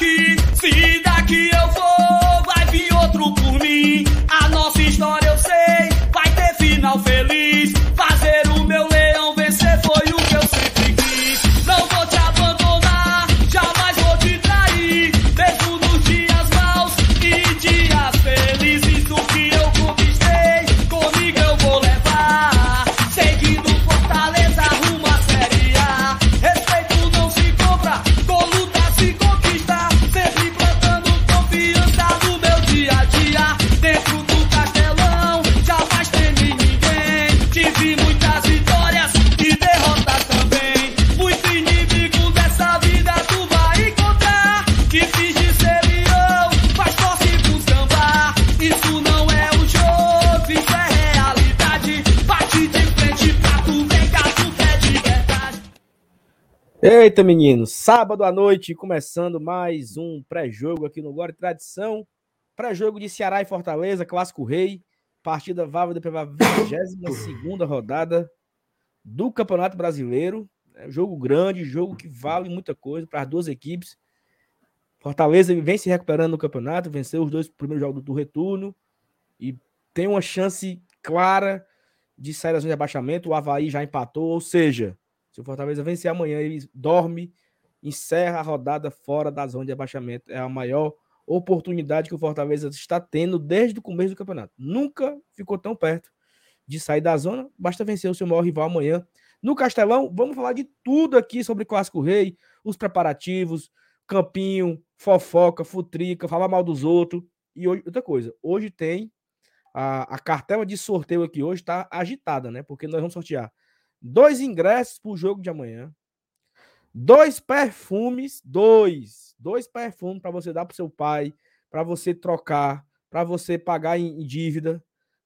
daqui. Eita, meninos, sábado à noite, começando mais um pré-jogo aqui no Glória e Tradição. Pré-jogo de Ceará e Fortaleza, Clássico Rei, partida válida pela 22 rodada do Campeonato Brasileiro. É um jogo grande, jogo que vale muita coisa para as duas equipes. Fortaleza vem se recuperando no campeonato, venceu os dois primeiros jogos do retorno e tem uma chance clara de sair da zona de abaixamento. O Havaí já empatou, ou seja, se o Fortaleza vencer amanhã, ele dorme, encerra a rodada fora da zona de abaixamento. É a maior oportunidade que o Fortaleza está tendo desde o começo do campeonato. Nunca ficou tão perto de sair da zona, basta vencer o seu maior rival amanhã. No Castelão, vamos falar de tudo aqui sobre Clássico Rei, os preparativos, campinho, fofoca, futrica, falar mal dos outros. E hoje, outra coisa, hoje tem a, a cartela de sorteio aqui hoje está agitada, né? Porque nós vamos sortear dois ingressos para o jogo de amanhã, dois perfumes, dois, dois perfumes para você dar para seu pai, para você trocar, para você pagar em, dívida.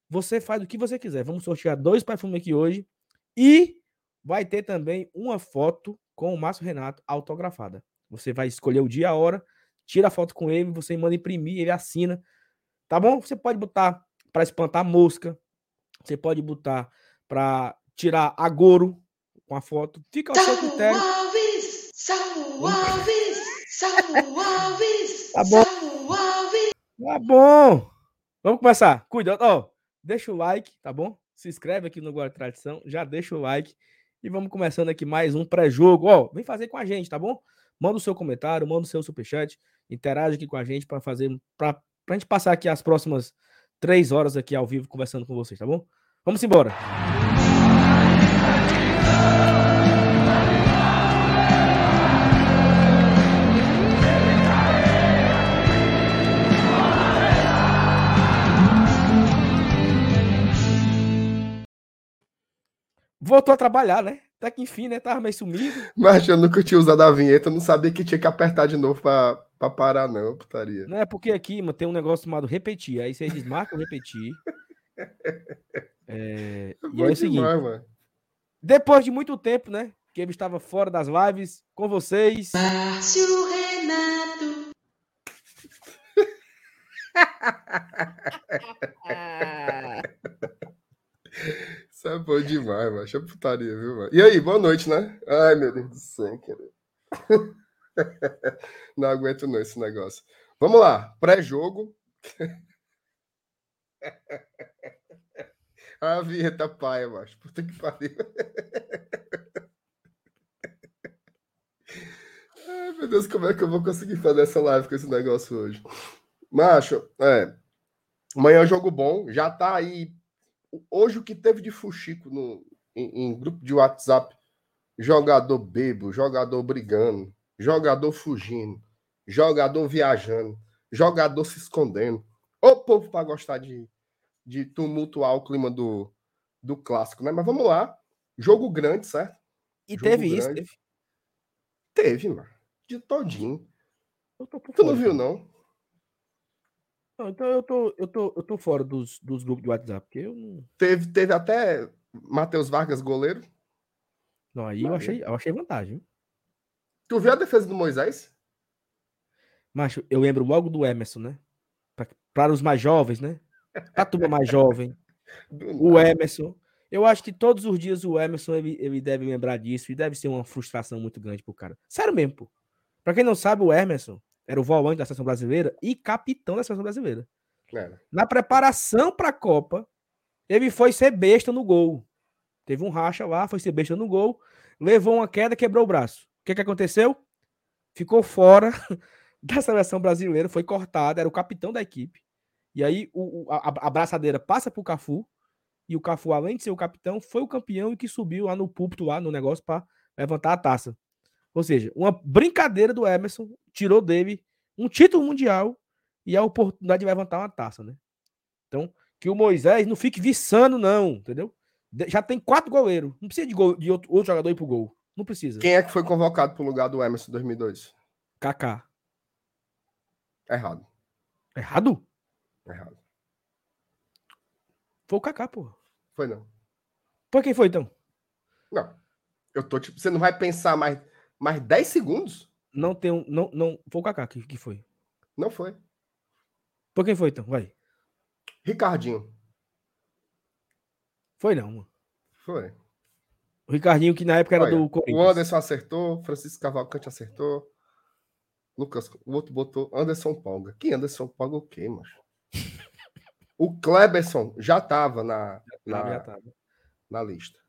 Você faz o que você quiser. Vamos sortear dois perfumes aqui hoje e vai ter também uma foto com o Márcio Renato autografada. Você vai escolher o dia e a hora, tira a foto com ele, você manda imprimir, ele assina. Tá bom? Você pode botar para espantar mosca, você pode botar para tirar agouro com a foto. Fica ao seu critério. Alves! Samu Alves! Samu Alves! Tá bom. Samu Alves! Tá bom. Vamos começar. Cuidado, ó. Deixa o like, tá bom? Se inscreve aqui no Guarda Tradição, já deixa o like e vamos começando aqui mais um pré-jogo. Ó, vem fazer com a gente, tá bom? Manda o seu comentário, manda o seu superchat, interage aqui com a gente para fazer para a gente passar aqui as próximas três horas aqui ao vivo conversando com vocês, tá bom? Vamos embora. Voltou a trabalhar, né? Até que enfim, né? Tava meio sumido. Mas eu nunca tinha usado a vinheta, eu não sabia que tinha que apertar de novo pra, pra parar, não, putaria. Não é porque aqui, mano, tem um negócio chamado repetir. Aí vocês desmarcam repetir. É, e Bom é o seguinte, demais, mano. depois de muito tempo, né? Que ele estava fora das lives com vocês. Márcio Renato! Isso é bom demais, mano. Acho putaria, viu, mano? E aí, boa noite, né? Ai, meu Deus do céu, cara. Não aguento não esse negócio. Vamos lá, pré-jogo. A vinheta paia, macho. Puta que pariu. Ai, meu Deus, como é que eu vou conseguir fazer essa live com esse negócio hoje? Macho, é. Amanhã é jogo bom. Já tá aí. Hoje o que teve de fuxico no, em, em grupo de WhatsApp. Jogador bebo, jogador brigando, jogador fugindo, jogador viajando, jogador se escondendo. Ô povo para gostar de, de tumultuar o clima do, do clássico, né? Mas vamos lá. Jogo grande, certo? E Jogo teve isso. grande. Teve. Teve, mano. De todinho. Eu tô Tu não viu, não? Não, então eu tô, eu tô, eu tô fora dos, dos grupos de WhatsApp, porque eu não. Teve, teve até Matheus Vargas, goleiro. Não, aí eu achei, eu achei vantagem. Tu viu a defesa do Moisés? Macho, eu lembro logo do Emerson, né? Para os mais jovens, né? Pra turma mais jovem. O. Emerson. Eu acho que todos os dias o Emerson ele, ele deve lembrar disso e deve ser uma frustração muito grande pro cara. Sério mesmo, pô. Pra quem não sabe, o Emerson, era o volante da seleção brasileira e capitão da seleção brasileira. Era. Na preparação para a Copa, ele foi ser besta no gol. Teve um racha lá, foi ser besta no gol, levou uma queda, quebrou o braço. O que, que aconteceu? Ficou fora da seleção brasileira, foi cortado, era o capitão da equipe. E aí o, o- a, a braçadeira passa pro Cafu, e o Cafu, além de ser o capitão, foi o campeão e que subiu lá no púlpito, lá no negócio, para levantar a taça. Ou seja, uma brincadeira do Emerson tirou dele um título mundial e a oportunidade de levantar uma taça, né? Então, que o Moisés não fique viçando, não, entendeu? De- Já tem quatro goleiros. Não precisa de, gol, de outro, outro jogador ir pro gol. Não precisa. Quem é que foi convocado pro lugar do Emerson em 2002? Kaká. Errado. Errado? Errado. Foi o Kaká, pô. Foi não. Por quem foi, então? Não. Eu tô tipo, você não vai pensar mais, mais 10 segundos? Não tem um. Não, não, foi o Kaká que, que foi. Não foi. Por quem foi, então? Vai. Ricardinho. Foi não, mano. Foi. O Ricardinho, que na época era Olha, do o Corinthians. Anderson acertou, Francisco Cavalcante acertou. Lucas, o outro botou Anderson Polga. Que Anderson Polga o quê, macho? O Kleberson já tava na, Já na, tava. na lista.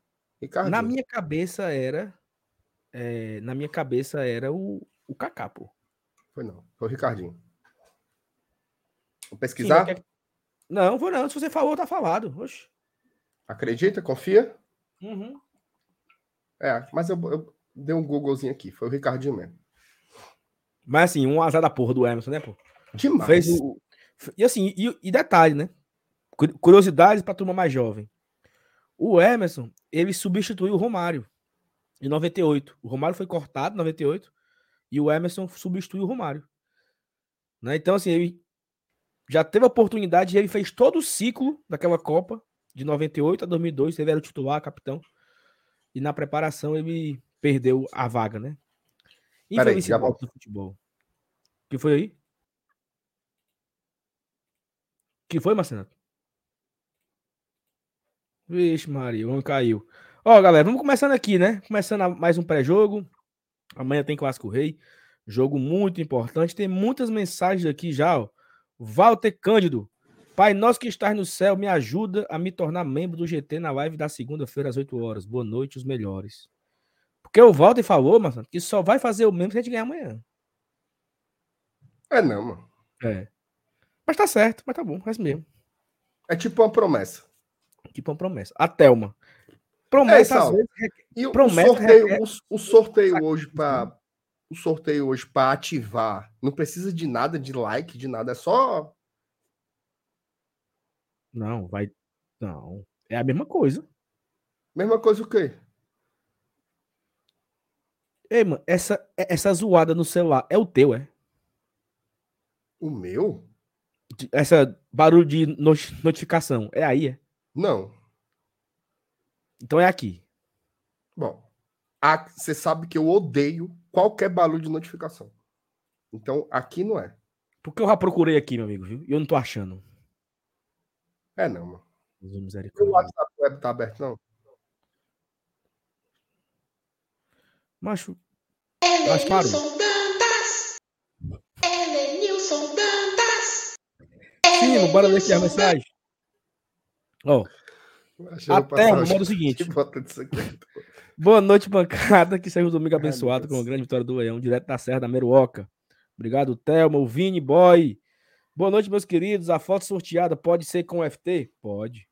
Ricardinho. Na minha cabeça era. É, na minha cabeça era o, o Kaká, pô. Foi não. Foi o Ricardinho. Vou Sim, pesquisar? mas quer- Não, foi não. Se você falou, tá falado. Oxe. Acredita? Confia? Uhum. É, mas eu, eu dei um Googlezinho aqui. Foi o Ricardinho mesmo. Mas assim, um azar da porra do Emerson, né, pô? Demais. Fez o. E assim, e, e detalhe, né? Cu- Curiosidades pra turma mais jovem. O Emerson, ele substituiu o Romário em 98. O Romário foi cortado em 98 e o Emerson substituiu o Romário. Né? Então, assim, ele já teve a oportunidade e ele fez todo o ciclo daquela Copa de 98 a 2002. Ele era o titular, capitão. E na preparação ele perdeu a vaga, né? Infelicidade do futebol. O que foi aí? que foi, Marcelo? Vixe, Maria, o homem caiu. Ó, galera, vamos começando aqui, né? Começando mais um pré-jogo. Amanhã tem Clássico Rei. Jogo muito importante. Tem muitas mensagens aqui já, ó. Walter Cândido. Pai nosso que estás no céu, me ajuda a me tornar membro do GT na live da segunda-feira às 8 horas. Boa noite, os melhores. Porque o Walter falou, Marcelo, que só vai fazer o mesmo se a gente ganhar amanhã. É não, mano. É. Mas tá certo, mas tá bom, é isso mesmo. É tipo uma promessa. Tipo uma promessa. A Thelma. Promessa, É, às Saulo. vezes, E o, o Promessa sorteio, requer- o, o sorteio hoje para o sorteio hoje para ativar, não precisa de nada de like, de nada, é só Não, vai. Não. É a mesma coisa. mesma coisa o quê? Ei, mano, essa, essa zoada no celular é o teu, é? O meu? Essa barulho de noti- notificação. É aí, é? Não. Então é aqui. Bom, a- você sabe que eu odeio qualquer barulho de notificação. Então aqui não é. Porque eu já procurei aqui, meu amigo, viu? E eu não tô achando. É não, mano. O misericórdia. WhatsApp web tá aberto não? Macho. Elenilson Dantas. Elenilson Dantas. Sim, bora ler aqui a Elenilson mensagem. Ó, vou até o modo seguinte. Boa noite, bancada. Que seja um domingo abençoado com a grande vitória do Leão, direto da Serra da Meruoca. Obrigado, Thelma, o Vini Boy. Boa noite, meus queridos. A foto sorteada pode ser com o FT? Pode.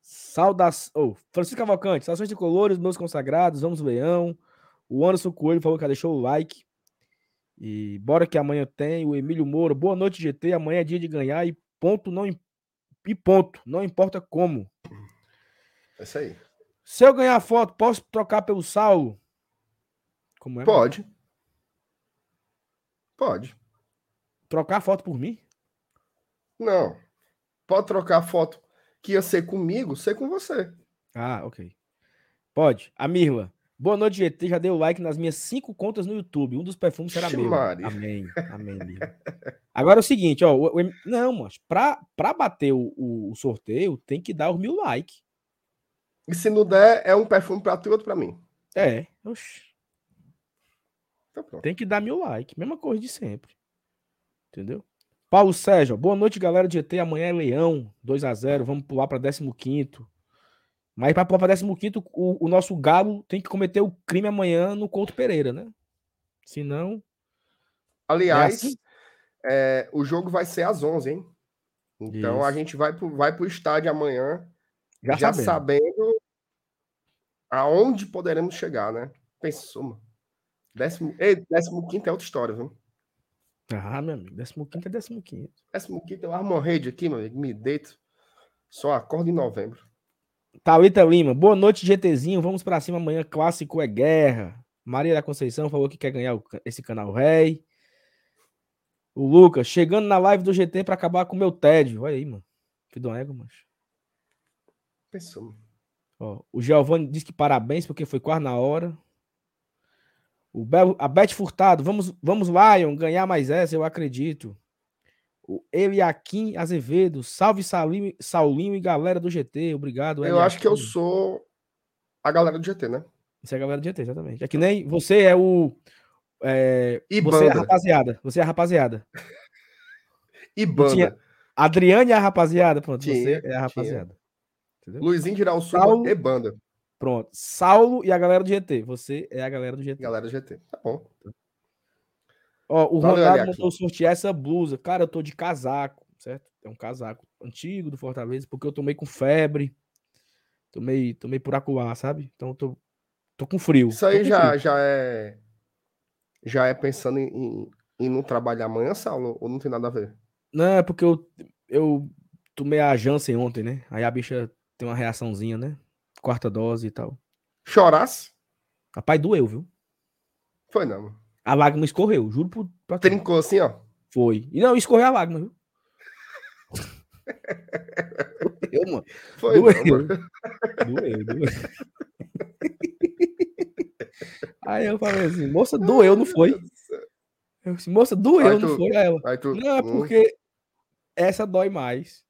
Saudações. Oh, Francisco Cavalcante, saudações de colores, meus consagrados. Vamos, Leão. O Anderson Coelho falou que já deixou o like. E bora que amanhã tem. O Emílio Moura. Boa noite, GT. Amanhã é dia de ganhar e ponto não. im- E ponto. Não importa como. É isso aí. Se eu ganhar a foto, posso trocar pelo Saulo? Como é? mano? Pode. Pode. Trocar a foto por mim? Não. Pode trocar a foto que ia ser comigo, ser com você. Ah, ok. Pode. A Mirla. Boa noite, GT. Já deu like nas minhas cinco contas no YouTube. Um dos perfumes será meu. Amém. Amém. Agora é o seguinte, ó. o- o- não, mas pra, pra bater o, o- sorteio, tem que dar os mil likes. E se não der, é um perfume pra tu e outro pra mim. É. Oxi. Então pronto. Tem que dar mil likes. Mesma coisa de sempre. Entendeu? Paulo Sérgio, boa noite, galera de GT. Amanhã é Leão, 2 a 0 Vamos pular para 15. Mas para para 15, o, o nosso Galo tem que cometer o crime amanhã no Couto Pereira, né? Senão. Aliás, É assim? é, o jogo vai ser às 11, hein? Então a Isso. gente vai pro, vai pro estádio amanhã Já, já, sabemos. sabendo aonde poderemos chegar, né? Pensou, mano. Décimo, ei, décimo quinto é outra história, viu? Ah, meu amigo. 15 é 15. Décimo quinto eu armo uma rede aqui, meu amigo, me deito. Só acordo em novembro. Thalita Lima, boa noite, GTzinho. Vamos pra cima amanhã. Clássico é guerra. Maria da Conceição falou que quer ganhar esse canal Rei. O Lucas, chegando na live do GT pra acabar com o meu tédio. Olha aí, mano. Que do ego, mano. Pensou, mano. Ó, o Giovanni disse que parabéns porque foi quase na hora. O Bel, a Beth Furtado, vamos, vamos Lion, ganhar mais essa, eu acredito. O Eliakim Azevedo, salve Saulinho, Saulinho e galera do GT, obrigado. Eu acho que eu Eliakim. sou a galera do GT, né? Isso é a galera do GT, exatamente. É que nem você é o. É, E você é a banda. rapaziada. Você é a rapaziada. E banda. tinha- Adriane é a rapaziada. Pronto, você Tinha, é a rapaziada. Entendeu? Luizinho Giralsuba Saulo- e banda. Pronto. Saulo e a galera do GT. Você é a galera do GT. Galera do GT. Tá bom. Ó, o Valeu, Ronaldo mandou sortear essa blusa. Cara, eu tô de casaco, certo? É um casaco antigo do Fortaleza, porque eu tomei com febre. Tomei, tomei por acuar, sabe? Então eu tô, tô com frio. Isso aí já, frio. já é. Já é pensando em, em, em não trabalhar amanhã, Saulo? Ou não tem nada a ver? Não, é porque eu, eu tomei a Janssen ontem, né? Aí a bicha tem uma reaçãozinha, né? Quarta dose e tal. Chorasse? Rapaz, doeu, viu? Foi não. A lágrima escorreu, juro por, pra tu. Trincou assim, ó. Foi. E não, escorreu a lágrima, viu? doeu, mano. Foi Doeu. não, mano. Doeu, doeu. Aí eu falei assim, moça, doeu, não foi? Eu disse, moça, doeu, Aí não tu- foi? Aí ela, Aí tu. não, é hum, porque essa dói mais.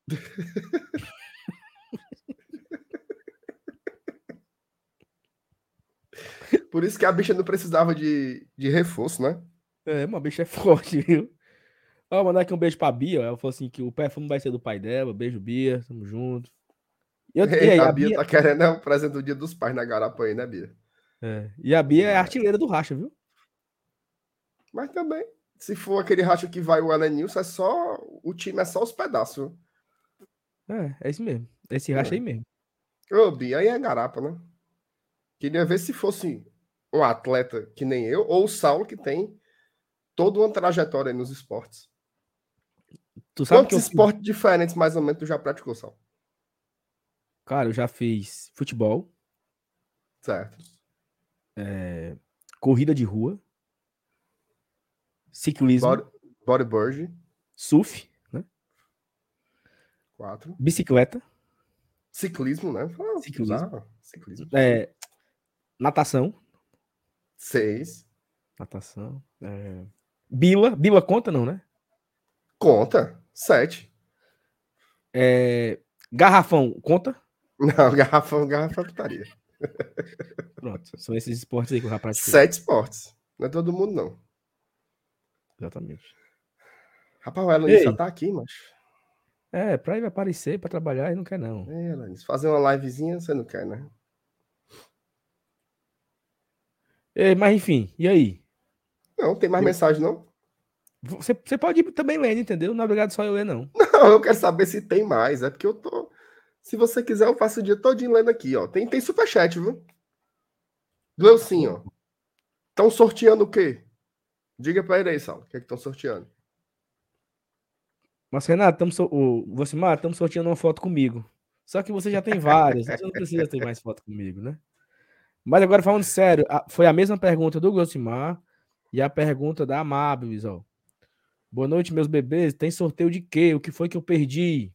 Por isso que a bicha não precisava de, de reforço, né? É, uma bicha é forte, viu? Ó, mandar aqui um beijo pra Bia. Ela falou assim que o perfume vai ser do pai dela. Beijo, Bia. Tamo junto. E, eu, aí, a Bia Bia, tá querendo é o presente do dia dos pais na garapa aí, né, Bia? é, e a Bia é artilheira do racha, viu? Mas também, se for aquele racha que vai o Elenilson, é só. O time é só os pedaços. É, é isso mesmo. Esse racha É. aí mesmo. Ô, Bia, aí é garapa, né? Queria ver se fosse um atleta que nem eu, ou o Saulo, que tem toda uma trajetória aí nos esportes. Tu sabe Quantos eu esportes diferentes, mais ou menos, tu já praticou, Saulo? Cara, eu já fiz futebol, Certo. corrida de rua, ciclismo, Body, bodyboard, surf, né? quatro. bicicleta, Ciclismo, né? Ah, Ciclismo. ciclismo. é, natação, Seis. natação, é, bila, bila conta não, né? Conta. Sete. É, garrafão conta? Não, garrafão, garrafa putaria. Pronto, são esses esportes aí que já pratiquei. Sete esportes. Não é todo mundo, não. Exatamente. Rapaz, o Elanis já tá aqui, macho. É, pra ele aparecer, pra trabalhar, ele não quer não. É, Elanis, fazer uma livezinha você não quer, né? É, mas enfim, e aí? Não, tem mais Eu- mensagem, não? Você, você pode ir também lendo, entendeu? Não é obrigado só eu ler, não. Não, eu quero saber se tem mais. É porque eu tô. Se você quiser, eu faço o dia todinho lendo aqui, ó. Tem, tem superchat, viu? Gleucinho, ó. Estão sorteando o quê? Diga pra ele aí, Saulo. O que é que estão sorteando? Mas, Renato, estamos so... o Vocimar, estamos sorteando uma foto comigo. Só que você já tem várias, você não precisa ter mais foto comigo, né? Mas agora, falando sério, foi a mesma pergunta do Grosimar e a pergunta da Amabis, ó. Boa noite, meus bebês. Tem sorteio de quê? O que foi que eu perdi?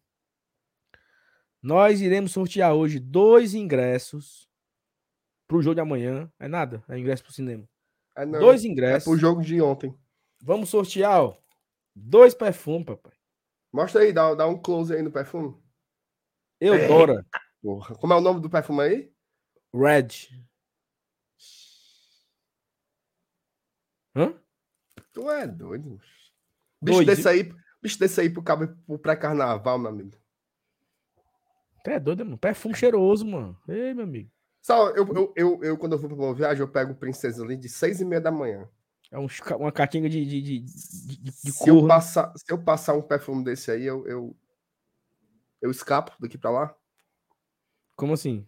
Nós iremos sortear hoje dois ingressos pro jogo de amanhã. É nada, é ingresso pro cinema. É, não, dois é ingressos. pro jogo de ontem. Vamos sortear, ó. Dois perfumes, papai. Mostra aí, dá, dá um close aí no perfume. Eudora, Porra. Como é o nome do perfume aí? Red. Hã? Tu é doido. Bicho Doido. desse aí, bicho desse aí pro cabo pro pré-carnaval, meu amigo. Tu é doido, mano. Perfume cheiroso, mano. Ei, meu amigo. Só, eu, eu, eu, eu, quando eu vou pra uma viagem, eu pego o Princesa ali de seis e meia da manhã. É um, uma catinga de, de, de, de, de- se, eu cor. né? passar, se eu passar um perfume desse aí, eu, eu, eu escapo daqui pra lá. Como assim?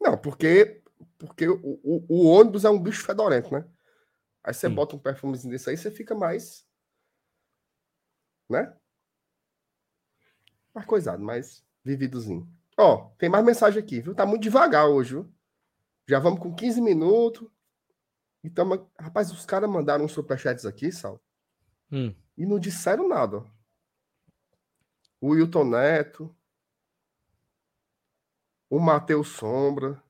Não, porque, porque o, o, o ônibus é um bicho fedorento, né? Aí você Sim. bota um perfumezinho desse aí, você fica mais. Né? Mais coisado, mais vividozinho. Ó, tem mais mensagem aqui, viu? Tá muito devagar hoje, viu? Já vamos com 15 minutos. Então, rapaz, os caras mandaram uns superchats aqui, Sal, Hum. e não disseram nada. ó. O Wilton Neto. O Matheus Sombra.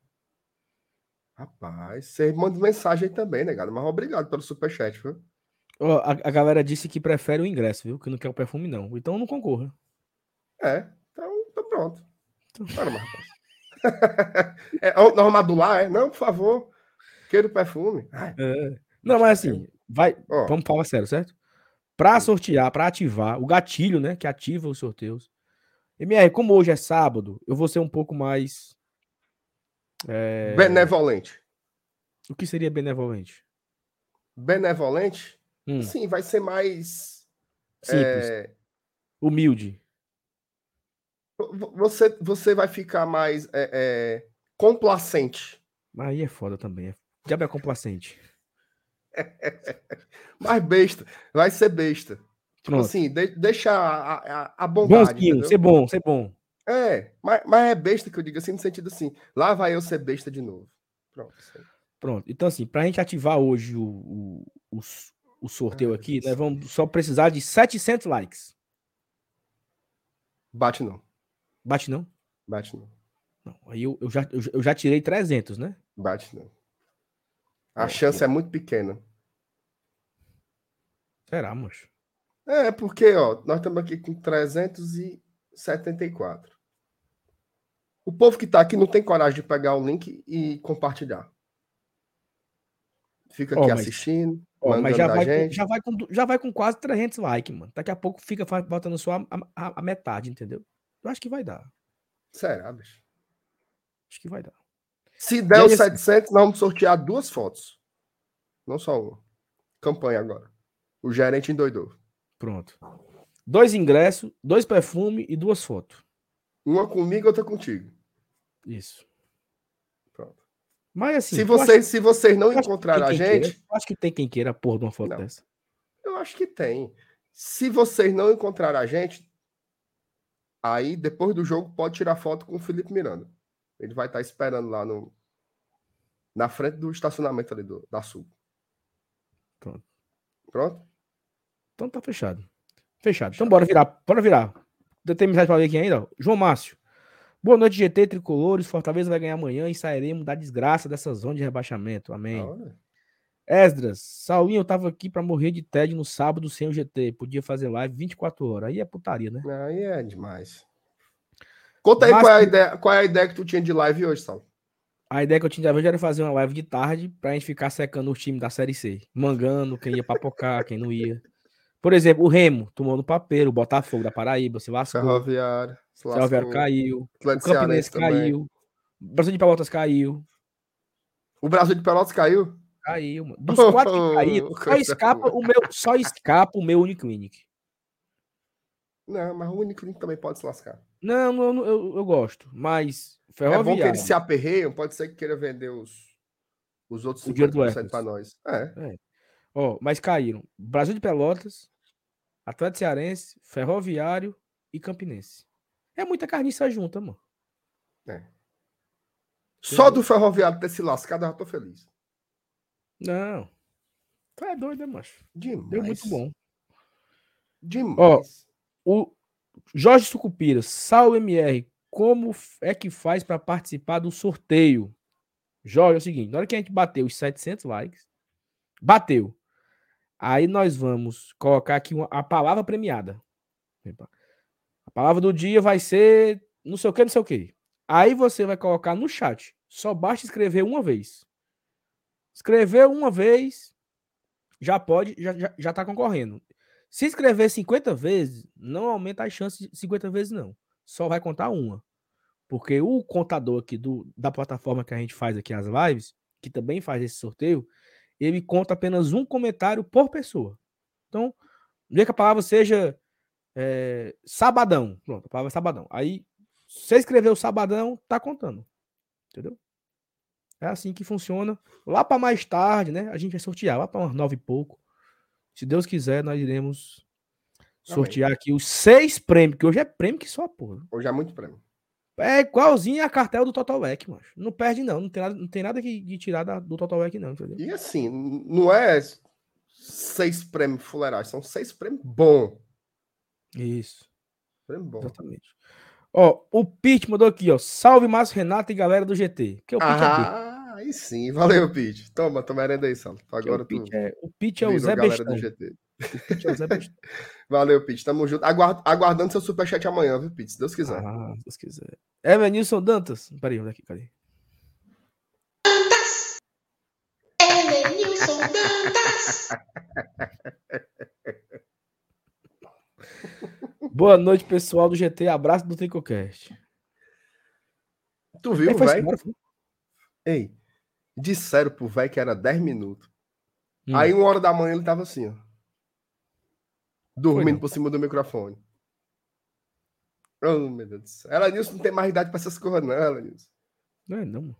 Rapaz, você manda mensagem aí também, negado. Mas obrigado pelo superchat, viu? Ó, a, a galera disse que prefere o ingresso, viu? Que não quer o perfume, não. Então não concorra. É, então, então pronto. Então- Para, mas, rapaz. é, nós vamos adular, é? Não, por favor. Queira o perfume. Ai, É. Não, mas assim, vai. ó, Vamos falar sério, certo? Pra sortear, pra ativar, o gatilho, né? Que ativa os sorteios. MR, como hoje é sábado, eu vou ser um pouco mais. É, Benevolente. O que seria benevolente? Benevolente? Hum, Sim, vai ser mais. simples, é, humilde. vo- você, você vai ficar mais é, é, complacente. Aí é foda também. É... Diabo é complacente. Mais besta. Vai ser besta. Tipo Pronto. assim, de- deixa a, a, a bondade. Bonzinho, ser bom, ser bom. É, mas, mas é besta que eu digo assim, no sentido assim, lá vai eu ser besta de novo. Pronto. aí. Pronto. Então, assim, pra gente ativar hoje o, o, o, o sorteio Ai, aqui, nós vamos só precisar de 700 likes. Bate não. Bate não? Bate não. Não. Aí eu, eu, já, eu, eu já tirei 300, né? Bate não. A É, chance é muito pequena. Será, moço? É, porque, ó, nós estamos aqui com 374. O povo que tá aqui não tem coragem de pegar o link e compartilhar. Fica aqui mas- assistindo, mandando mas já vai, com, gente. já, vai com, já vai com quase 300 likes, mano. Daqui a pouco fica fa- faltando só a, a- a metade, entendeu? Eu acho que vai dar. Será, bicho? Acho que vai dar. Se der os assim- 700, nós vamos sortear duas fotos. Não só uma. Campanha agora. O gerente endoidou. Pronto. Dois ingressos, dois perfumes e duas fotos. Uma comigo, outra contigo. Isso. Pronto. Mas assim. se, eu acho- vocês, se vocês não encontrarem a queira. gente, Eu acho que tem quem queira de uma foto Não. dessa. eu acho que tem. Se vocês não encontrarem a gente, aí depois do jogo pode tirar foto com o Felipe Miranda. Ele vai estar esperando lá no na frente do estacionamento ali do, da Sul. Pronto. Pronto? Então tá fechado. Fechado. Então bora virar. Bora virar. Tem mensagem pra ver aqui ainda? João Márcio. Boa noite, GT Tricolores. Fortaleza vai ganhar amanhã e sairemos da desgraça dessa zona de rebaixamento. Amém. Olha. Esdras, Saulinho, eu tava aqui pra morrer de tédio no sábado sem o GT. Podia fazer live 24 horas. Aí é putaria, né? Aí é demais. Conta aí Mas- qual, é a ideia, qual é a ideia que tu tinha de live hoje, Sal. A ideia que eu tinha de hoje era fazer uma live de tarde pra gente ficar secando os times da Série C. Mangando quem ia papocar, quem não ia. Por exemplo, o Remo tomou no papeiro, o Botafogo da Paraíba se lascou. Ferroviário. se O Ferroviário lascou, caiu. O Campinense também. caiu. O Brasil de Pelotas caiu. O Brasil de Pelotas caiu? Caiu, mano. Dos quatro que caíram, só escapa o meu, só escapa o meu Uniclinic. Não, mas o único também pode se lascar. Não, eu, eu gosto, mas É bom que Ferroviário. eles se aperreiam, pode ser que queira vender os, os outros O dinheiro do 50% para nós. É. Ó, mas caíram. Brasil de Pelotas, Atlético Cearense, Ferroviário e Campinense. É muita carniça junta, mano. Só do Ferroviário ter se lascado, eu já tô feliz. Não. Tu é doido, né, macho? Demais. Deu muito bom. Demais. O Jorge Sucupira, Sal MR, como é que faz para participar do sorteio? Jorge, é o seguinte, na hora que a gente bateu os 700 likes, bateu. Aí nós vamos colocar aqui uma- a palavra premiada. A palavra do dia vai ser não sei o que, não sei o que. Aí você vai colocar no chat. Só basta escrever uma vez. Escreveu uma vez, já pode, já, já, já tá concorrendo. Se escrever 50 vezes, não aumenta as chances de 50 vezes, não. Só vai contar uma. Porque o contador aqui do, da plataforma que a gente faz aqui as lives, que também faz esse sorteio, ele conta apenas um comentário por pessoa. Então, no que a palavra seja é, sabadão. Pronto, a palavra é sabadão. Aí, você escreveu sabadão, tá contando. Entendeu? É assim que funciona. Lá para mais tarde, né? A gente vai sortear, lá para umas nove e pouco. Se Deus quiser, nós iremos sortear aqui os seis prêmios, que hoje é prêmio que só porra. Hoje é muito prêmio. É igualzinho a cartel do Totalec, mano. Não perde, não. Não tem nada, não tem nada que, de tirar da, do Totalec, não, entendeu? E assim, não é seis prêmios fuleirais, são seis prêmios bom. Isso. Prêmio bom. Exatamente. Ó, o Pete mandou aqui, ó. Salve Márcio Renato e galera do GT. Que é o Pete é Ah, aí sim. Valeu, Pete. Toma, toma merenda aí. Que é Agora o tu é, o Pete é o Zé galera Bestão. do GT. É Zé. Valeu, Pete. Tamo junto. Aguard- aguardando seu superchat amanhã, viu, Pete? Se Deus quiser. Ah, se Deus quiser. Evanilson Dantas. Peraí, onde é que? Cadê? Dantas. Elenilson Dantas. Boa noite, pessoal do GT. Abraço do Tricocast. Tu viu, velho? Ei, disseram pro velho que era 10 minutos. Hum. Aí, uma hora da manhã, ele tava assim, ó. Dormindo por cima do microfone. Oh, meu Deus do céu. Ela Nilson não tem mais idade pra essas coisas, não, ela Nilson. Não é não.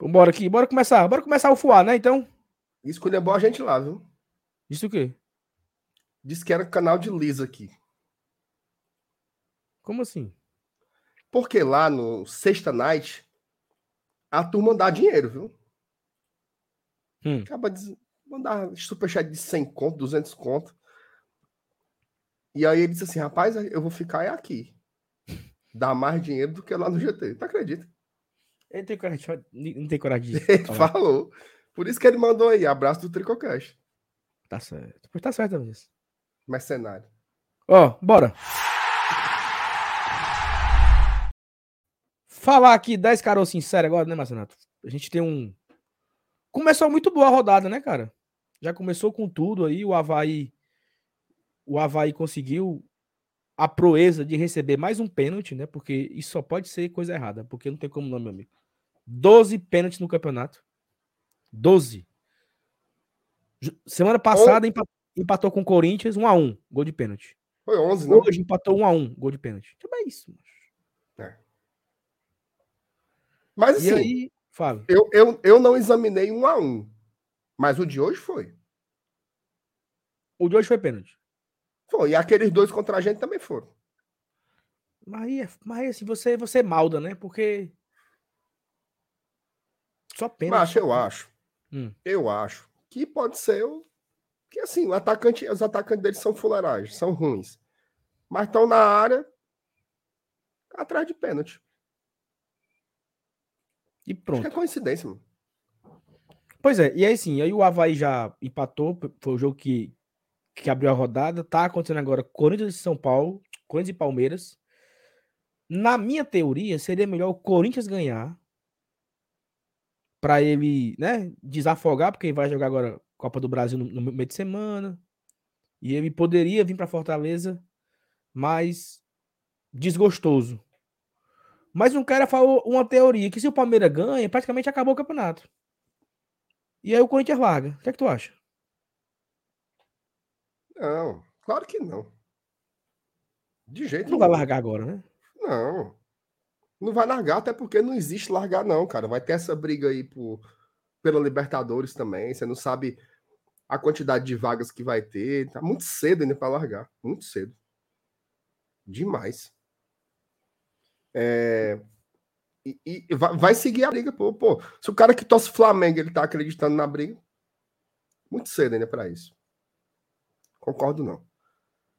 Vambora aqui. Bora começar. Bora começar o fuar, né, então? Escolheu boa a gente lá, viu? Isso o quê? Disse que era canal de Lisa aqui. Como assim? Porque lá no Sexta Night, a turma dá dinheiro, viu? Hum. Acaba de mandar superchat de 100 conto, 200 conto. E aí ele disse assim, rapaz, eu vou ficar é aqui. Dá mais dinheiro do que lá no GT. Tu acredita? Ele tem coragem, não tem coragem de Ele falou. Por isso que ele mandou aí, abraço do Tricocast. Tá certo. Pois tá certo, Evanilson. Mercenário. Ó, bora. Falar aqui 10 caras sinceros agora, né, Marcenato? A gente tem um. Começou muito boa a rodada, né, cara? Já começou com tudo aí. O Havaí. O Havaí conseguiu a proeza de receber mais um pênalti, né? Porque isso só pode ser coisa errada. Porque não tem como não, meu amigo. 12 pênaltis no campeonato. 12. Ju- Semana passada empa- empatou com o Corinthians 1x1. Gol de pênalti. Foi 11, não? Hoje empatou 1 a 1 gol de pênalti. Tipo, é isso. macho. Mas E assim, aí, Fábio? eu, eu, eu não examinei um a um. Mas o de hoje foi. O de hoje foi pênalti. Foi. E aqueles dois contra a gente também foram. Mas é- mas assim, você, você malda, né? Porque. Só pênalti. Mas eu acho. Hum. Eu acho que pode ser o. Que assim, o atacante, os atacantes deles são fuleiragens, são ruins. Mas estão na área atrás de pênalti. E Acho pronto. que é coincidência, mano. Pois é, e aí sim, aí o Havaí já empatou, foi o jogo que, que abriu a rodada. Tá acontecendo agora Corinthians e São Paulo, Corinthians e Palmeiras. Na minha teoria, seria melhor o Corinthians ganhar para ele, né, desafogar, porque ele vai jogar agora Copa do Brasil no, no meio de semana. E ele poderia vir para Fortaleza mais desgostoso. Mas um cara falou uma teoria que se o Palmeiras ganha, praticamente acabou o campeonato. E aí o Corinthians larga. O que é que tu acha? Não, claro que não. De jeito Não vai largar agora, né? Não. Não vai largar, até porque não existe largar, não, cara. Vai ter essa briga aí por, pela Libertadores também. Você não sabe a quantidade de vagas que vai ter. Tá muito cedo ainda para largar. Muito cedo. Demais. É, E, e vai, vai seguir a briga, pô, pô. Se o cara que torce Flamengo ele tá acreditando na briga, muito cedo ainda para isso. Concordo, não.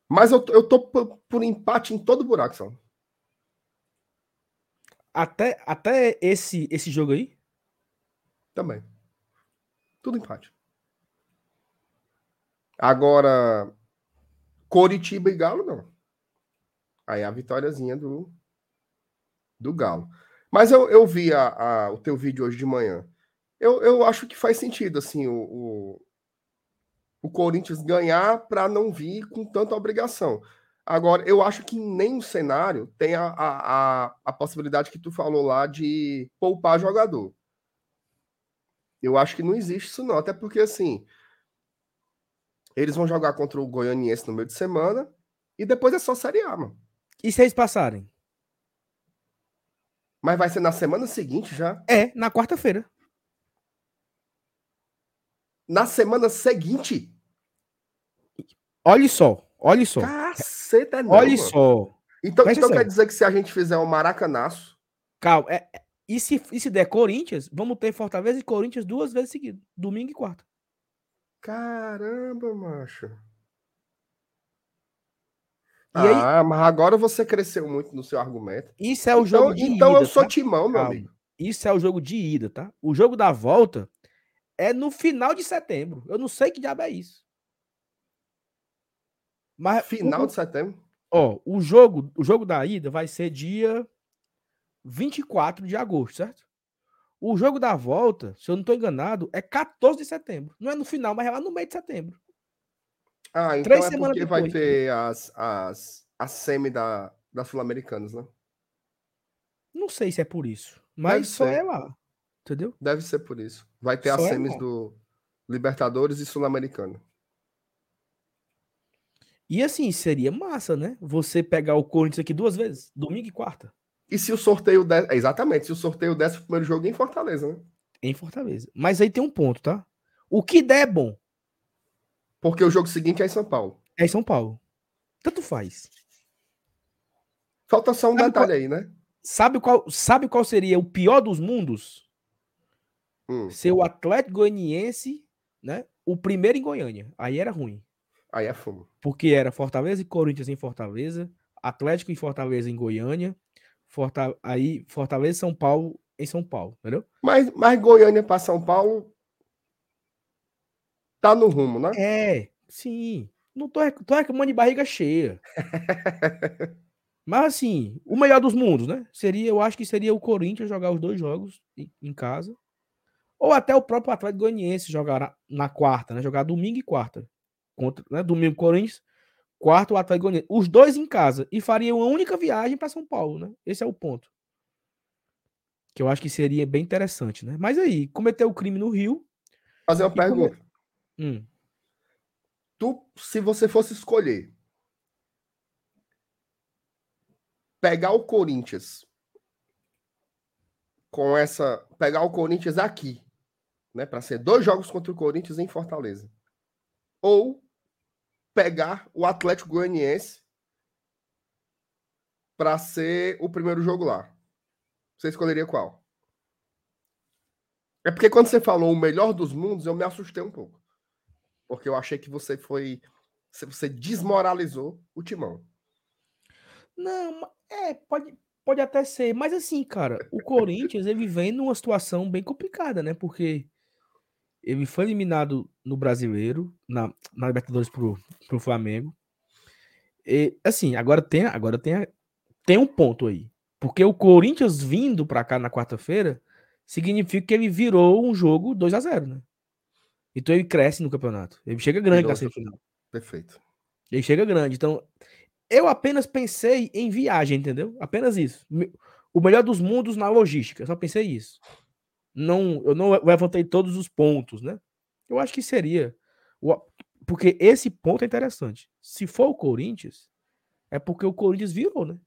Mas eu, tô- eu tô por, por empate em todo buraco, só. Até, até esse, esse jogo aí, Também. Tudo empate. Agora, Coritiba e Galo, não. Aí a vitóriazinha do, do Galo. Mas eu, eu vi a, a- o teu vídeo hoje de manhã. Eu, eu acho que faz sentido, assim, o, o, o Corinthians ganhar para não vir com tanta obrigação. Agora, eu acho que em nenhum cenário tem a, a, a, possibilidade que tu falou lá de poupar jogador. Eu acho que não existe isso, não. Até porque, assim, eles vão jogar contra o Goianiense no meio de semana e depois é só Série A, mano. E se eles passarem? Mas vai ser na semana seguinte já? É, na quarta-feira. Na semana seguinte? Olhe só, olhe só. Caceta, não. olhe mano. só. Então, Presta então atenção. quer dizer que se a gente fizer um maracanaço, Calma. é- é- e, se, e se der Corinthians, vamos ter Fortaleza e Corinthians duas vezes seguidas. Domingo e quarta. caramba, macho. E aí- ah, mas agora você cresceu muito no seu argumento. Isso é o Então, jogo de então ida, eu sou tá? timão, meu Calma. amigo. Isso é o jogo de ida, tá? O jogo da volta é no final de setembro. Eu não sei que diabo é isso. Mas Final o, de setembro. ó, o jogo, o jogo da ida vai ser dia 24 de agosto, certo? O jogo da volta, se eu não estou enganado, é 14 de setembro. Não é no final, mas é lá no meio de setembro. Ah, então Três é semanas porque vai depois. ter as, as, a semi da, das Sul-Americanas, né? Não sei se é por isso, mas só ser. é lá. Entendeu? Deve ser por isso. Vai ter as Só é semis lá. do Libertadores e Sul-Americana. E assim, seria massa, né? Você pegar o Corinthians aqui duas vezes, domingo e quarta, E se o sorteio der... é, Exatamente, se o sorteio desse o primeiro jogo em Fortaleza, né? em Fortaleza. Mas aí tem um ponto, tá? O que der é bom. Porque o jogo seguinte é em São Paulo. É em São Paulo. Tanto faz. Falta só um Sabe detalhe aí, né? Sabe qual, sabe qual seria o pior dos mundos? Hum, Ser o Atlético Goianiense, né? O primeiro em Goiânia. Aí era ruim. aí é fumo. Porque era Fortaleza e Corinthians em Fortaleza, Atlético e Fortaleza em Goiânia, Forta... aí Fortaleza e São Paulo em São Paulo, entendeu? Mas, mas Goiânia para São Paulo tá no rumo, né? É, sim. Não tô, tô reclamando de barriga cheia. Mas assim, o melhor dos mundos, né? Seria, eu acho que seria o Corinthians jogar os dois jogos em casa. Ou até o próprio Atlético Goianiense jogar na, quarta, né? Jogar domingo e quarta. Contra, né? Domingo Corinthians, quarto o Atlético Goianiense. Os dois em casa. E faria uma única viagem para São Paulo, né? Esse é o ponto. Que eu acho que seria bem interessante, né? Mas aí, cometeu o crime no Rio. Fazer uma pergunta. Hum, Tu, se você fosse escolher pegar o Corinthians com essa, pegar o Corinthians aqui, né, para ser dois jogos contra o Corinthians em Fortaleza, ou pegar o Atlético Goianiense para ser o primeiro jogo lá. Você escolheria qual? É porque quando você falou o melhor dos mundos, eu me assustei um pouco. Porque eu achei que você foi. Você desmoralizou o timão. Não, é, pode, pode até ser, mas assim, cara, o Corinthians ele vem numa situação bem complicada, né? Porque ele foi eliminado no Brasileiro, na, na Libertadores pro, pro Flamengo. E, assim, agora tem, agora tem, tem um ponto aí. Porque o Corinthians vindo pra cá na quarta-feira significa que ele virou um jogo 2 a 0 né? Então ele cresce no campeonato. Ele chega grande Virou na semifinal. Perfeito. Ele chega grande. Então, eu apenas pensei em viagem, entendeu? Apenas isso. O melhor dos mundos na logística. Eu só pensei isso. Não, eu não levantei todos os pontos, né? Eu acho que seria. Porque esse ponto é interessante. Se for o Corinthians, é porque o Corinthians virou, né?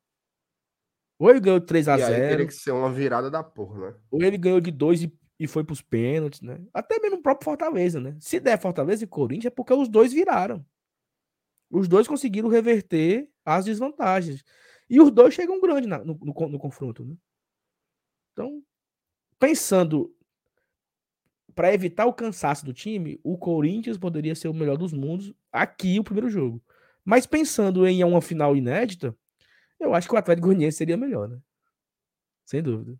Ou ele ganhou de 3 a e aí 0 teria que ser uma virada da porra, né? ou ele ganhou de 2 e, e foi pros pênaltis, né? Até mesmo o próprio Fortaleza, né? Se der Fortaleza e Corinthians, é porque os dois viraram. Os dois conseguiram reverter as desvantagens. E os dois chegam grande na- no, no no confronto, né? Então, pensando para evitar o cansaço do time, o Corinthians poderia ser o melhor dos mundos aqui o primeiro jogo. Mas pensando em uma final inédita, eu acho que o Atlético Goianiense seria melhor, né? Sem dúvida.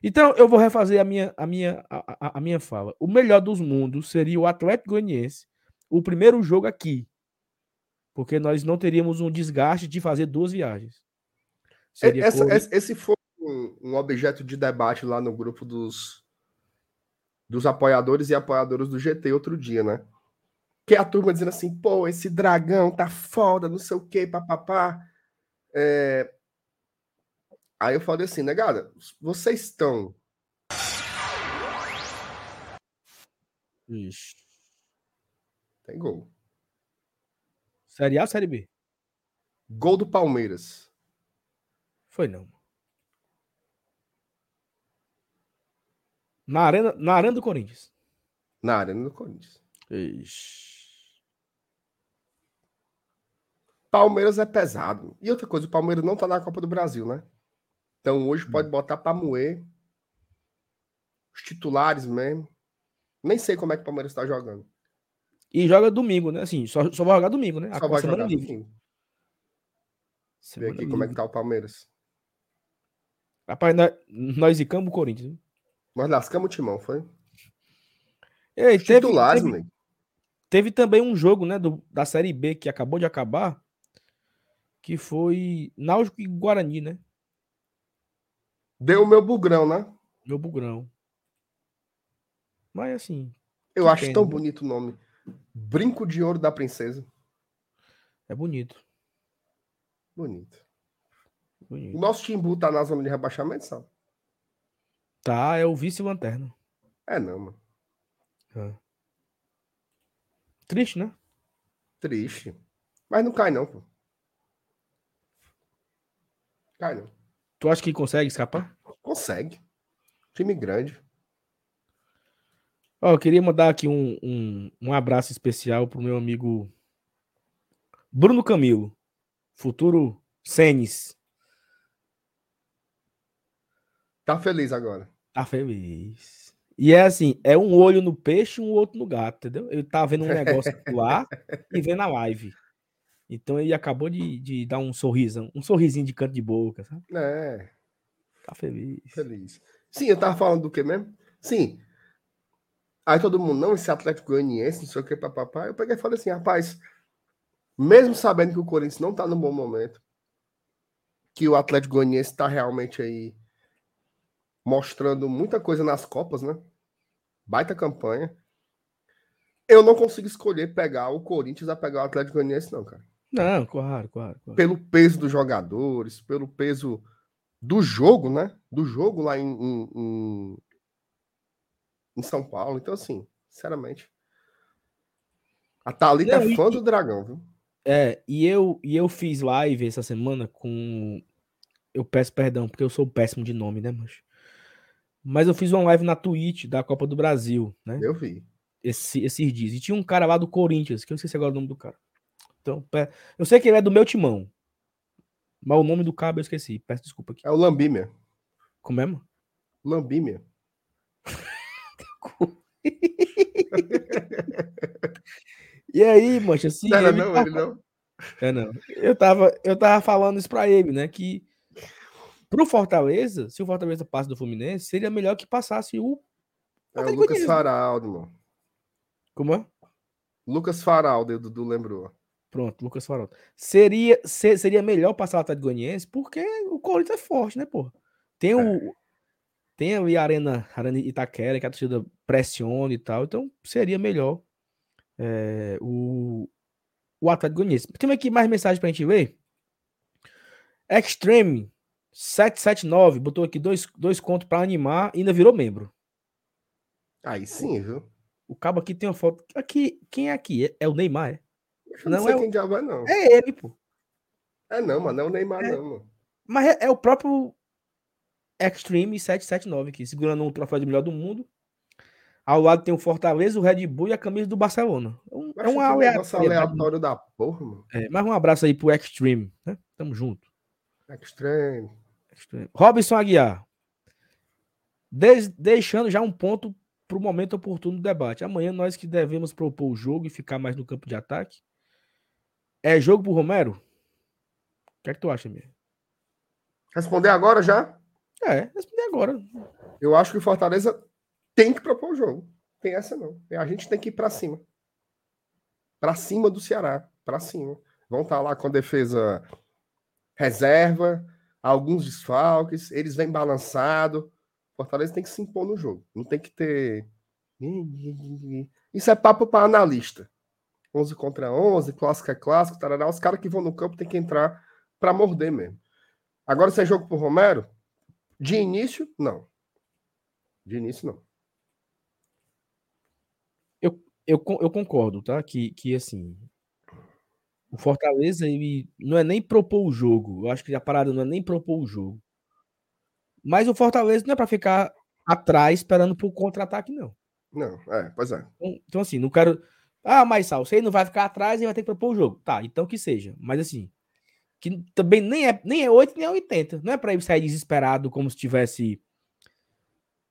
Então, eu vou refazer a minha, a minha, a, a- minha fala. O melhor dos mundos seria o Atlético Goianiense, o primeiro jogo aqui. Porque nós não teríamos um desgaste de fazer duas viagens. Seria Essa- esse- esse foi um, um objeto de debate lá no grupo dos, dos apoiadores e apoiadoras do GT outro dia, né? que é a turma dizendo assim, pô, esse dragão tá foda, não sei o que, papapá. É... Aí eu falei assim, negada, vocês estão. Ixi. Tem gol. Série A ou Série B? Gol do Palmeiras. Foi não. Na arena, na arena do Corinthians. Na Arena do Corinthians. Ixi. Palmeiras é pesado. E outra coisa, o Palmeiras não tá na Copa do Brasil, né? Então hoje pode botar pra moer os titulares mesmo. Nem sei como é que o Palmeiras tá jogando. E joga domingo, né? Assim, só, só vai jogar domingo, né? Só vai jogar livre. domingo. Semana aqui como é que livre. tá o Palmeiras. Rapaz, nós, nós zicamos o Corinthians. Nós lascamos o timão, foi? Ei, teve, teve, teve também um jogo, né, do, da Série B que acabou de acabar, que foi Náutico e Guarani, né? Deu o meu bugrão, né? Meu bugrão. Mas assim, Eu acho pena, tão né? bonito o nome. Brinco de Ouro da Princesa. é bonito. Bonito. O bonito. nosso Timbu tá na zona de rebaixamento, sabe? Tá, é o vice-lanterna. É não, mano. É. Triste, né? Triste. Mas não cai, não, pô. Cai, não. Tu acha que consegue escapar? Consegue. Time grande. Ó, eu queria mandar aqui um, um, um abraço especial pro meu amigo Bruno Camilo, futuro Senes. Tá feliz agora. Tá feliz. E é assim, é um olho no peixe e um outro no gato, entendeu? Ele tá vendo um negócio lá e vendo a live. Então ele acabou de, de dar um sorriso, um sorrisinho de canto de boca, sabe? É, Tá feliz. feliz. Sim, eu tava falando do que mesmo? Sim. Aí todo mundo, não, esse Atlético Goianiense, não sei o que, papapá. Eu peguei e falei assim, rapaz, mesmo sabendo que o Corinthians não tá no bom momento, que o Atlético Goianiense tá realmente aí mostrando muita coisa nas Copas, né? Baita campanha. Eu não consigo escolher pegar o Corinthians a pegar o Atlético Goianiense, não, cara. Não, claro, claro. claro. pelo peso dos jogadores, pelo peso do jogo, né? Do jogo lá em, em, em- em São Paulo. Então, assim, sinceramente. A Thalita Não, é e- fã do Dragão, viu? É, e eu, e eu fiz live essa semana com. Eu peço perdão, porque eu sou péssimo de nome, né, mancho? Mas eu fiz uma live na Twitch da Copa do Brasil, né? Eu vi. Esse, esses dias. E tinha um cara lá do Corinthians, que eu esqueci agora o nome do cara. Então, eu sei que ele é do meu timão. Mas o nome do cabo eu esqueci. Peço desculpa aqui. É o Lambímia. Como é, mano? Lambímia. E aí, mancha, assim. Não ele não, tava- ele não. É, não. Eu tava, eu tava falando isso pra ele, né? Que pro Fortaleza, se o Fortaleza passa do Fluminense, seria melhor que passasse o. É o Lucas. Faraldo, irmão. Como é? Lucas Faraldo, o Dudu lembrou. Pronto, Lucas Farol. Seria, se- seria melhor passar o Atlético Goianiense, porque o Corinthians é forte, né, porra? Tem o. Tem ali a Arena, Arena Itaquera, que a torcida pressiona e tal. Então, seria melhor é, o, o Atlético Goianiense. Tem aqui mais mensagem pra gente ler. Extreme 779 botou aqui dois, dois contos pra animar e ainda virou membro. Aí sim, viu? O cabo aqui tem uma foto. Aqui, quem é aqui? É, é o Neymar, é? Eu não, Não sei é o- quem diabo é, não. É ele, pô. É não, mano. Não é o Neymar, É. não, mano. Mas é, é o próprio Extreme 779 aqui, segurando um troféu de melhor do mundo. Ao lado tem o Fortaleza, o Red Bull e a camisa do Barcelona. É, um, é Acho um aleatório. aleatório da porra, mano. É, mais um abraço aí pro Extreme, né? Tamo junto. Extreme. Robson Aguiar. Des- deixando já um ponto pro momento oportuno do debate. Amanhã nós que devemos propor o jogo e ficar mais no campo de ataque. É jogo pro Romero? O que é que tu acha, mesmo? Responder agora já? É, respondi agora. Eu acho que o Fortaleza tem que propor o jogo. Tem essa não. A gente tem que ir pra cima. Pra cima do Ceará. Pra cima. Vão estar lá com a defesa reserva, alguns desfalques, eles vêm balançado. Fortaleza tem que se impor no jogo. Não tem que ter. Isso é papo para analista. 11 contra 11, clássico é clássico, tarará. Os caras que vão no campo tem que entrar para morder mesmo. Agora, se é jogo pro Romero, de início, não. De início, não. Eu, con- eu concordo, tá? Que, que assim. O Fortaleza, ele não é nem propor o jogo. Eu acho que a parada não é nem propor o jogo. Mas o Fortaleza não é pra ficar atrás esperando pro contra-ataque, não. Não, é, pois é. Então, então, assim, não quero. Ah, mas Sal, você não vai ficar atrás e vai ter que propor o jogo. Tá, então que seja. Mas assim, que também nem é, nem é 8 nem é 80. Não é pra ele sair desesperado como se tivesse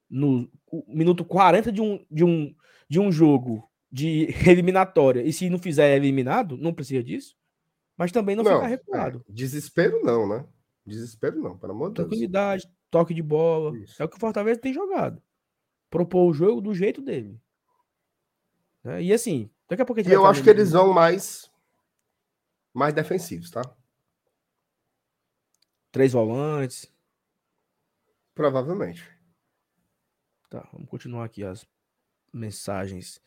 no minuto 40 de um, de um, de um jogo de eliminatória. E se não fizer eliminado, não precisa disso. Mas também não, ficar é, recuado. desespero não, né? Desespero não, pelo amor de Deus. Tranquilidade, toque de bola. Isso. É o que o Fortaleza tem jogado. Propor o jogo do jeito dele. Né? E assim, daqui a pouco a gente E eu acho que eles vão mais mais defensivos, tá? Três volantes. Provavelmente. Tá, vamos continuar aqui as mensagens.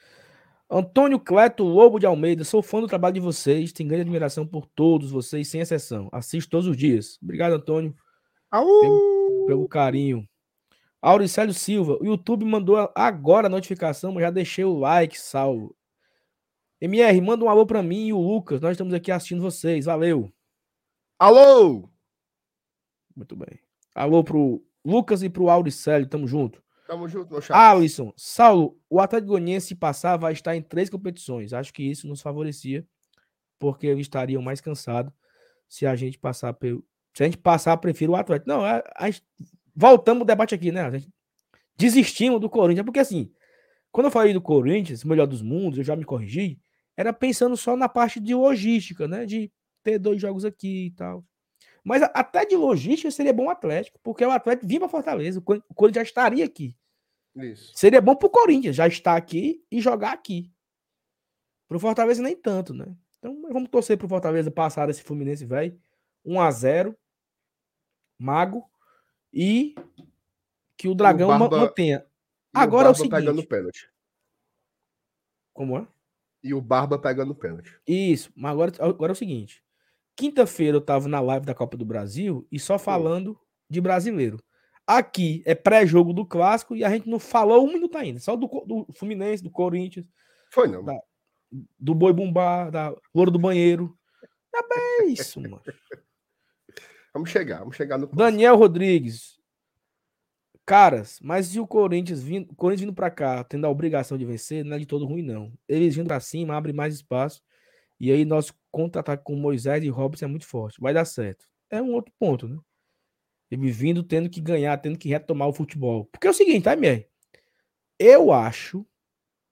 Antônio Cleto Lobo de Almeida, sou fã do trabalho de vocês, tenho grande admiração por todos vocês, sem exceção. Assisto todos os dias. Obrigado, Antônio, Au! pelo carinho. Auricélio Silva, o YouTube mandou agora a notificação, mas já deixei o like, salvo. MR, manda um alô pra mim e o Lucas, nós estamos aqui assistindo vocês, valeu. Alô! Muito bem. Alô pro Lucas e pro Auricélio, tamo junto. Tamo junto, meu chapa. Alisson, Saulo, o Atlético Goianiense se passar vai estar em três competições. Acho que isso nos favorecia, porque eles estariam mais cansados se a gente passar pelo. Se a gente passar, prefiro o Atlético. Não, a, a gente- voltamos o debate aqui, né? A gente desistimos do Corinthians, porque assim, quando eu falei do Corinthians, melhor dos mundos, eu já me corrigi, era pensando só na parte de logística, né? De ter dois jogos aqui e tal. Mas até de logística seria bom o Atlético, porque o Atlético vinha para Fortaleza, o Cor- o Corinthians já estaria aqui. Isso. Seria bom pro Corinthians já estar aqui e jogar aqui. Pro Fortaleza nem tanto, né? Então vamos torcer pro Fortaleza passar esse Fluminense, velho. 1 a 0 Mago. E que o Dragão ma- Barba- mantenha. E Agora é o Barba pegando seguinte. pênalti. Como é? E o Barba pegando pênalti. Isso. Mas agora, agora é o seguinte. Quinta-feira eu tava na live da Copa do Brasil e só falando de brasileiro. Aqui é pré-jogo do clássico e a gente não falou um minuto ainda. Só do, do Fluminense, do Corinthians. Foi não. Tá. do boi bumbá, da louro do banheiro. É bem isso, mano. Vamos chegar, vamos chegar no Daniel Rodrigues. Caras, mas se o Corinthians vindo, o Corinthians vindo pra cá, tendo a obrigação de vencer, não é de todo ruim, não. Eles vindo pra cima, abre mais espaço. E aí nosso contra-ataque com Moisés e Robson é muito forte. Vai dar certo. É um outro ponto, né? Ele vindo tendo que ganhar, tendo que retomar o futebol. Porque é o seguinte, tá, MR? Eu acho,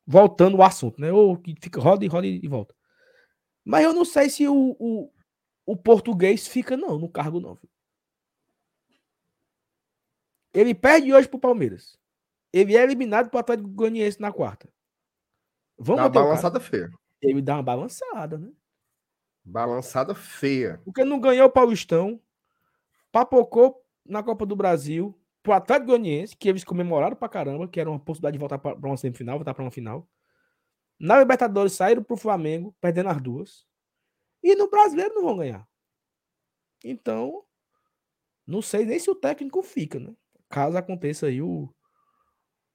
voltando ao assunto, né? Ou que fica, roda e roda e volta. Mas eu não sei se o, o, o português fica, não, no cargo, não. filho. Ele perde hoje pro Palmeiras. Ele é eliminado pro Atlético Goianiense na quarta. Vamos Dá uma manter o Ele dá uma balançada, né? Balançada feia. Porque não ganhou o Paulistão, papocou na Copa do Brasil pro Atlético Goianiense, que eles comemoraram pra caramba, que era uma possibilidade de voltar pra pra uma semifinal, voltar pra uma final. Na Libertadores saíram pro Flamengo, perdendo as duas. E no Brasileiro não vão ganhar. Então, não sei nem se o técnico fica, né? Caso aconteça aí o,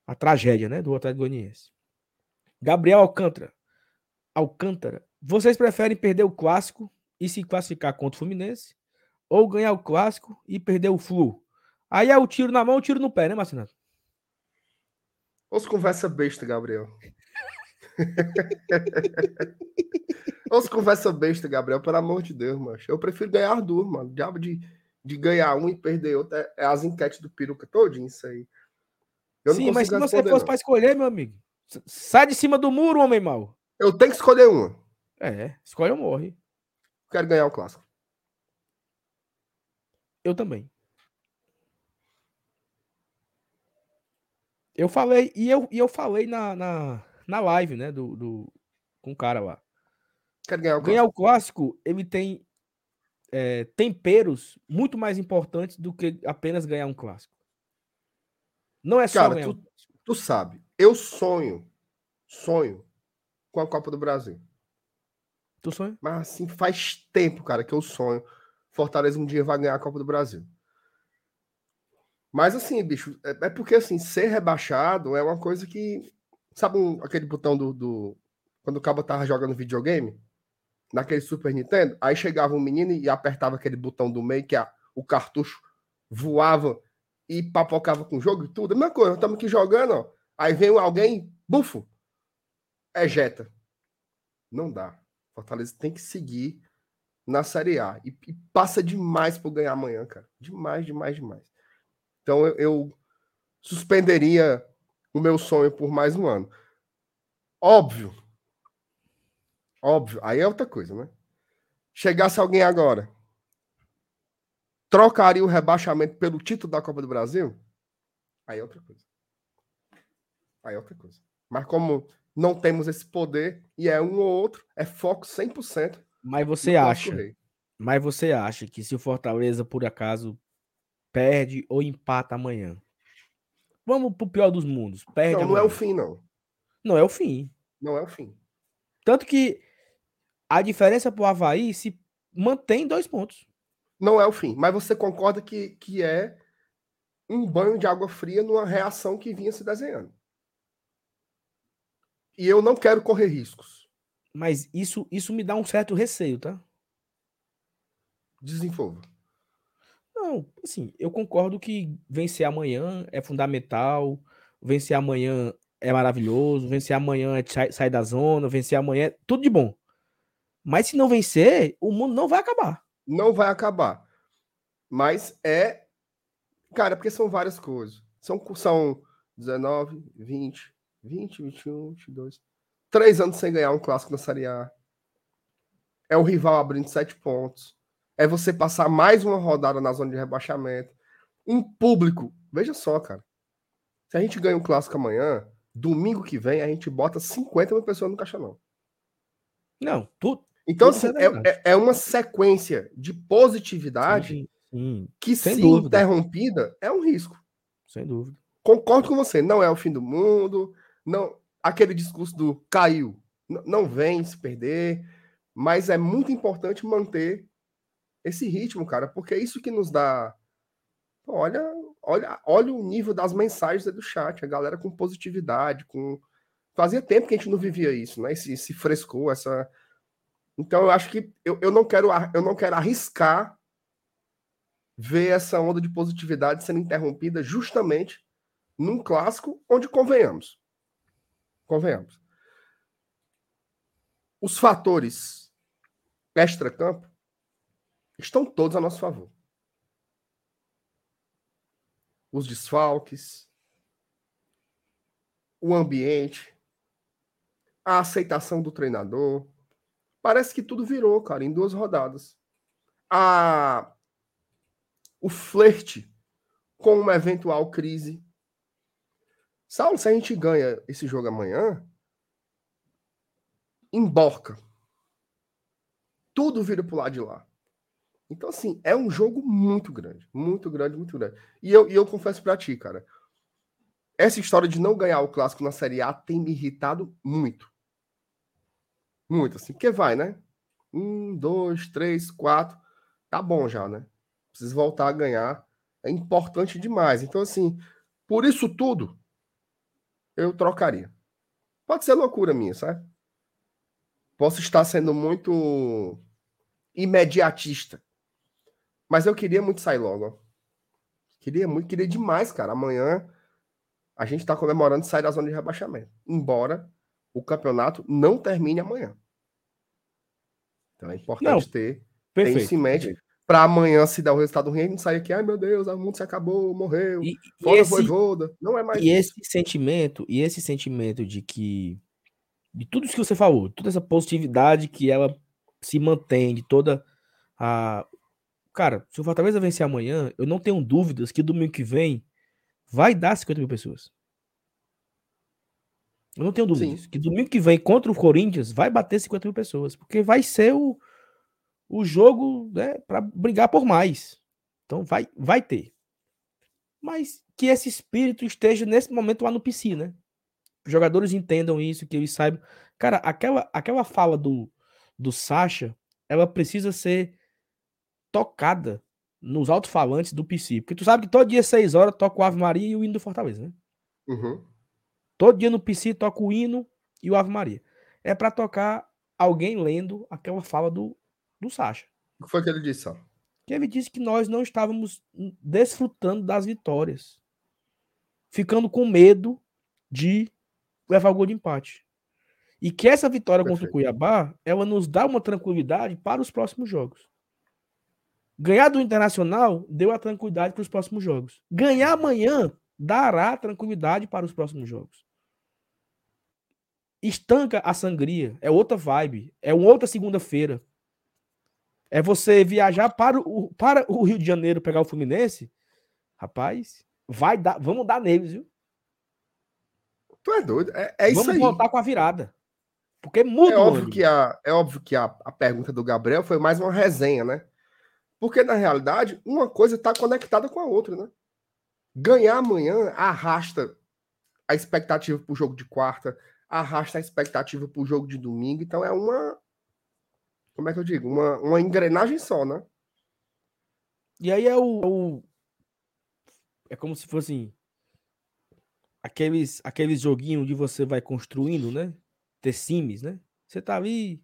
a tragédia, né, do Atlético Goianiense. Gabriel Alcântara. Alcântara. Vocês preferem perder o clássico e se classificar contra o Fluminense ou ganhar o clássico e perder o Flu? Aí é o tiro na mão, o tiro no pé, né, Marcinato? Os conversa besta, Gabriel. Os conversa besta, Gabriel, pelo amor de Deus, mano. Eu prefiro ganhar as duas, mano. Diabo de, de ganhar um e perder outro é, é as enquetes do peruca todinho, isso aí. Eu Sim, mas se você fosse para escolher, meu amigo, sai de cima do muro, homem mau. Eu tenho que escolher uma. É, escolhe ou morre. Quero ganhar o clássico. Eu também. Eu falei, e eu, e eu falei na, na, na live, né, do, do, com o cara lá. Quero ganhar o Ganhar clássico. o clássico, ele tem é, temperos muito mais importantes do que apenas ganhar um clássico. Não é só Cara, ganhar. tu- Tu sabe, eu sonho, sonho com a Copa do Brasil. Tu sonha? Mas assim, faz tempo, cara, que eu sonho. Fortaleza um dia vai ganhar a Copa do Brasil. Mas assim, bicho, é, é porque assim, ser rebaixado é uma coisa que. Sabe um- aquele botão do, do- Quando o cabo tava jogando videogame? Naquele Super Nintendo? Aí chegava um menino e apertava aquele botão do meio, que a- o cartucho voava e papocava com o jogo e tudo. A mesma coisa, estamos aqui jogando, ó. Aí vem alguém, bufo, ejeta. Não dá. Fortaleza tem que seguir na Série A. E, e passa demais por ganhar amanhã, cara. Demais, demais, demais. Então eu, eu suspenderia o meu sonho por mais um ano. Óbvio. Óbvio. Aí é outra coisa, né? Chegasse alguém agora, trocaria o rebaixamento pelo título da Copa do Brasil? Aí é outra coisa. Aí é outra coisa. Mas como não temos esse poder e é um ou outro, é foco 100%. Mas você acha, Rei. mas você acha que se o Fortaleza, por acaso, perde ou empata amanhã? Vamos pro pior dos mundos. Perde Não, não é o fim, não. Não é o fim. Não é o fim. Tanto que a diferença pro Havaí se mantém dois pontos. Não é o fim. Mas você concorda que, que é um banho de água fria numa reação que vinha se desenhando. E eu não quero correr riscos. Mas isso, isso me dá um certo receio, tá? Desenvolva. Não, assim, eu concordo que vencer amanhã é fundamental, vencer amanhã é maravilhoso, vencer amanhã é sai- sair da zona, vencer amanhã é tudo de bom. Mas se não vencer, o mundo não vai acabar. Não vai acabar. Mas é. Cara, porque são várias coisas. São, são 19, 20, 20, 21, 22. Três anos sem ganhar um clássico na Série A. É o rival abrindo sete pontos. É você passar mais uma rodada na zona de rebaixamento. Um público. Veja só, cara. Se a gente ganha um clássico amanhã, domingo que vem, a gente bota 50 mil pessoas no caixão. Não, tudo. Então, é assim, é, verdade. é- é uma sequência de positividade Sim, sim, que, Sem se dúvida. interrompida, é um risco. sem dúvida. Concordo com você, não é o fim do mundo, não aquele discurso do caiu, não vem se perder, mas é muito importante manter esse ritmo, cara, porque é isso que nos dá. Olha, olha, olha o nível das mensagens do chat, a galera com positividade, com fazia tempo que a gente não vivia isso, né? Esse, esse frescor, essa. Então eu acho que eu, eu não quero eu não quero arriscar ver essa onda de positividade sendo interrompida justamente num clássico onde convenhamos. Convenhamos. Os fatores extra-campo estão todos a nosso favor. Os desfalques, o ambiente, a aceitação do treinador. Parece que tudo virou, cara, em duas rodadas. A o flerte com uma eventual crise. Saulo, se a gente ganha esse jogo amanhã, emborca. Tudo vira pro lado de lá. Então, assim, é um jogo muito grande. Muito grande, muito grande. E eu, e eu confesso pra ti, cara. Essa história de não ganhar o clássico na Série A tem me irritado muito. Muito, assim. Porque vai, né? Um, dois, três, quatro. Tá bom já, né? Precisa voltar a ganhar. É importante demais. Então, assim, por isso tudo, eu trocaria. Pode ser loucura minha, sabe? Posso estar sendo muito imediatista. Mas eu queria muito sair logo. ó. Queria muito, queria demais, cara. Amanhã a gente tá comemorando sair da zona de rebaixamento. Embora o campeonato não termine amanhã. Então é importante Não, ter, ter Perfeito. isso em mente perfeito. Para amanhã se der o resultado ruim, a gente não sair aqui, ai meu Deus, o mundo se acabou, morreu, E, e fora esse, voivoda. Não é mais e isso. esse sentimento, e esse sentimento de que de tudo isso que você falou, toda essa positividade que ela se mantém, de toda a cara, se o Fortaleza vencer amanhã, eu não tenho dúvidas que domingo que vem vai dar 50 mil pessoas. Eu não tenho dúvida Sim. Que domingo que vem contra o Corinthians vai bater 50 mil pessoas. Porque vai ser o, o jogo né, para brigar por mais. Então vai, vai ter. Mas que esse espírito esteja nesse momento lá no PC, né? Os jogadores entendam isso, que eles saibam. Cara, aquela, aquela fala do, do Sacha, ela precisa ser tocada nos alto-falantes do PC. Porque tu sabe que todo dia, 6 horas, toca o Ave Maria e o hino do Fortaleza, né? Uhum. Todo dia no PC toca o hino e o Ave Maria. É pra tocar alguém lendo aquela fala do, do Sacha. O que foi que ele disse, ó? Que ele disse que nós não estávamos desfrutando das vitórias. Ficando com medo de levar o gol de empate. E que essa vitória contra o Perfeito. Cuiabá, ela nos dá uma tranquilidade para os próximos jogos. Ganhar do Internacional deu a tranquilidade para os próximos jogos. Ganhar amanhã dará tranquilidade para os próximos jogos. Estanca a sangria, é outra vibe, é uma outra segunda-feira. É você viajar para o, para o Rio de Janeiro pegar o Fluminense, rapaz, vai dar, vamos dar neles, viu? Tu é doido? É, é isso vamos aí. voltar com a virada. Porque muda É óbvio que, a, é óbvio que a, a pergunta do Gabriel foi mais uma resenha, né? Porque, na realidade, uma coisa está conectada com a outra, né? Ganhar amanhã arrasta a expectativa para o jogo de quarta, arrasta a expectativa para o jogo de domingo. Então, é uma. Como é que eu digo? Uma, uma engrenagem só, né? E aí é o, o- É como se fosse aqueles, aqueles joguinhos onde você vai construindo, né? The Sims, né? Você tá ali,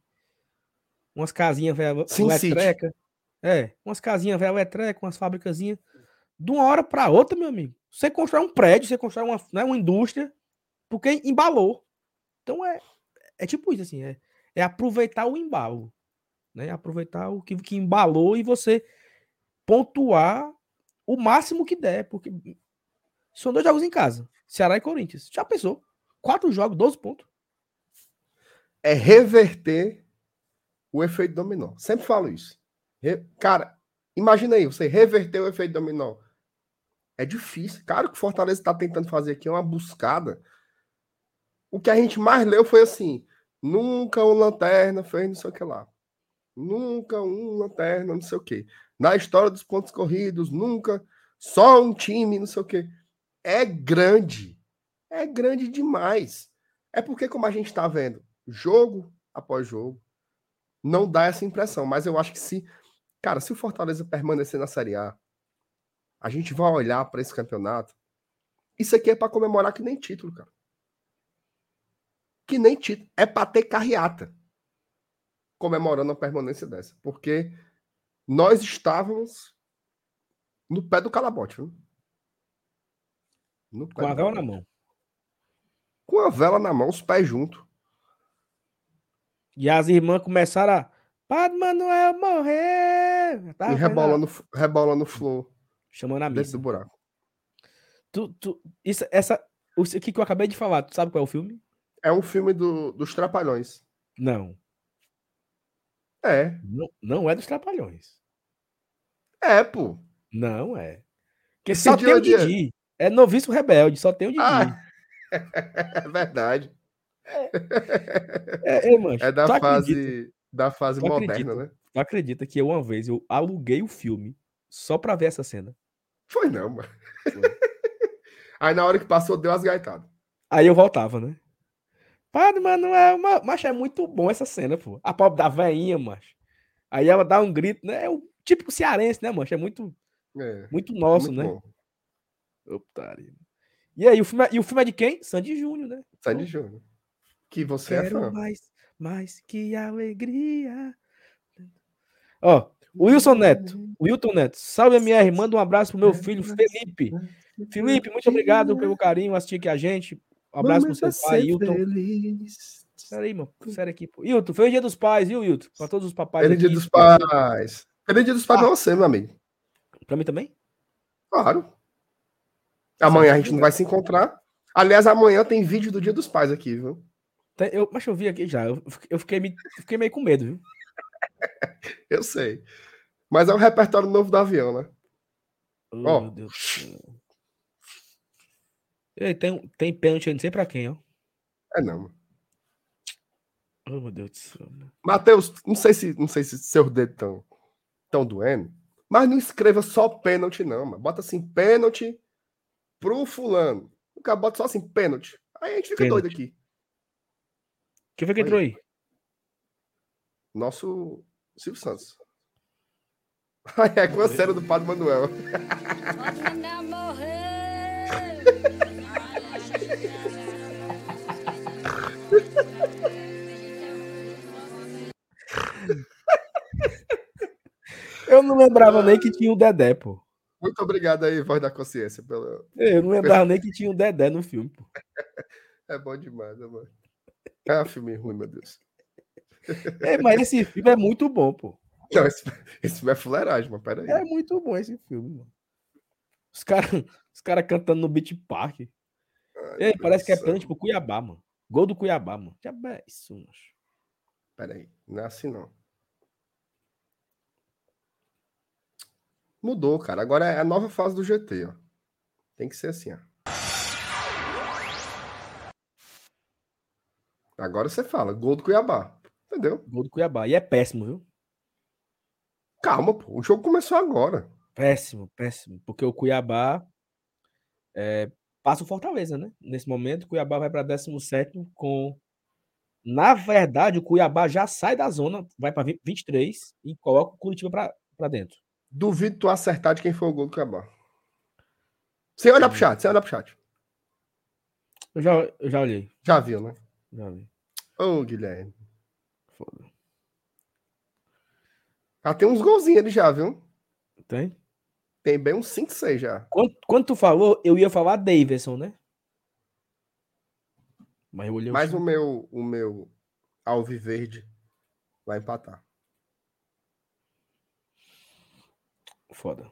umas casinhas velha Sim City. letreca. É, umas casinhas velha letreca, umas fábricazinhas. De uma hora para outra, meu amigo. Você constrói um prédio, você constrói uma, né, uma indústria, porque embalou. Então é, é tipo isso, assim, é, é aproveitar o embalo. Né? Aproveitar o que, que embalou e você pontuar o máximo que der, porque são dois jogos em casa, Ceará e Corinthians. Já pensou? Quatro jogos, 12 pontos. É reverter o efeito dominó. Sempre falo isso. Re- Cara, imagina aí, você reverter o efeito dominó. É difícil. Cara, o que o Fortaleza está tentando fazer aqui é uma buscada. O que a gente mais leu foi assim: nunca um lanterna fez não sei o que lá. Nunca um lanterna, não sei o que. Na história dos pontos corridos, nunca só um time, não sei o que. É grande. É grande demais. É porque, como a gente está vendo, jogo após jogo, não dá essa impressão. Mas eu acho que se, cara, se o Fortaleza permanecer na Série A, a gente vai olhar para esse campeonato. Isso aqui é para comemorar que nem título, cara. Que nem título. É para ter carreata comemorando a permanência dessa. Porque nós estávamos no pé do calabote, viu? No pé Com a vela na mão. Com a vela na mão, os pés juntos. E as irmãs começaram a. Padre Manuel morreu! Tá e rebolando, rebolando flor Chamando a dentro missa. do buraco. Tu, tu, isso, essa, isso aqui que eu acabei de falar, tu sabe qual é o filme? É um filme do, dos Trapalhões. Não. É. Não, não é dos Trapalhões. É, pô. Não é. Porque só tem o é dia- Didi. É noviço rebelde, só tem o Didi. Ah, é verdade. É, é, mancho, É da fase, acredita- da fase moderna, acredita? né? Tu acredita que eu, uma vez eu aluguei o filme só pra ver essa cena? Foi não, mano. Aí na hora que passou, deu as gaitadas. Aí eu voltava, né? Padre Manuel, ma- macho, é muito bom essa cena, pô. A pobre da veinha, macho. Aí ela dá um grito, né? É o típico cearense, né, macho? É muito, É, muito nosso, muito né? bom. Otário. E aí, o filme, é- e o filme é de quem? Sandy Júnior, né? Sandy Júnior. Que você é fã. mais, mais que alegria. Ó, o Wilson Neto. Wilton Neto. Salve, MR. Manda um abraço pro meu filho, Felipe. Felipe, muito obrigado pelo carinho, assistir aqui a gente. Um abraço pro seu pai, Hilton. Feliz. Peraí, mano. Sério aqui, pô. Hilton, feliz dia dos pais, viu, Hilton? Pra todos os papais. Feliz dia dos pais. Feliz dia dos pais Ah. pra você, meu amigo. Pra mim também? Claro. Amanhã a gente não vai se encontrar. Aliás, amanhã tem vídeo do dia dos pais aqui, viu? Eu, mas eu vi aqui já. Eu, fiquei- eu fiquei, me- fiquei meio com medo, viu? Eu sei. Mas é o repertório novo do avião, né? Oh, Ó. meu Deus do céu. Ei, tem, tem pênalti aí, não sei pra quem, ó. É não. Oh, meu Deus do céu. Matheus, não sei se não sei se seus dedos estão tão doendo, mas não escreva só pênalti, não, mano. Bota assim, pênalti pro fulano. O cara bota só assim, pênalti. Aí a gente fica Pênalti. doido aqui. Quem foi que entrou aí? Nosso Silvio Santos. Ai, é com a cena do Padre Manuel. Eu não lembrava nem que tinha o Dedé, pô. Muito obrigado aí, Voz da Consciência. Pela... Eu não lembrava nem que tinha o Dedé no filme, pô. É bom demais, né, mano? É um filme ruim, meu Deus. É, mas esse filme é muito bom, pô. Não, esse, esse filme é fuleiragem, mas peraí. É muito bom esse filme, mano. Os caras os cara cantando no Beach Park. Ai, Ei, parece que é céu. pro Cuiabá, mano. Gol do Cuiabá, mano. Já é isso, mano. Peraí, não é assim não. Mudou, cara. Agora é a nova fase do GT, ó. Tem que ser assim, ó. Agora você fala, gol do Cuiabá. Entendeu? Gol do Cuiabá. E é péssimo, viu? Calma, pô. O jogo começou agora. Péssimo, péssimo. Porque o Cuiabá é, passa o Fortaleza, né? Nesse momento, o Cuiabá vai para 17 com. Na verdade, o Cuiabá já sai da zona, vai para 23 e coloca o Curitiba para dentro. Duvido tu acertar de quem foi o gol do Cuiabá. Sem olhar pro chat, sem olhar pro chat. Eu já, eu já olhei. Já viu, né? Já vi. Ô, Guilherme. Foda. Já tem uns golzinhos ali já, viu? Tem? Tem bem uns 5, 6 já. Quando, quando tu falou, eu ia falar Davidson, né? Mas eu olhei Mas o o meu, o meu Alviverde vai empatar. Foda.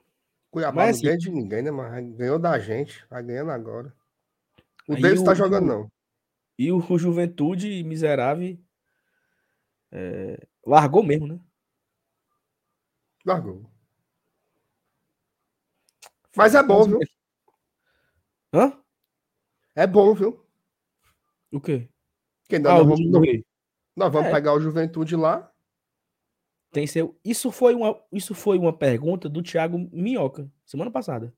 Cuiabá Mas não assim- ganha de ninguém, né, mas ganhou da gente, vai ganhando agora. O Davis tá o- jogando, não. E o Juventude miserável é, largou mesmo, né? Largou. Mas é bom, viu? Hã? É bom, viu? O quê? Porque ainda Ah, nós vamos, morrer. nós vamos É. pegar o Juventude lá. Tem seu. Isso foi uma, isso foi uma pergunta do Thiago Minhoca semana passada.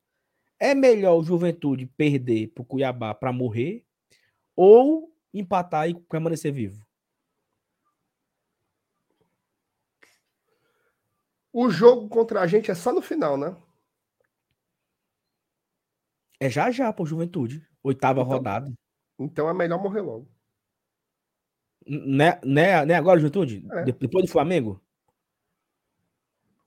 É melhor o Juventude perder pro Cuiabá para morrer ou empatar e permanecer vivo? O jogo contra a gente é só no final, né? É já já pro Juventude, oitava Então- rodada. Então é melhor morrer logo. Né, né, né agora, Juventude? É. De- Depois do Flamengo?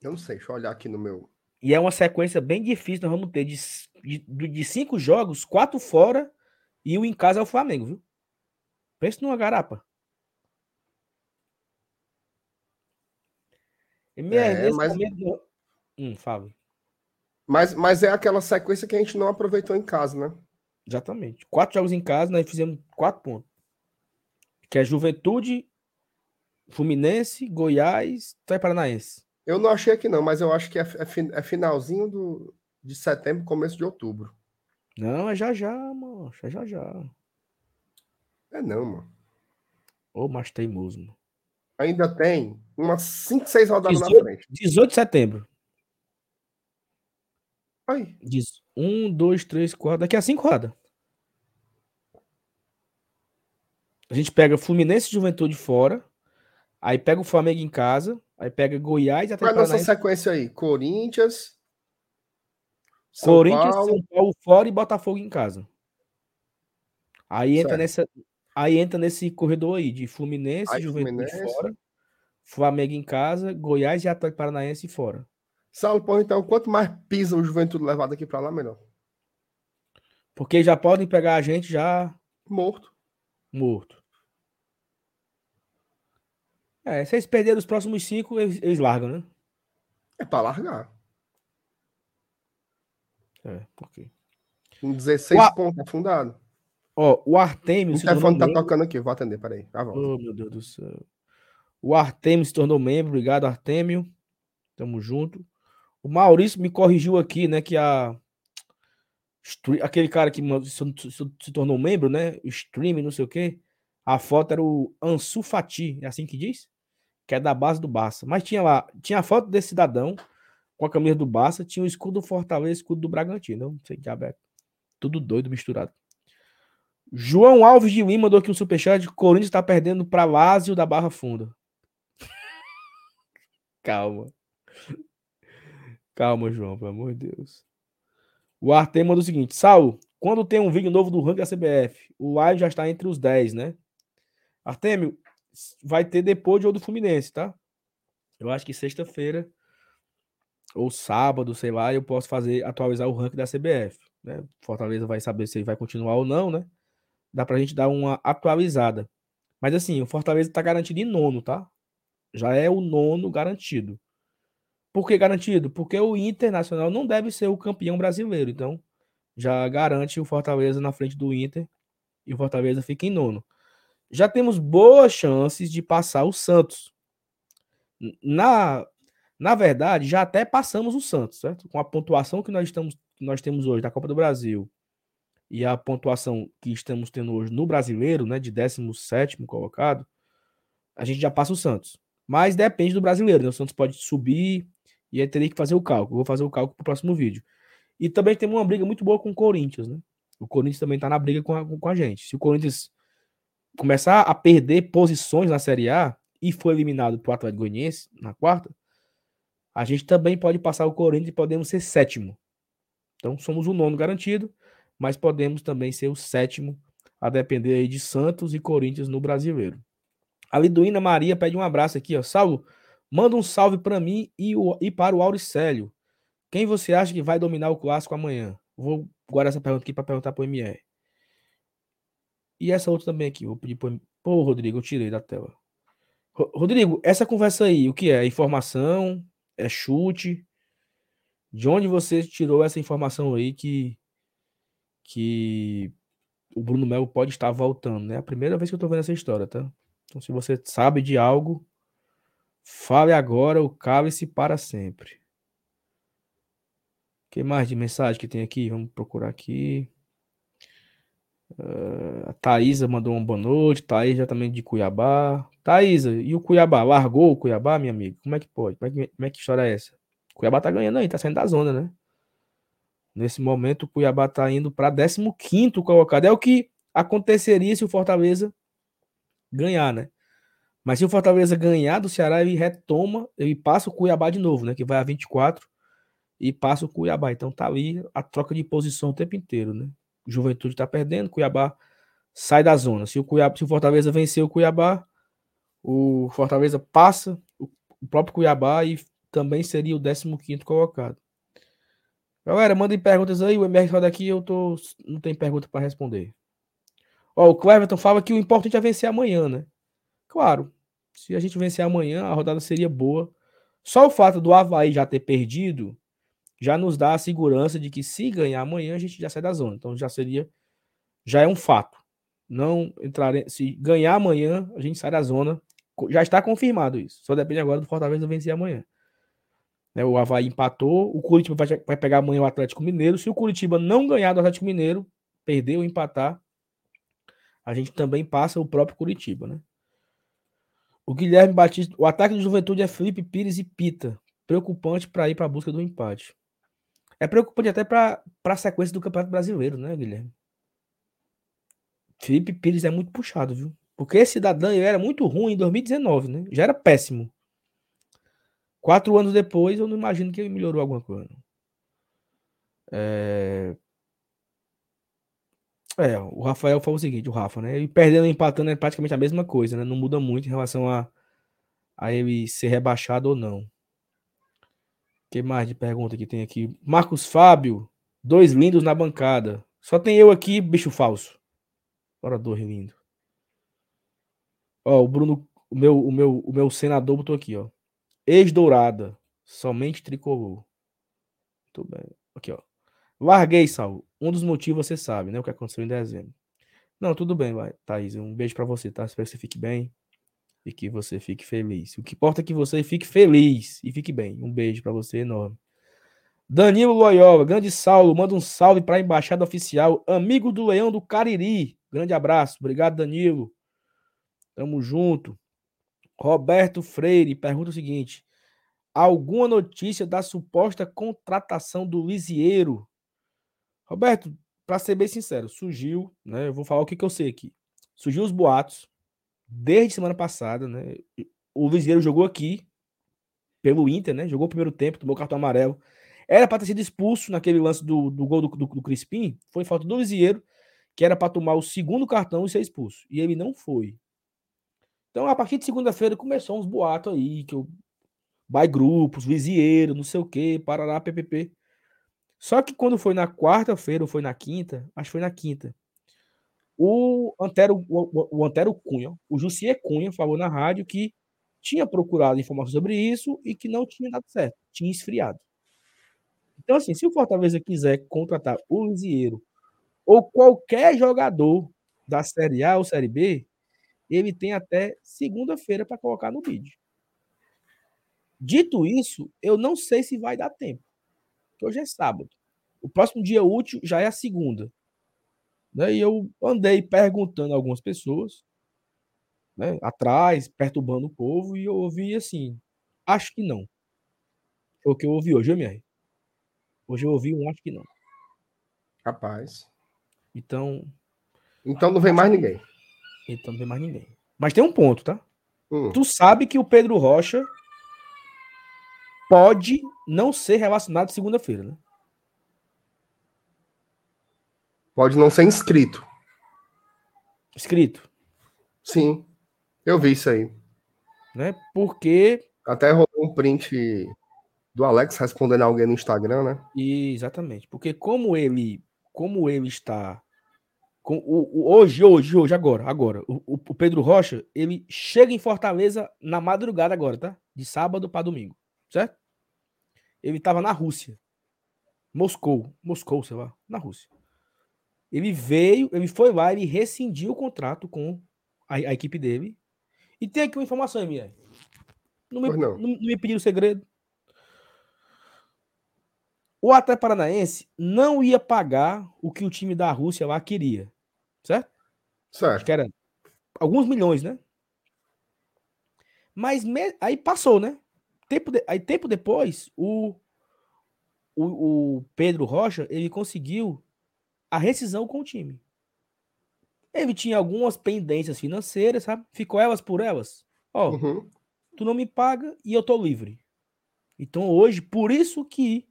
Eu não sei, deixa eu olhar aqui no meu. E é uma sequência bem difícil, nós vamos ter de, de, de- cinco jogos, quatro fora e o em casa é o Flamengo, viu? Pensa numa garapa. E É, nesse mas- momento. Hum, Fábio. Mas, mas é aquela sequência que a gente não aproveitou em casa, né? Exatamente. Quatro jogos em casa, nós fizemos quatro pontos. Que é Juventude, Fluminense, Goiás, Atlético Paranaense. Eu não achei aqui não, mas eu acho que é, é é finalzinho do, de setembro, começo de outubro. Não, é já já, mano. É já já. É não, mano. Ô, mas teimoso, mano. Ainda tem umas 5, 6 rodadas na 18. frente. 18 de setembro. Aí, Diz um, dois, três, quatro. Daqui a cinco rodadas. A gente pega Fluminense e Juventude fora. Aí pega o Flamengo em casa. Aí pega Goiás e qual é a nossa sequência aí? Corinthians, São Corinthians, Paulo, São Paulo fora e Botafogo em casa. Aí entra, Certo. nessa, aí entra nesse corredor aí de Fluminense, Aí Juventude Fluminense. fora. Flamengo em casa, Goiás e Atlético Paranaense fora. Saulo, porra, então, quanto mais pisa o Juventude levar daqui pra lá, melhor. Porque já podem pegar a gente já Morto. morto. É, se eles perderem os próximos cinco, eles, eles largam, né? É pra largar. É, porque. Com 16 Ua- pontos afundado. Ó, o Artemio O telefone tá membro. tocando aqui, vou atender, peraí. Já volto. Oh, meu Deus do céu. O Artemio se tornou membro. Obrigado, Artemio. Tamo junto. O Maurício me corrigiu aqui, né? Que a. Aquele cara que se, tornou membro, né? O stream, não sei o quê. A foto era o Ansu Fati, é assim que diz? Que é da base do Barça. Mas tinha lá, tinha a foto desse cidadão com a camisa do Barça, tinha o escudo do Fortaleza, escudo do Bragantino. Não sei que diabo é. Tudo doido, misturado. João Alves de Lima mandou aqui um superchat. Corinthians está perdendo para Lázio da Barra Funda. Calma. Calma, João, pelo amor de Deus. O Artem manda o seguinte: Saulo, quando tem um vídeo novo do ranking da CBF, o live já está entre os 10, né? Artemio, vai ter depois de do Fluminense, tá? Eu acho que sexta-feira ou sábado, sei lá, eu posso fazer atualizar o ranking da CBF. Né? Fortaleza vai saber se ele vai continuar ou não, né? Dá pra gente dar uma atualizada. Mas assim, o Fortaleza tá garantido em nono, tá? Já é o nono garantido. Por que garantido? Porque o Internacional não deve ser o campeão brasileiro. Então, já garante o Fortaleza na frente do Inter e o Fortaleza fica em nono. Já temos boas chances de passar o Santos. Na, na verdade, já até passamos o Santos, certo? Com a pontuação que nós, estamos, que nós temos hoje da Copa do Brasil e a pontuação que estamos tendo hoje no brasileiro, né, de 17 colocado, a gente já passa o Santos. Mas depende do brasileiro, né? O Santos pode subir e aí teria que fazer o cálculo. Vou fazer o cálculo para o próximo vídeo. E também temos uma briga muito boa com o Corinthians, né? O Corinthians também está na briga com a, com a gente. Se o Corinthians começar a perder posições na Série A e for eliminado para o Atlético Goianiense na quarta, a gente também pode passar o Corinthians e podemos ser sétimo. Então somos o nono garantido, mas podemos também ser o sétimo, a depender aí de Santos e Corinthians no Brasileiro. A Liduína Maria pede um abraço aqui, ó. Saulo, manda um salve para mim e, o, e para o Auricélio. Quem você acha que vai dominar o clássico amanhã? Vou guardar essa pergunta aqui para perguntar para o MR. E essa outra também aqui, vou pedir pro... Pô, Rodrigo, eu tirei da tela. Rodrigo, essa conversa aí, o que é? Informação? É chute? De onde você tirou essa informação aí que que o Bruno Melo pode estar voltando, né? É a primeira vez que eu tô vendo essa história, tá? Então, se você sabe de algo, fale agora ou cale-se para sempre. O que mais de mensagem que tem aqui? Vamos procurar aqui. Uh, a Thaisa mandou uma boa noite. Thaís já também de Cuiabá. Thaisa, e o Cuiabá? Largou o Cuiabá, minha amiga? Como é que pode? Como é que, como é que história é essa? O Cuiabá tá ganhando aí, tá saindo da zona, né? Nesse momento, o Cuiabá tá indo para 15 colocado. É o que aconteceria se o Fortaleza ganhar, né? Mas se o Fortaleza ganhar do Ceará, ele retoma, ele passa o Cuiabá de novo, né? Que vai a 24 e passa o Cuiabá. Então tá ali a troca de posição o tempo inteiro, né? Juventude tá perdendo, Cuiabá sai da zona. Se o, Cuiabá, se o Fortaleza vencer o Cuiabá, o Fortaleza passa o próprio Cuiabá e também seria o 15 colocado. Galera, mandem perguntas aí. O MR só daqui eu tô. Não tem pergunta para responder. Ó, o Cleverton fala que o importante é vencer amanhã, né? Claro. Se a gente vencer amanhã, a rodada seria boa. Só o fato do Havaí já ter perdido já nos dá a segurança de que se ganhar amanhã, a gente já sai da zona. Então já seria. Já é um fato. Não entrar. Se ganhar amanhã, a gente sai da zona. Já está confirmado isso. Só depende agora do Fortaleza vencer amanhã. Né, o Havaí empatou. O Curitiba vai, vai pegar amanhã o Atlético Mineiro. Se o Curitiba não ganhar do Atlético Mineiro, perder ou empatar, a gente também passa o próprio Curitiba, né? O Guilherme Batista, o ataque do Juventude é Felipe Pires e Pita. Preocupante para ir para a busca do empate. É preocupante até para a sequência do Campeonato Brasileiro, né, Guilherme? Felipe Pires é muito puxado, viu? Porque esse cidadão era muito ruim em 2019, né? Já era péssimo. Quatro anos depois, eu não imagino que ele melhorou alguma coisa. É... é, o Rafael falou o seguinte, o Rafa, né? Ele perdendo e empatando é praticamente a mesma coisa, né? Não muda muito em relação a, a ele ser rebaixado ou não. Que mais de pergunta que tem aqui? Marcos Fábio, dois lindos na bancada. Só tem eu aqui, bicho falso. Bora, dois lindo. Ó, o Bruno, o meu, o meu, o meu senador botou aqui, ó. Ex-dourada. Somente tricolor. Muito bem. Aqui, ó. Larguei, Sal. Um dos motivos você sabe, né? O que aconteceu em dezembro. Não, tudo bem, vai, Thaís. Um beijo para você, tá? Espero que você fique bem e que você fique feliz. O que importa é que você fique feliz e fique bem. Um beijo para você enorme. Danilo Loyola, grande Saulo, manda um salve para a embaixada oficial, amigo do Leão do Cariri. Grande abraço. Obrigado, Danilo. Tamo junto. Roberto Freire pergunta o seguinte: alguma notícia da suposta contratação do Lisieiro? Roberto, para ser bem sincero, surgiu, né? Eu vou falar o que, que eu sei aqui. Surgiu os boatos desde semana passada, né? O Lisieiro jogou aqui pelo Inter, né? Jogou o primeiro tempo, tomou cartão amarelo. Era para ter sido expulso naquele lance do, do gol do, do, do Crispim. Foi falta do Lisieiro, que era para tomar o segundo cartão e ser expulso. E ele não foi. Então, a partir de segunda-feira, começou uns boatos aí, que eu. Vai grupos, Lisieiro, não sei o quê, Parará, PPP. Só que quando foi na quarta-feira ou foi na quinta, acho que foi na quinta, o Antero, o, o Antero Cunha, o Jussier Cunha, falou na rádio que tinha procurado informações sobre isso e que não tinha dado certo, tinha esfriado. Então, assim, se o Fortaleza quiser contratar o Lisieiro ou qualquer jogador da Série A ou Série B, ele tem até segunda-feira para colocar no vídeo. Dito isso, eu não sei se vai dar tempo. Porque hoje é sábado. O próximo dia útil já é a segunda. Né? E eu andei perguntando a algumas pessoas, né, atrás, perturbando o povo, e eu ouvi assim: acho que não. Foi o que eu ouvi hoje, MR. Hoje eu ouvi um acho que não. Rapaz. Então, Então não vem mais ninguém. então não tem mais ninguém. Mas tem um ponto, tá? Hum, Tu sabe que o Pedro Rocha pode não ser relacionado segunda-feira, né? Pode não ser inscrito. Escrito, Sim. Eu vi isso aí. né? Porque Até rolou um print do Alex respondendo alguém no Instagram, né? exatamente, porque como ele, como ele está com o, o- hoje, hoje, hoje, agora, agora, o, o- o Pedro Rocha, ele chega em Fortaleza na madrugada agora, tá? De sábado para domingo, certo? Ele estava na Rússia. Moscou, Moscou, sei lá, na Rússia. Ele veio, ele foi lá, ele rescindiu o contrato com a, a equipe dele. E tem aqui uma informação, Emiel. Não me, não. não, me pediu segredo. O Atlético Paranaense não ia pagar o que o time da Rússia lá queria. Certo? Acho Certo. que era alguns milhões, né? Mas me- aí passou, né? Tempo de- Aí tempo depois, o, o, o Pedro Rocha, ele conseguiu a rescisão com o time. Ele tinha algumas pendências financeiras, sabe? Ficou elas por elas. Ó, Uhum. tu não me paga e eu tô livre. Então hoje, por isso que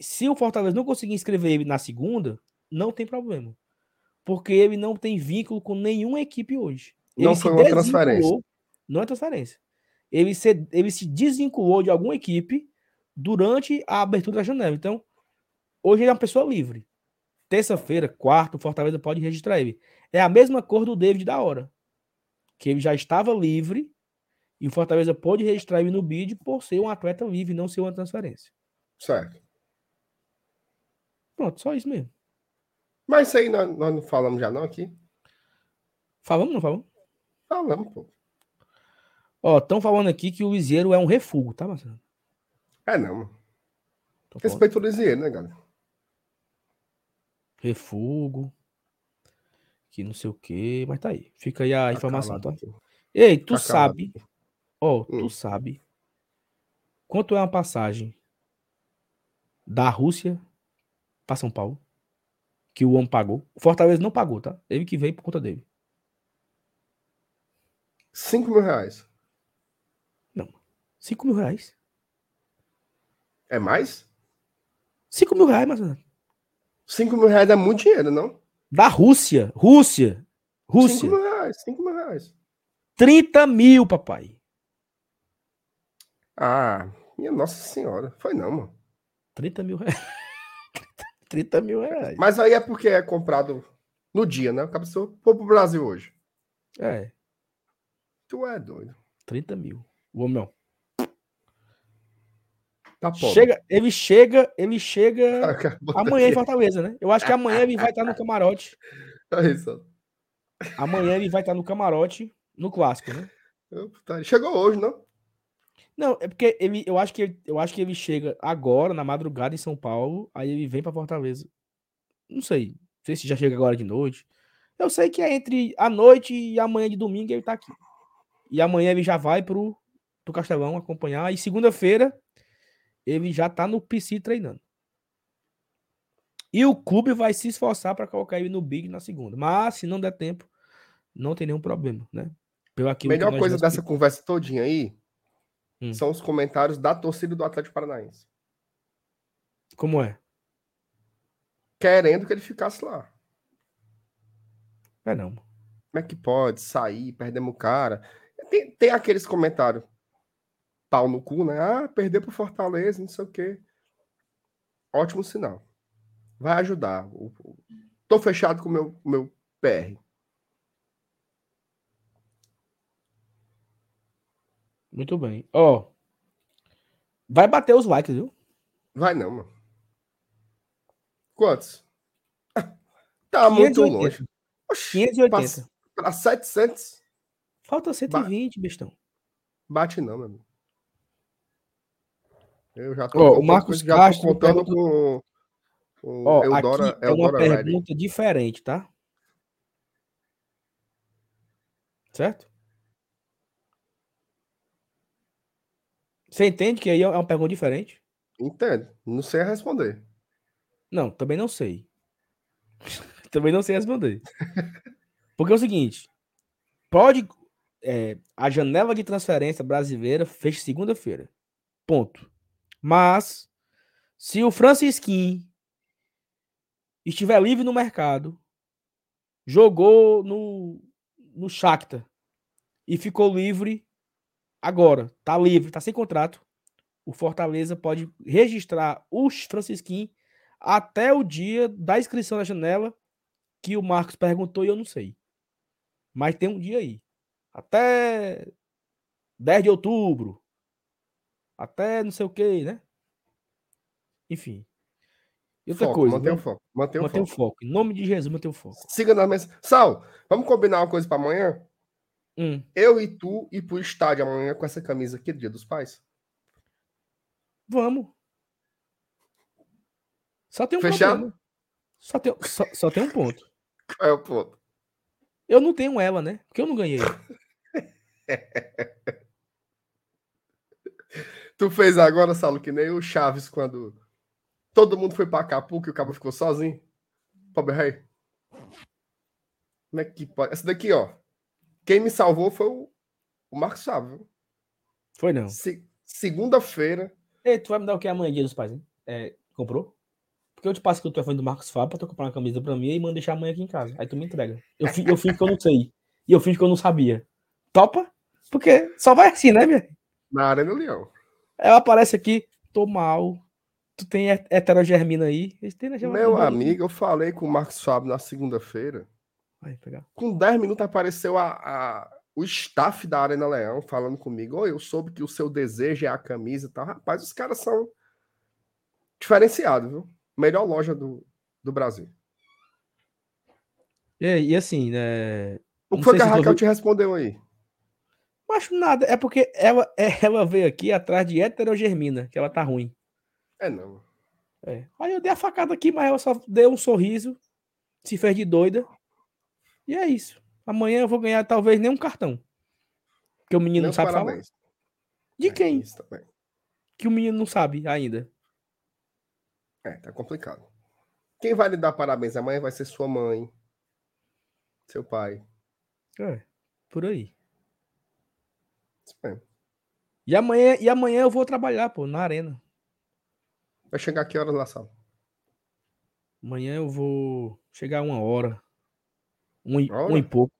se o Fortaleza não conseguir inscrever ele na segunda, não tem problema. Porque ele não tem vínculo com nenhuma equipe hoje. Não se foi uma transferência. Não é transferência. Ele se, ele se desvinculou de alguma equipe durante a abertura da janela. Então, hoje ele é uma pessoa livre. Terça-feira, quarta, o Fortaleza pode registrar ele. É a mesma cor do David da hora. Que ele já estava livre e o Fortaleza pode registrar ele no bid por ser um atleta livre, não ser uma transferência. Certo. Pronto, só isso mesmo. Mas isso aí nós, nós não falamos já não aqui? Falamos, não falamos? Falamos, pô. Ó, estão falando aqui que o Lisieiro é um refúgio, tá, Marcelo? É não. mano. Tão falando. Respeito o Lisieiro, né, galera? Refúgio. Que não sei o quê, mas tá aí. Fica aí a Tá informação, tá? calado. Ei, tu Tá sabe, ó, Hum. tu sabe quanto é uma passagem da Rússia para São Paulo? Que o homem pagou. O Fortaleza não pagou, tá? Ele que veio por conta dele. 5 mil reais. 5 mil reais. É mais? 5 mil reais, Marcelo. 5 mil reais é muito dinheiro, não? Da Rússia. Rússia. 5 Rússia. mil reais, 5 mil reais. 30 mil, papai. Ah, minha Nossa Senhora. Foi não, mano. 30 mil reais. 30 mil reais. Mas aí é porque é comprado no dia, né? O cabeçou foi pro Brasil hoje. É, Tu é doido. 30 mil. O homem, não. Tá pobre. Chega, ele chega, ele chega Bota amanhã em. Fortaleza, né? Eu acho que amanhã ele vai estar no camarote. Aí, só. Amanhã ele vai estar no camarote no clássico, né? Tá, Chegou hoje, não? Não, é porque ele, eu acho que ele- eu acho que ele chega agora na madrugada em São Paulo, aí ele vem para Fortaleza. Não sei, não sei se já chega agora de noite. Eu sei que é entre a noite e amanhã de domingo ele tá aqui. E amanhã ele já vai pro, pro Castelão acompanhar e segunda-feira ele já tá no PC treinando. E o clube vai se esforçar para colocar ele no Big na segunda. Mas se não der tempo, não tem nenhum problema, né? Pelo aquilo que Melhor coisa dessa conversa todinha aí Hum. são os comentários da torcida do Atlético Paranaense. Como é? Querendo que ele ficasse lá. É não. Como é que pode sair, perdemos o cara? Tem, tem aqueles comentários pau no cu, né? Ah, perdeu pro Fortaleza, não sei o quê. Ótimo sinal. Vai ajudar. Tô fechado com o meu, meu PR. Muito bem. Ó. Vai bater os likes, viu? Vai não, mano. Quantos? Tá muito 580. longe. Oxi, 580. Para 700, Falta 120, bestão. bate não, meu amigo. Eu já tô Ó, o Marcos já Castro contando pergunta- com o Ó, Eudora, é uma pergunta diferente, tá? Certo? Você entende que aí é uma pergunta diferente? Entende? Não sei responder. Não, também não sei. também não sei responder. Porque é o seguinte: pode. é, a janela de transferência brasileira fecha segunda-feira. Ponto. Mas, se o Francisquim estiver livre no mercado, jogou no, no Shakhtar e ficou livre agora, tá livre, tá sem contrato, o Fortaleza pode registrar o Francisquim até o dia da inscrição na janela que o Marcos perguntou e eu não sei. Mas tem um dia aí. Até 10 de outubro. Até não sei o que, né? Enfim. E outra Foco, coisa. mantenha o vamos foco. Mantenha o manter o foco. foco. Em nome de Jesus, manter o foco. Siga na mesa. Sal, vamos combinar uma coisa para amanhã? Hum, Eu e tu ir pro estádio amanhã com essa camisa aqui do Dia dos Pais? vamos. Só tem um Fechado? problema. Só tem, só, só tem um ponto. Qual é o ponto? Eu não tenho ela, né? Porque eu não ganhei. Tu fez agora, Saulo, que nem o Chaves quando todo mundo foi pra Acapulco e o cabo ficou sozinho? Pobre rei. Como é que pode? Essa daqui, ó. Quem me salvou foi o, o Marcos Chaves. viu? Foi não. Se- Segunda-feira. Ei, tu vai me dar o que amanhã, dia dos pais, hein? É, comprou? Porque eu te passo que o telefone do Marcos Fábio pra tu comprar uma camisa pra mim e manda deixar amanhã aqui em casa. Aí tu me entrega. Eu, fi, eu fingo que eu não sei. E eu fingo que eu não sabia. Topa? Porque só vai assim, né, minha? Na Arena Leão. Ela aparece aqui, tô mal. Tu tem he- heterogermina aí. Meu pegar. amigo, eu falei com o Marcos Fábio na segunda-feira. Com 10 minutos apareceu a, a- o staff da Arena Leão falando comigo. Oi, eu soube que o seu desejo é a camisa e tal. Rapaz, os caras são diferenciados, viu? Melhor loja do, do Brasil. E, e assim, né? O que foi que a Raquel ouviu- te respondeu aí? Acho nada. É porque ela, ela veio aqui atrás de heterogermina, que ela tá ruim. É não. É. Aí eu dei a facada aqui, mas ela só deu um sorriso, se fez de doida. E é isso. Amanhã eu vou ganhar talvez nem um cartão. Porque o menino não sabe falar. parabéns. De É, quem? Que o menino não sabe ainda. É, tá complicado. Quem vai lhe dar parabéns amanhã vai ser sua mãe, seu pai. É, por aí. E amanhã, e amanhã eu vou trabalhar, pô, na arena. Vai chegar que horas na sala? Amanhã eu vou chegar uma hora. Um, e- Hora? um e pouco.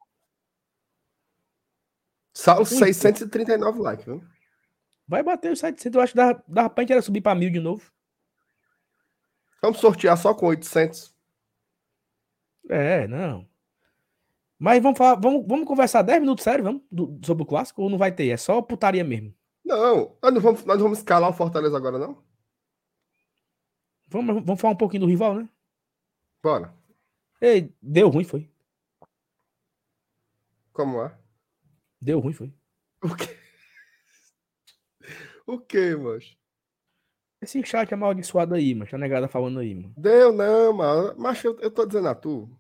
Saulo, Ui, 639 likes, viu? Vai bater os 700. Eu acho que dá, dá pra gente era subir pra mil de novo. Vamos sortear só com 800. É, não. Mas vamos falar, vamos, vamos conversar 10 minutos sério, vamos? do- sobre o clássico ou não vai ter? É só putaria mesmo. Não, nós não vamos, nós não vamos escalar o Fortaleza agora, não? Vamos, vamos falar um pouquinho do rival, né? Bora. Ei, deu ruim, foi. Como é? Deu ruim, foi. O quê? O quê, macho? Esse chat amaldiçoado aí, mas a negada falando aí, mano. Deu não, mano. Mas eu, eu tô dizendo a tu,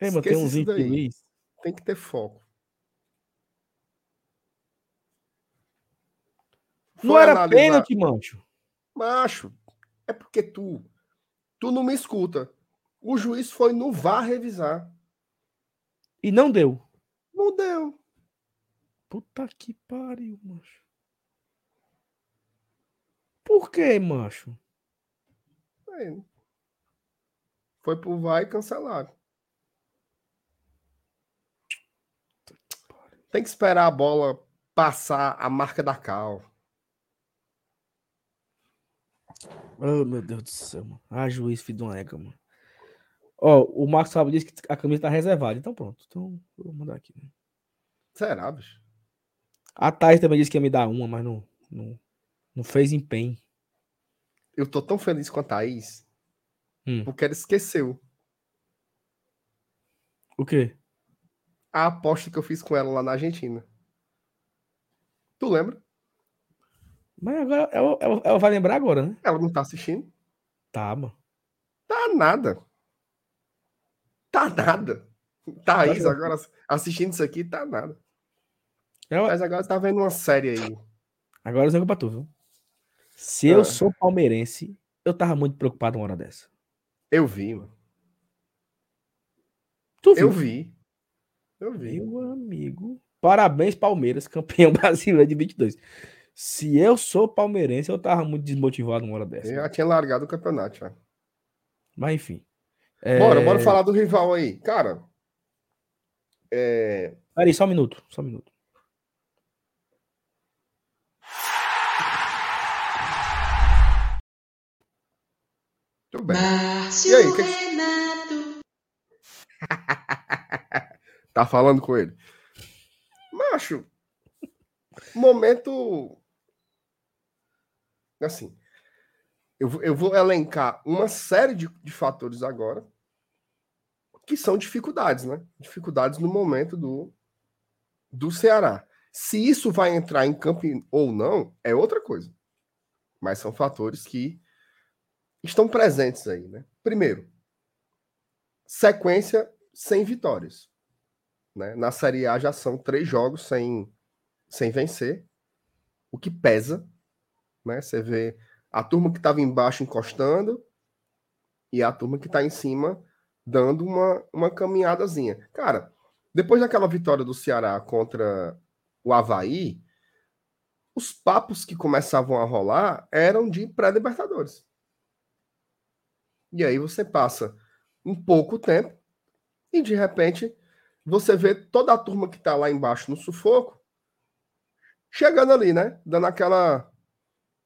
Ei, mano, tem uns isso 20 daí. Luiz. tem que ter foco. Não Foi era analisar- pênalti, mancho. Macho, é porque tu, tu não me escuta. O juiz foi no VAR revisar. E não deu. Não deu. Puta que pariu, macho. Por que, macho? Foi pro vai e cancelaram. Tem que esperar a bola passar a marca da cal. Oh, meu Deus do céu, mano. Ah, juiz, filho de uma égua, mano. Ó, o Marcos Fábio disse que a camisa tá reservada. Então pronto. Então, vou mandar aqui. né? Será, bicho? A Thais também disse que ia me dar uma, mas não, não, não fez empenho. Eu tô tão feliz com a Thaís, Hum. porque ela esqueceu O quê? A aposta que eu fiz com ela lá na Argentina. Tu lembra? Mas agora ela, ela- ela vai lembrar agora, né? Ela não tá assistindo? Tá, mano. Tá nada. Tá nada. Thaís Tá. agora assistindo isso aqui, tá nada. Ela, Mas agora tá vendo uma série aí. agora eu sei pra tu, viu? Se eu Ah. sou palmeirense, eu tava muito preocupado uma hora dessa. Eu vi, mano. Tu viu? Eu vi. Eu vi. Meu amigo. Parabéns, Palmeiras, campeão brasileiro de 22. Se eu sou palmeirense, eu tava muito desmotivado uma hora dessa. Eu já tinha largado o campeonato, já. Mas enfim. É... Bora, bora falar do rival aí. Cara, é, Peraí, só um minuto. Só um minuto. tudo bem. Márcio E aí, que que- Renato. Tá falando com ele. Macho, momento. Assim, eu, eu vou elencar uma série de, de fatores agora que são dificuldades, né? Dificuldades no momento do, do Ceará. Se isso vai entrar em campo ou não, é outra coisa. Mas são fatores que estão presentes aí, né? Primeiro, sequência sem vitórias. Né? Na Série A já são três jogos sem, sem vencer, o que pesa. Né? Você vê a turma que estava embaixo encostando e a turma que está em cima dando uma, uma caminhadazinha. Cara, depois daquela vitória do Ceará contra o Havaí, os papos que começavam a rolar eram de pré-libertadores. E aí você passa um pouco tempo e de repente você vê toda a turma que tá lá embaixo no sufoco chegando ali, né? Dando aquela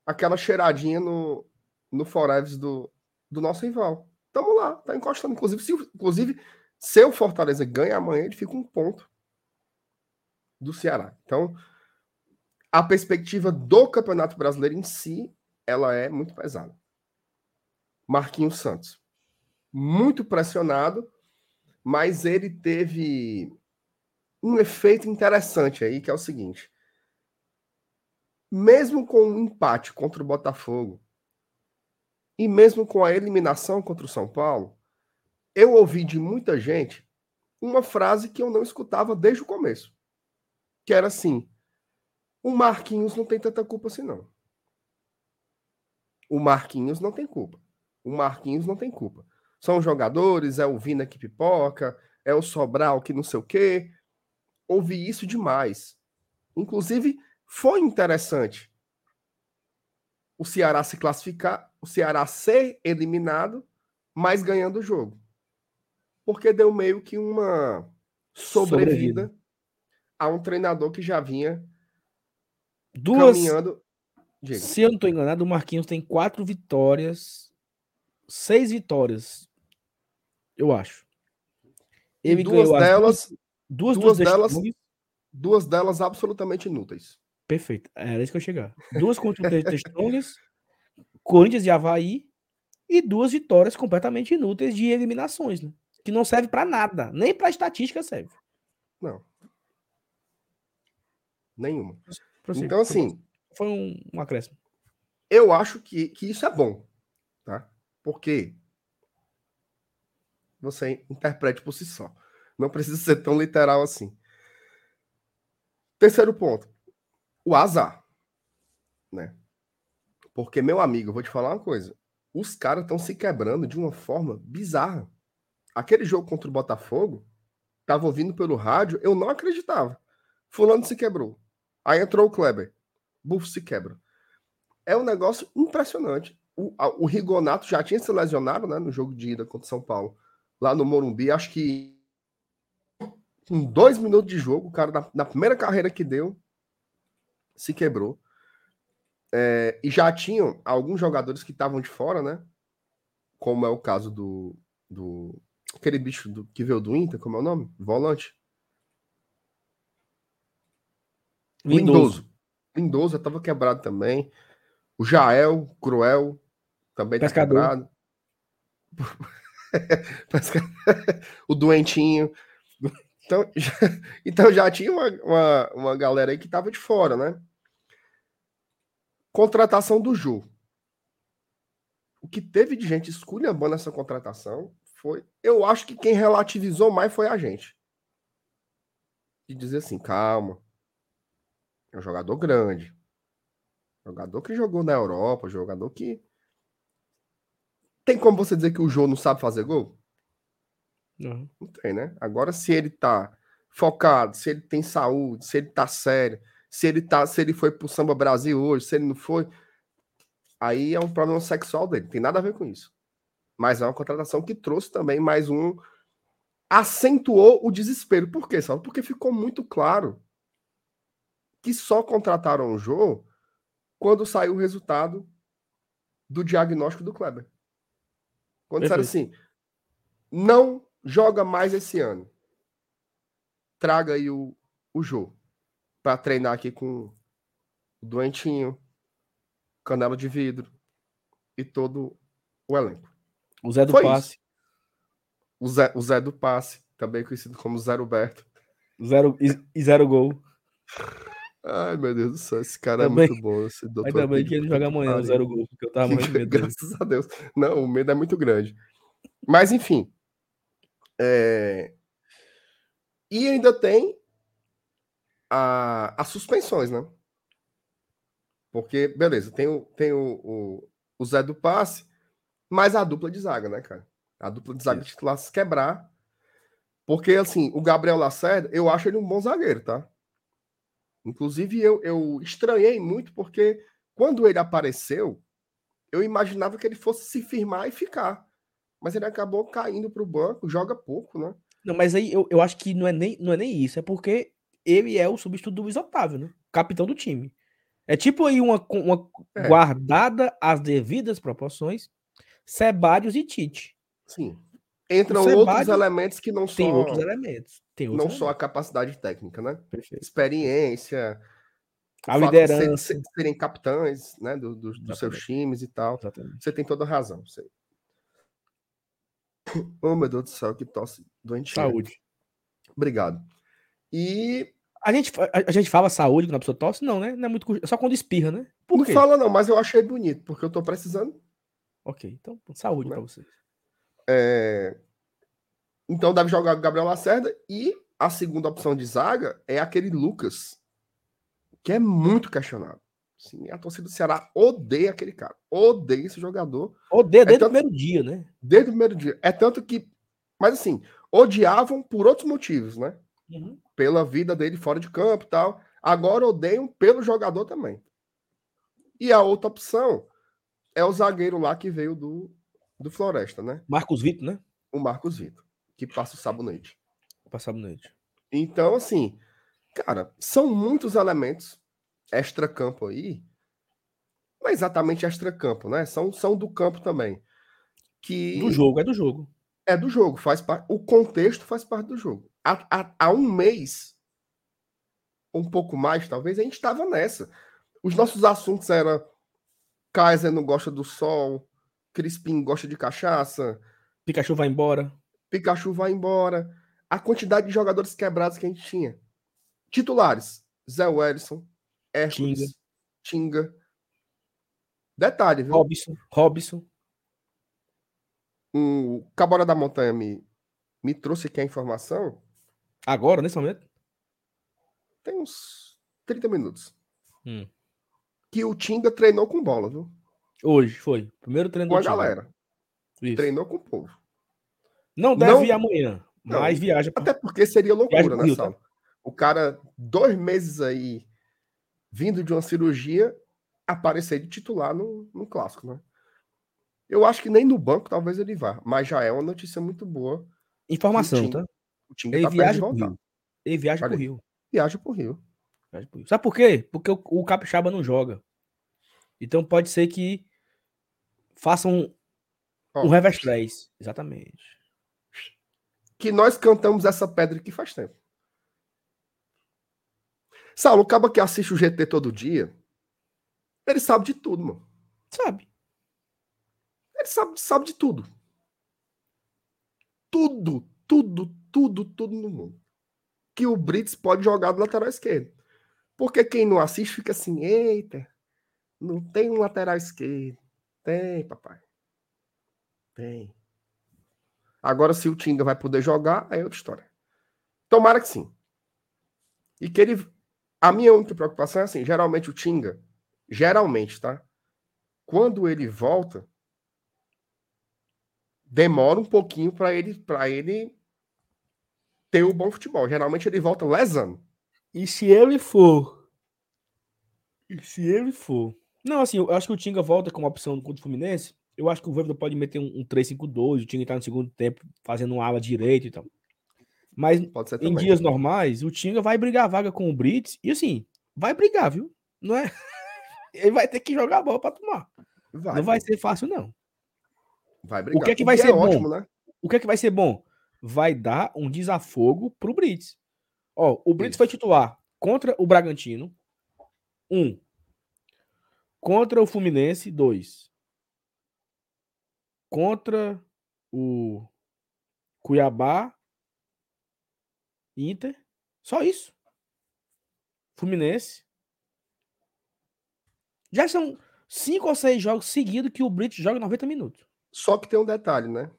aquela cheiradinha no, no Forever do, do nosso rival. Tamo lá, tá encostando. Inclusive, se, inclusive, se o Fortaleza ganha amanhã, ele fica um ponto do Ceará. Então, a perspectiva do Campeonato Brasileiro em si, ela é muito pesada. Marquinhos Santos. Muito pressionado, mas ele teve um efeito interessante aí, que é o seguinte. Mesmo com um empate contra o Botafogo e mesmo com a eliminação contra o São Paulo, eu ouvi de muita gente uma frase que eu não escutava desde o começo, que era assim: o Marquinhos não tem tanta culpa assim não. O Marquinhos não tem culpa. O Marquinhos não tem culpa. São jogadores, é o Vina que pipoca, é o Sobral que não sei o quê. Ouvi isso demais. Inclusive, foi interessante o Ceará se classificar, o Ceará ser eliminado, mas ganhando o jogo. Porque deu meio que uma sobrevida, Sobrevida. a um treinador que já vinha Duas. caminhando. Diga. Se eu não tô enganado, o Marquinhos tem quatro vitórias. Seis vitórias. Eu acho. Ele duas ganhou as delas, duas, duas duas delas- duas delas absolutamente inúteis. Perfeito. Era isso que eu ia chegar. Duas contra o The Strongest, Corinthians e Havaí. E duas vitórias completamente inúteis de eliminações, né? Que não serve pra nada. Nem pra estatística serve. Não. Nenhuma. Então, assim, Foi um, um acréscimo. eu acho que, que isso é bom, tá? Porque você interprete por si só. Não precisa ser tão literal assim. Terceiro ponto, o azar, né? Porque meu amigo, eu vou te falar uma coisa. Os caras estão se quebrando de uma forma bizarra. Aquele jogo contra o Botafogo, tava ouvindo pelo rádio, eu não acreditava. Fulano se quebrou. Aí entrou o Kleber. Bufo se quebra. É um negócio impressionante. O, a- o Rigonato já tinha se lesionado né, no jogo de ida contra São Paulo, lá no Morumbi. Acho que com dois minutos de jogo, o cara, na, na primeira carreira que deu, se quebrou. É, e já tinham alguns jogadores que estavam de fora, né? Como é o caso do. do aquele bicho do, que veio do Inter, como é o nome? Volante. Lindoso. Lindoso estava quebrado também. O Jael, Cruel, também tá quebrado. O Doentinho. Então já, então já tinha uma, uma, uma galera aí que estava de fora, né? Contratação do Ju. O que teve de gente esculhambando essa contratação foi. Eu acho que quem relativizou mais foi a gente. De dizer assim, calma. É um jogador grande. Jogador que jogou na Europa, jogador que. Tem como você dizer que o Jô não sabe fazer gol? Não. Não tem, né? Agora, se ele tá focado, se ele tem saúde, se ele tá sério, se ele tá, se ele foi pro Samba Brasil hoje, se ele não foi, aí é um problema sexual dele. Tem nada a ver com isso. Mas é uma contratação que trouxe também mais um. Acentuou o desespero. Por quê, Saulo? Porque ficou muito claro que só contrataram o Jô quando saiu o resultado do diagnóstico do Kleber. Quando disseram assim, não joga mais esse ano. Traga aí o, o Jô para treinar aqui com o Doentinho, Canela de Vidro e todo o elenco. O Zé do Foi Passe. O Zé, o Zé do Passe, também conhecido como Zé Roberto. Zero, e, e zero gol. Ai, meu Deus do céu, esse cara Ainda é muito bom. Esse doutor Ainda bem que ele joga amanhã, pariu. zero gol, porque eu tava morrendo de medo. Graças a Deus. Não, o medo é muito grande. Mas, enfim. é, E ainda tem a... as suspensões, né? Porque, beleza, tem, o, tem o, o, o Zé do Passe, mas a dupla de zaga, né, cara? A dupla de zaga titular se quebrar. Porque, assim, o Gabriel Lacerda, eu acho ele um bom zagueiro, tá? Inclusive, eu, eu estranhei muito porque quando ele apareceu, eu imaginava que ele fosse se firmar e ficar. Mas ele acabou caindo para o banco, joga pouco, né? Não, mas aí eu, eu acho que não é, nem, não é nem isso, é porque ele é o substituto do Luiz Otávio, né? Capitão do time. É tipo aí uma, uma É. guardada as devidas proporções, Sebadios e Tite. Sim. Entram outros elementos que não só, Tem outros elementos. Tem outros não só a capacidade técnica, né? Perfeito. Experiência, A fato de ser- liderança. ser- serem capitães né? do- do- dos seus times e tal. Exatamente. Você tem toda a razão. Você... Oh, meu Deus do céu, que tosse doente. Saúde. Obrigado. E A gente, a, a gente fala saúde quando a pessoa tosse? Não, né? Não é muito. é Só quando espirra, né? Por não quê? fala não, mas eu achei bonito, porque eu tô precisando. Ok, então saúde Né? pra vocês. É, Então deve jogar o Gabriel Lacerda e a segunda opção de zaga é aquele Lucas, que é muito questionado. Sim, a torcida do Ceará odeia aquele cara. Odeia esse jogador Odeio desde o tanto- primeiro dia, né? desde o primeiro dia. É tanto que. Mas assim, odiavam por outros motivos, né? Pela vida dele fora de campo e tal. Agora odeiam pelo jogador também. E a outra opção é o zagueiro lá que veio do, do Floresta, né? Marcos Vitor, né? O Marcos Vitor, que passa o sabonete. Passar noite. Então, assim, cara, são muitos elementos extra-campo aí. Não é exatamente extra-campo, né? São, são do campo também. Que Do jogo, é do jogo. é do jogo, faz parte. O contexto faz parte do jogo. Há, há, há um mês, um pouco mais, talvez, a gente estava nessa. Os nossos assuntos eram Kaiser não gosta do sol, Crispim gosta de cachaça, Pikachu vai embora. Pikachu vai embora. A quantidade de jogadores quebrados que a gente tinha. Titulares: Zé Wellison, Hércules, Tinga. Detalhe, viu? Robson. Robson. O Cabora da Montanha me, me trouxe aqui a informação. Agora, nesse momento? Tem uns 30 minutos. Hum. Que o Tinga treinou com bola, viu? Hoje, foi. Primeiro treino Com do a time. galera. Isso. Treinou com o povo. Não deve Não- ir amanhã, Não. mas viaja. pra- Até porque seria loucura, né, Rio, tá? O cara, dois meses aí, vindo de uma cirurgia, aparecer de titular no, no clássico, né? Eu acho que nem no banco talvez ele vá, mas já é uma notícia muito boa. Informação, O Tinga- tá? O Tinga Ele tá perto de viaja voltar. Rio. Ele viaja Olha pro. Rio. Viaja pro Rio. Viaja pro Rio. Sabe por quê? Porque o, o Capixaba não joga. Então pode ser que façam um, um revestrez. Exatamente. que nós cantamos essa pedra aqui faz tempo. Saulo, o cabo que assiste o GT todo dia, ele sabe de tudo, mano. Sabe? Ele sabe, sabe de tudo. Tudo, tudo, tudo, tudo no mundo. Que o Brits pode jogar do lateral esquerdo. Porque quem não assiste fica assim, eita, não tem um lateral esquerdo. Tem, papai. Tem. Agora, se o Tinga vai poder jogar, aí é outra história. Tomara que sim. E que ele. A minha única preocupação é assim: geralmente o Tinga, geralmente, tá? Quando ele volta, demora um pouquinho para ele, para ele ter o bom futebol. Geralmente ele volta lesando. E se ele for. E se ele for. Não, assim, eu acho que o Tinga volta como opção contra o Fluminense. Eu acho que o Voivoda pode meter um, um 3-5-2. O Tinga tá no segundo tempo fazendo um ala direito e tal. Mas em dias normais, o Tinga vai brigar a vaga com o Brits. E assim, vai brigar, viu? Não é. Ele vai ter que jogar a bola pra tomar. Vai, não vai ser fácil, não. vai brigar. que é que vai ser é bom? ótimo, né? O que é que vai ser bom? Vai dar um desafogo pro Brits. Ó, o Brits Isso. foi titular contra o Bragantino. Um. Contra o Fluminense, dois. Contra o Cuiabá, Inter. Só isso. Fluminense. Já são cinco ou seis jogos seguidos que o Brits joga 90 minutos. Só que tem um detalhe, né?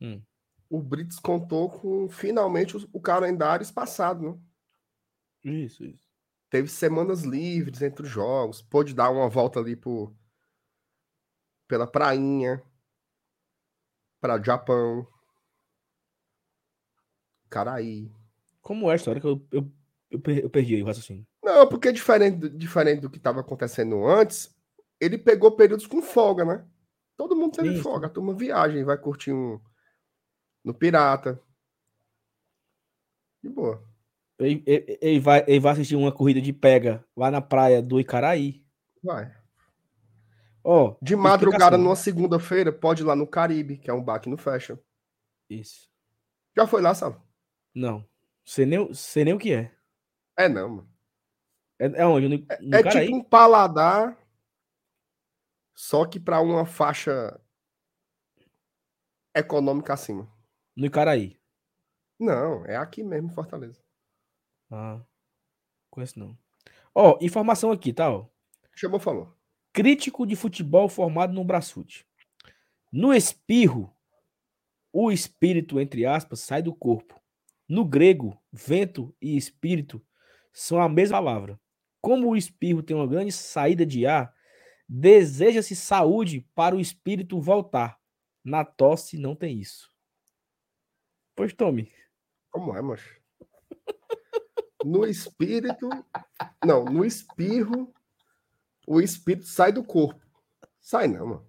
Hum. O Brits contou com finalmente o, o calendário espaçado, né? Isso, isso. Teve semanas livres entre os jogos, pôde dar uma volta ali por, pela prainha, para Japão, Caraí. Como é a história que eu, eu, eu, per- eu perdi aí o raciocínio? Não, porque diferente, do- diferente do que estava acontecendo antes, ele pegou períodos com folga, né? Todo mundo teve Sim, folga. A turma viagem, vai curtir um no Pirata. De boa. Ele, ele- ele vai, ele vai assistir uma corrida de pega lá na praia do Icaraí. Vai. Ó, De madrugada, numa segunda-feira, pode ir lá no Caribe, que é um bar que não fecha. Isso. Já foi lá, sabe? Não. Sei nem, o- sei nem o que é. É não, mano. É, é onde? No, no É Icaraí? tipo um paladar, só que para uma faixa econômica acima. No Icaraí. Não, é aqui mesmo, Fortaleza. Ah, conheço não. Ó, informação aqui, tá? Ó. Chamou, falou. Crítico de futebol formado no Brasute. No espirro, o espírito, entre aspas, sai do corpo. No grego, vento e espírito são a mesma palavra. Como o espirro tem uma grande saída de ar, deseja-se saúde para o espírito voltar. Na tosse não tem isso. Pois tome. Como é, macho? No espírito. Não, no espirro, o espírito sai do corpo. Sai não, mano.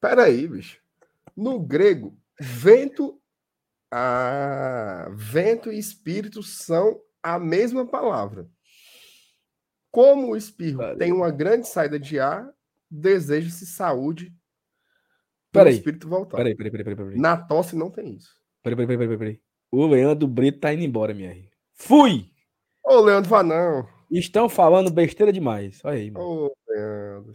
Pera aí, bicho. No grego, vento. Ah, vento e espírito são a mesma palavra. Como o espirro Valeu. tem uma grande saída de ar, deseja-se saúde para o Peraí, espírito voltar. Peraí, peraí, peraí, peraí. peraí. Na tosse não tem isso. Peraí, peraí, peraí, peraí, peraí. O Leandro Brito tá indo embora, minha. Fui! Ô, Leandro, vá não. Estão falando besteira demais. Olha aí, mano. Ô, Leandro.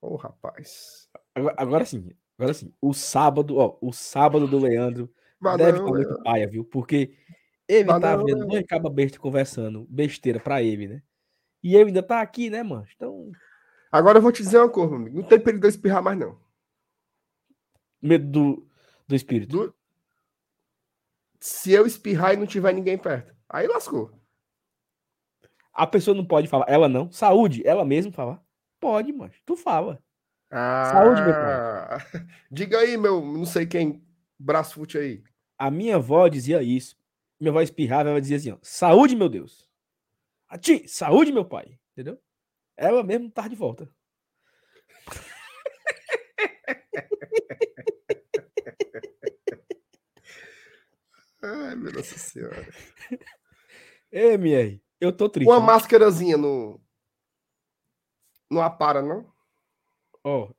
Ô, rapaz. Agora, agora sim, agora sim. O sábado, ó, o sábado do Leandro Vá deve não, estar muito Leandro. paia, viu? Porque ele Vá tá não, vendo dois caba besta conversando besteira pra ele, né? E ele ainda tá aqui, né, mano? Então, Agora eu vou te dizer uma coisa, meu amigo. Não tem perigo de eu espirrar mais, não. medo do, do espírito. Do- Se eu espirrar e não tiver ninguém perto. Aí lascou. A pessoa não pode falar, ela não. Saúde, ela mesma falar. Pode, mano. Tu fala. Saúde, meu Ah, Diga aí, meu, não sei quem, braço fute aí. A minha avó dizia isso. minha avó espirrava, ela dizia assim, ó, saúde, meu Deus. Ati, saúde, meu pai. Entendeu? Ela mesmo tá de volta. Ai, meu Nossa Senhora. Ei, MR, eu tô triste. Uma né? máscarazinha no. Não apara, não? Ó,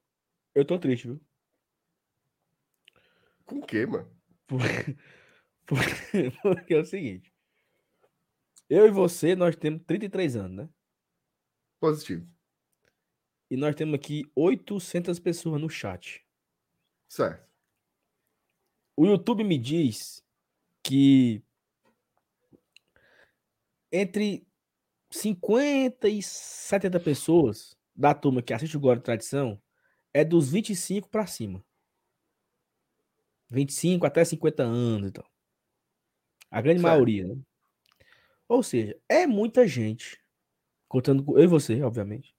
eu tô triste, viu? Com o quê, mano? Por- por- Porque é o seguinte. Eu e você, nós temos 33 anos, né? Positivo. E nós temos aqui 800 pessoas no chat. Certo. O YouTube me diz que entre 50 e 70 pessoas da turma que assiste o Glória e Tradição é dos 25 para cima. 25 até 50 anos e tal. A grande Certo. maioria, né? Ou seja, é muita gente, contando com eu e você, obviamente,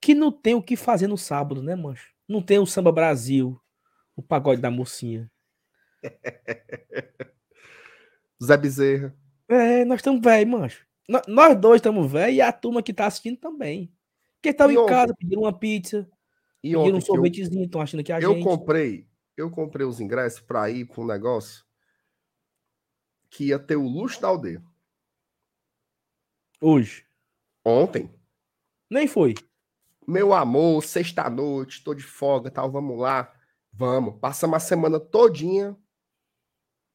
que não tem o que fazer no sábado, né, mancho? Não tem o Samba Brasil, o pagode da mocinha. Zé Bezerra. É, nós estamos velhos, mancho. Nós dois estamos velhos e a turma que tá assistindo também. Porque estão em ontem? casa, pediram uma pizza, E pediram um eu, sorvetezinho, estão achando que a eu gente. comprei, eu comprei os ingressos para ir para um negócio que ia ter o luxo da aldeia. Hoje. Ontem, Nem foi. meu amor, sexta-noite, tô de folga, tal, vamos lá. Vamos. Passamos a semana todinha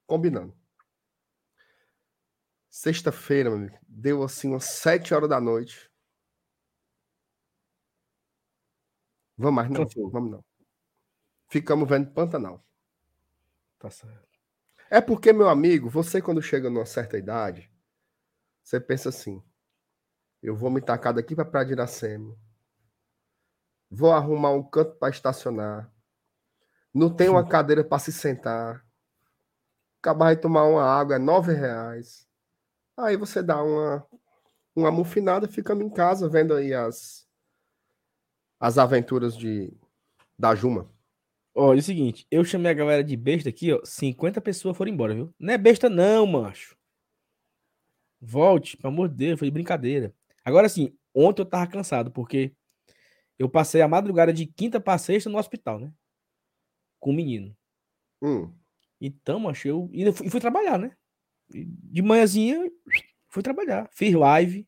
combinando. Sexta-feira, meu amigo, deu assim umas sete horas da noite. Vamos mais não, Cansou. vamos não. Ficamos vendo Pantanal. Tá certo. É porque, meu amigo, você quando chega numa certa idade, você pensa assim: eu vou me tacar daqui para Praia de Iracema, vou arrumar um canto para estacionar, não tem uma cadeira para se sentar, acabar de tomar uma água é nove reais. Aí você dá uma uma mufinada, ficamos em casa vendo aí as as aventuras de da Juma. Ó, é o seguinte, eu chamei a galera de besta aqui, ó. 50 pessoas foram embora, viu? Não é besta, não, macho. Volte, pelo amor de Deus, foi de brincadeira. Agora sim, ontem eu tava cansado, porque eu passei a madrugada de quinta pra sexta no hospital, né? Com o menino. Hum, Então, macho, eu e fui, e fui trabalhar, né? De manhãzinha, fui trabalhar. Fiz live.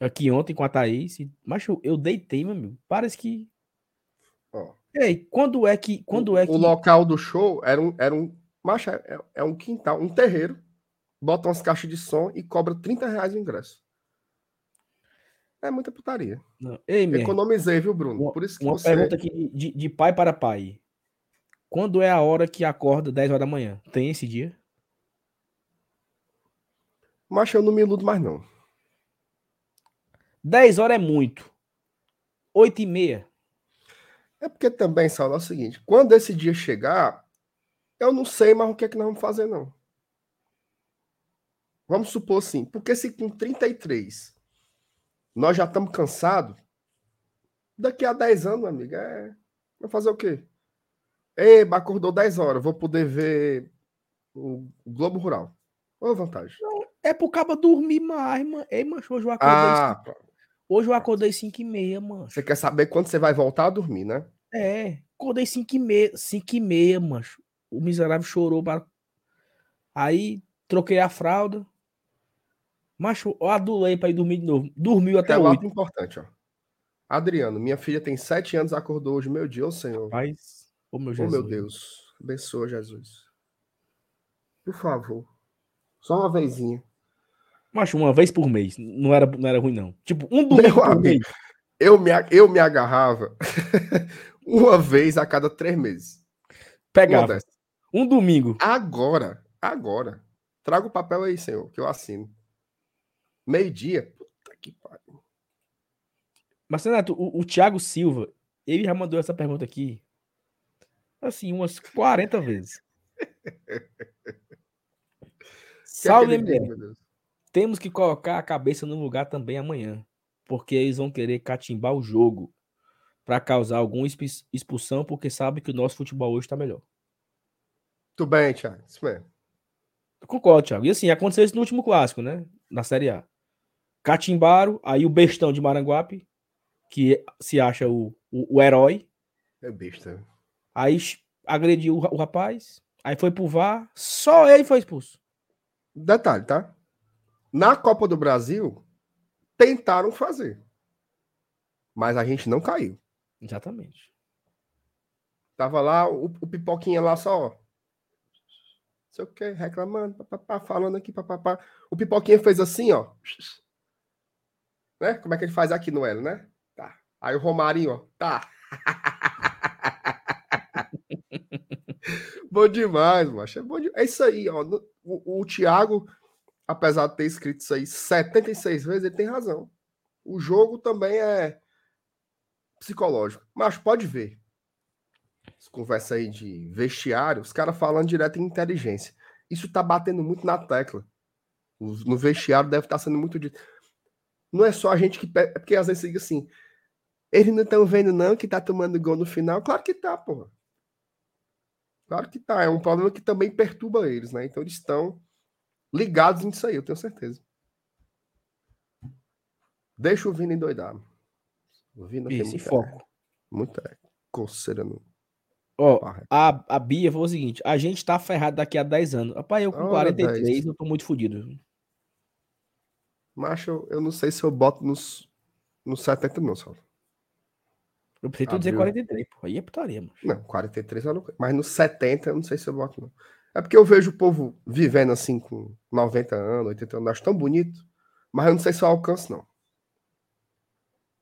Aqui ontem com a Thaís. e- Macho, eu deitei, meu amigo. Parece que. ó. Ei, quando é que. Quando é que. o local do show era um, era um, macho, é, é um quintal, um terreiro. Bota umas caixas de som e cobra 30 reais o ingresso. É muita putaria. Não. Ei, minha, Economizei, viu, Bruno? Uma- Por isso que uma você. pergunta aqui de, de- de pai para pai. Quando é a hora que acorda 10 horas da manhã? Tem esse dia? Macho, eu não me iludo mais, não. 10 horas é muito. 8 e meia. É porque também, Saulo, é o seguinte: quando esse dia chegar, eu não sei mais o que é que nós vamos fazer, não. Vamos supor assim, porque se com 33 nós já estamos cansados, daqui a 10 anos, meu amigo, é. Vai fazer o quê? Eba, acordou 10 horas, vou poder ver o Globo Rural. Ô, vantagem. É pro cabo dormir mais, mano. Ei, mancho, hoje eu acordei, Ah, hoje eu acordei 5 e meia, mano. você quer saber quando você vai voltar a dormir, né? É, acordei 5 e meia, 5 e meia, mancho. O miserável chorou para... Aí, troquei a fralda. Macho, eu adulei pra ir dormir de novo. Dormiu até Relato 8. importante, ó. Adriano, minha filha tem 7 anos, acordou hoje. Meu Deus, Senhor. Rapaz, ô meu Jesus. meu Deus. Abençoa, Jesus. Por favor. Só uma vezinha. Macho, uma vez por mês. Não era, não era ruim, não. Tipo, um domingo por amigo. mês. Eu me, eu me agarrava uma vez a cada três meses. Pegava. Um domingo. Agora, agora. Traga o papel aí, Senhor, que eu assino. Meio-dia. Puta que pariu. Mas, Renato, o, o Thiago Silva, ele já mandou essa pergunta aqui. Assim, umas 40 vezes. É Salve, ele Temos que colocar a cabeça no lugar também amanhã. Porque eles vão querer catimbar o jogo para causar alguma expulsão, porque sabe que o nosso futebol hoje tá melhor. Tudo bem, Thiago. Isso mesmo. Eu Concordo, Thiago. E assim, aconteceu isso no último clássico, né? Na Série A. Catimbaram, aí o bestão de Maranguape, que se acha o, o, o herói, É besta. aí agrediu o, o rapaz, aí foi pro VAR, só ele foi expulso. Detalhe, tá? Na Copa do Brasil, tentaram fazer. Mas a gente não caiu. Exatamente. Tava lá, o, o pipoquinha lá só, ó. Não sei o que, reclamando, papapá, falando aqui, papapá. O pipoquinha fez assim, ó. Né? Como é que ele faz aqui no L, né? Tá. Aí o Romarinho, ó. Tá. bom demais, macho. É, bom de... é isso aí, ó. O, o Thiago, apesar de ter escrito isso aí 76 vezes, ele tem razão. O jogo também é psicológico. Mas pode ver. Essa conversa aí de vestiário, os caras falando direto em inteligência. Isso tá batendo muito na tecla. No vestiário deve estar sendo muito dito. Não é só a gente que. É porque às vezes fica assim. Eles não estão vendo, não, que tá tomando gol no final. Claro que tá, porra. Claro que tá. É um problema que também perturba eles, né? Então eles estão ligados nisso aí, eu tenho certeza. Deixa o Vini endoidar. O tem Isso, em muita, foco. muita coceira no. Ó, barra. a, a Bia falou o seguinte: a gente tá ferrado daqui a 10 anos. Rapaz, eu com Olha, 43, 10. eu tô muito fodido. Macho, eu, não sei se eu boto nos, nos 70, não, só. Eu pensei tu dizer Abriu. 43, pô. Aí é putaria, mano. Não, 43 eu não. Mas nos 70 eu não sei se eu boto, não. É porque eu vejo o povo vivendo assim com 90 anos, 80 anos, eu acho tão bonito. Mas eu não sei se eu alcanço, não.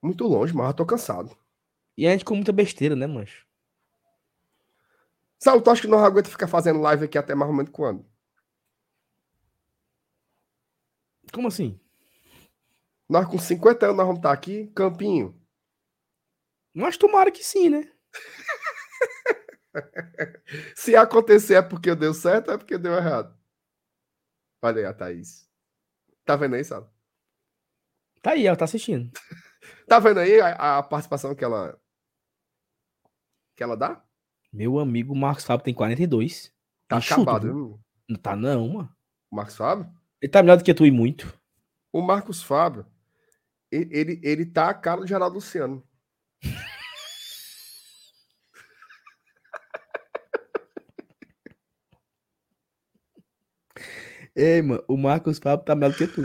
Muito longe, mas eu tô cansado. E a gente com muita besteira, né, mancho? Saulo, tu acha que nós aguenta ficar fazendo live aqui até mais ou menos quando? Como assim? Nós com 50 anos nós vamos estar aqui, campinho. Mas tomara que sim, né? Se acontecer é porque deu certo, é porque deu errado. Olha aí a Thaís. Tá vendo aí, Saulo? Tá aí, ela tá assistindo. Tá vendo aí a, a participação que ela que ela dá? Meu amigo Marcos Fábio tem 42. Tá Enxuto, acabado, viu? Não tá não, mano. O Marcos Fábio? Ele tá melhor do que tu e muito. O Marcos Fábio, ele, ele, ele tá a cara do Geraldo Luciano. Ei, mano, o Marcos Fábio tá melhor do que tu.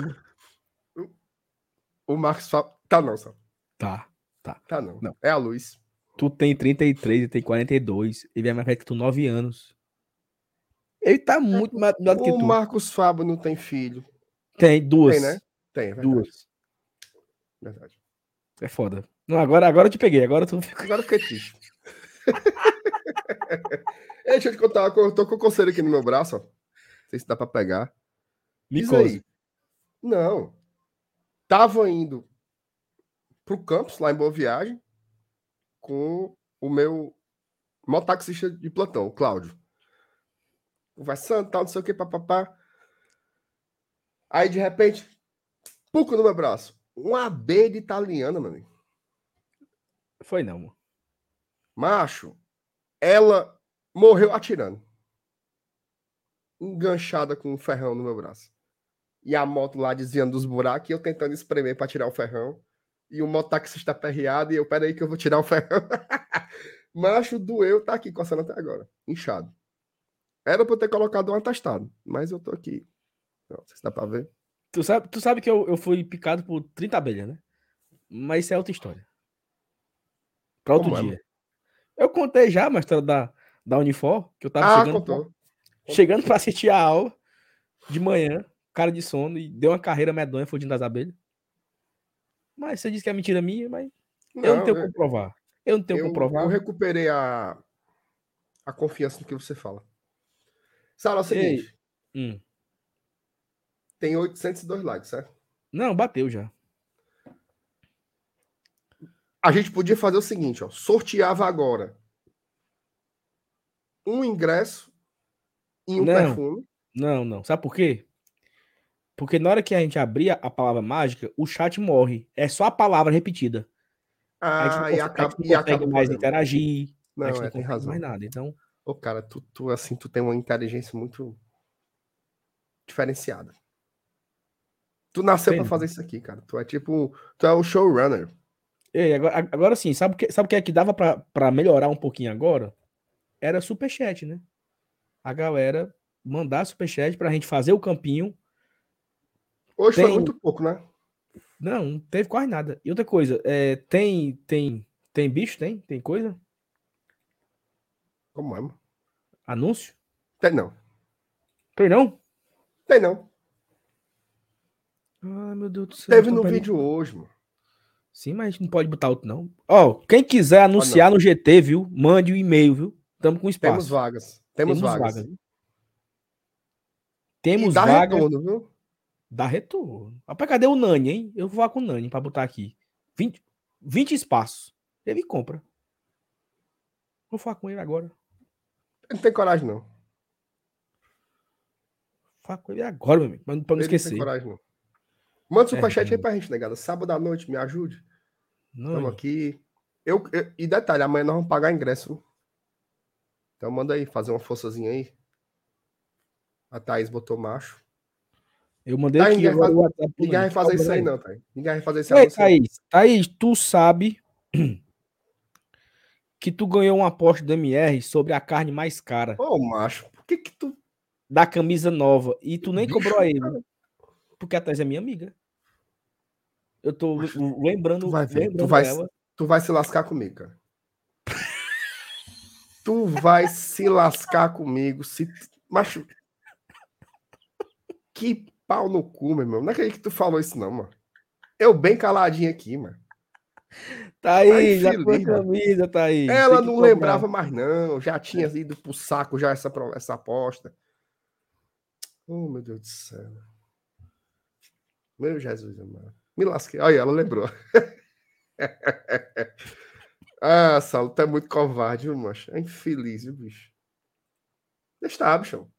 O Marcos Fábio. Tá não, só. Tá. Tá não. Não. É a luz. Tu tem 33, ele tem 42. Ele é mais velho que tu 9 anos. Ele tá muito melhor do que O tu. Marcos Fábio não tem filho. Tem duas. Tem, né? Tem, é verdade. Duas. verdade. É foda. Não, agora, agora eu te peguei. Agora tu Agora eu fiquei triste. Ei, deixa eu te contar, eu tô com o conselho aqui no meu braço, ó. Não sei se dá pra pegar. Aí. Não. Tava indo pro campus, lá em Boa Viagem, com o meu mototaxista de plantão, o Cláudio. Conversando, tal, não sei o que, papapá. Aí, de repente, puco no meu braço. Um AB de italiana, meu amigo. Foi não, mano. Macho, ela morreu atirando. Enganchada com um ferrão no meu braço. E a moto lá desviando dos buracos e eu tentando espremer para tirar o ferrão. E o mototaxista aperreado e eu, peraí que eu vou tirar o ferrão. Macho, doeu, tá aqui coçando até agora. Inchado. Era pra eu ter colocado um atestado, mas eu tô aqui. Não, não sei se dá pra ver. Tu sabe, tu sabe que eu, eu fui picado por 30 abelhas, né? Mas isso é outra história. Pra outro Como é, dia. Eu contei já uma história da, da Unifor, que eu tava Ah, chegando, pra- chegando pra assistir a aula de manhã, cara de sono, e deu uma carreira medonha fugindo das abelhas. Mas você disse que é mentira minha, mas eu não tenho como provar. Eu não tenho eu, como provar. eu recuperei a, a confiança no que você fala. Sala, é o seguinte. Hum. Tem 802 likes, certo? Não, bateu já. A gente podia fazer o seguinte, ó. Sorteava agora um ingresso e um Não. perfume. Não, não. Sabe por quê? Porque na hora que a gente abrir a- a palavra mágica, o chat morre. É só a palavra repetida. a gente não Ah, e consegue, a acaba, gente não consegue mais interagir. a Não, gente é, não tem consegue razão. mais nada. Então, Ô, cara, tu, tu, assim, tu tem uma inteligência muito... diferenciada. Tu nasceu pra Entendi. fazer isso aqui, cara. Tu é tipo. Tu é o showrunner. Ei, agora, agora sim, sabe o que, sabe o que é que dava pra, pra melhorar um pouquinho agora? Era superchat, né? A galera mandar superchat pra gente fazer o campinho. Hoje foi Tem- muito pouco, né? Não, não teve quase nada. E outra coisa, é, tem, tem, tem bicho? Tem? Tem coisa? Como é, mano? Anúncio? Tem não. Tem não? Tem não. Ai, meu Deus do céu. Teve no perdendo- vídeo hoje, mano. Sim, mas a gente não pode botar outro, não. Ó, quem quiser anunciar no GT, viu? Mande o e-mail, viu? Estamos com espaço. Temos vagas. Temos, vagas. vaga. E Temos dá vaga. retorno, viu? Dá retorno. Rapaz, cadê o Nani, hein? Eu vou falar com o Nani pra botar aqui. 20, 20 espaços. Ele compra. Vou falar com ele agora. Ele não tem coragem, não. Vou falar com ele agora, meu amigo. Pra, pra não Ele esquecer. Não tem coragem, não. Manda superchat É, aí pra gente, negada. Sábado à noite, me ajude. Estamos aqui. Eu, eu- e detalhe, amanhã nós vamos pagar ingresso. Então manda aí, fazer uma forçazinha aí. A Thaís botou macho. Eu mandei Tá, aqui ninguém agora vai- o WhatsApp Ninguém vai fazer isso aí, não, Thaís. Ninguém vai fazer isso aí. Thaís, Thaís, tu sabe que tu ganhou uma aposta do MR sobre a carne mais cara Ô, macho, por que que tu. da camisa nova e tu nem Bicho, cobrou a ele? cara. Porque a Thaís é minha amiga. Eu tô Macho, lembrando, tu vai ver, tu lembrando vai- ela. Tu vai se lascar comigo, cara. tu vai se lascar comigo. Se... Macho. Que pau no cu, meu irmão. Não acredito que tu falou isso, não, mano. Eu bem caladinho aqui, mano. Thaís, a feliz, tua mano. camisa, Thaís. Ela tem que não cobrar. lembrava mais, não. Já tinha ido pro saco já essa, essa aposta. Oh, meu Deus do céu. Meu Jesus, amado. Me lasquei. Olha, ela lembrou. ah, Saulo, é muito covarde, viu, macho? É infeliz, viu, bicho? Deixa estar, bichão.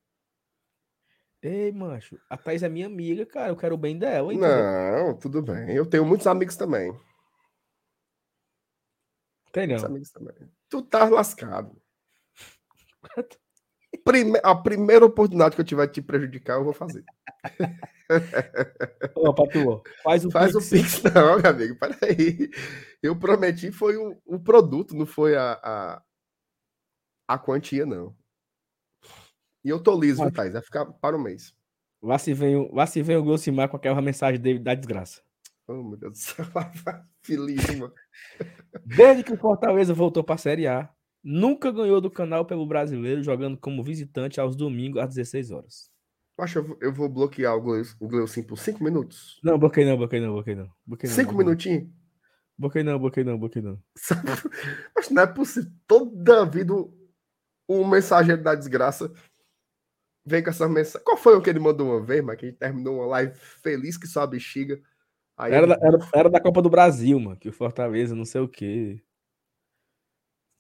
Ei, macho, a Thaís é minha amiga, cara. Eu quero o bem dela, entendeu? Não, tudo bem. Eu tenho muitos amigos também. Tem Muitos não. amigos também. Tu tá lascado. Prime- A primeira oportunidade que eu tiver de te prejudicar, eu vou fazer. Ó, Patu, faz o Faz o Pix. Pix, não, meu amigo. Peraí. Eu prometi foi o, o produto, não foi a, a, a quantia, não. E eu tô liso, viu. Thais? Vai ficar para o mês. Lá se vem o, lá se vem o Glocimar com aquela mensagem dele da desgraça. Oh, meu Deus do céu. Feliz, mano. Desde que o Fortaleza voltou para a Série A, nunca ganhou do canal pelo brasileiro, jogando como visitante aos domingos às 16 horas. Acho eu vou, eu vou bloquear o Gleu- o Gleucin por cinco minutos. Não, bloqueei não, bloqueei não, bloqueei não. Bloqueei não, Cinco bloqueei não. minutinhos? Bloqueei não, bloqueei não, bloqueei não. Mas não é possível. Toda vida o, o mensageiro da desgraça vem com essa mensagem. Qual foi o que ele mandou uma vez, mas que ele terminou uma live feliz que só a bexiga. Aí Era ele- da, era, era da Copa do Brasil, mano, que o Fortaleza, não sei o quê.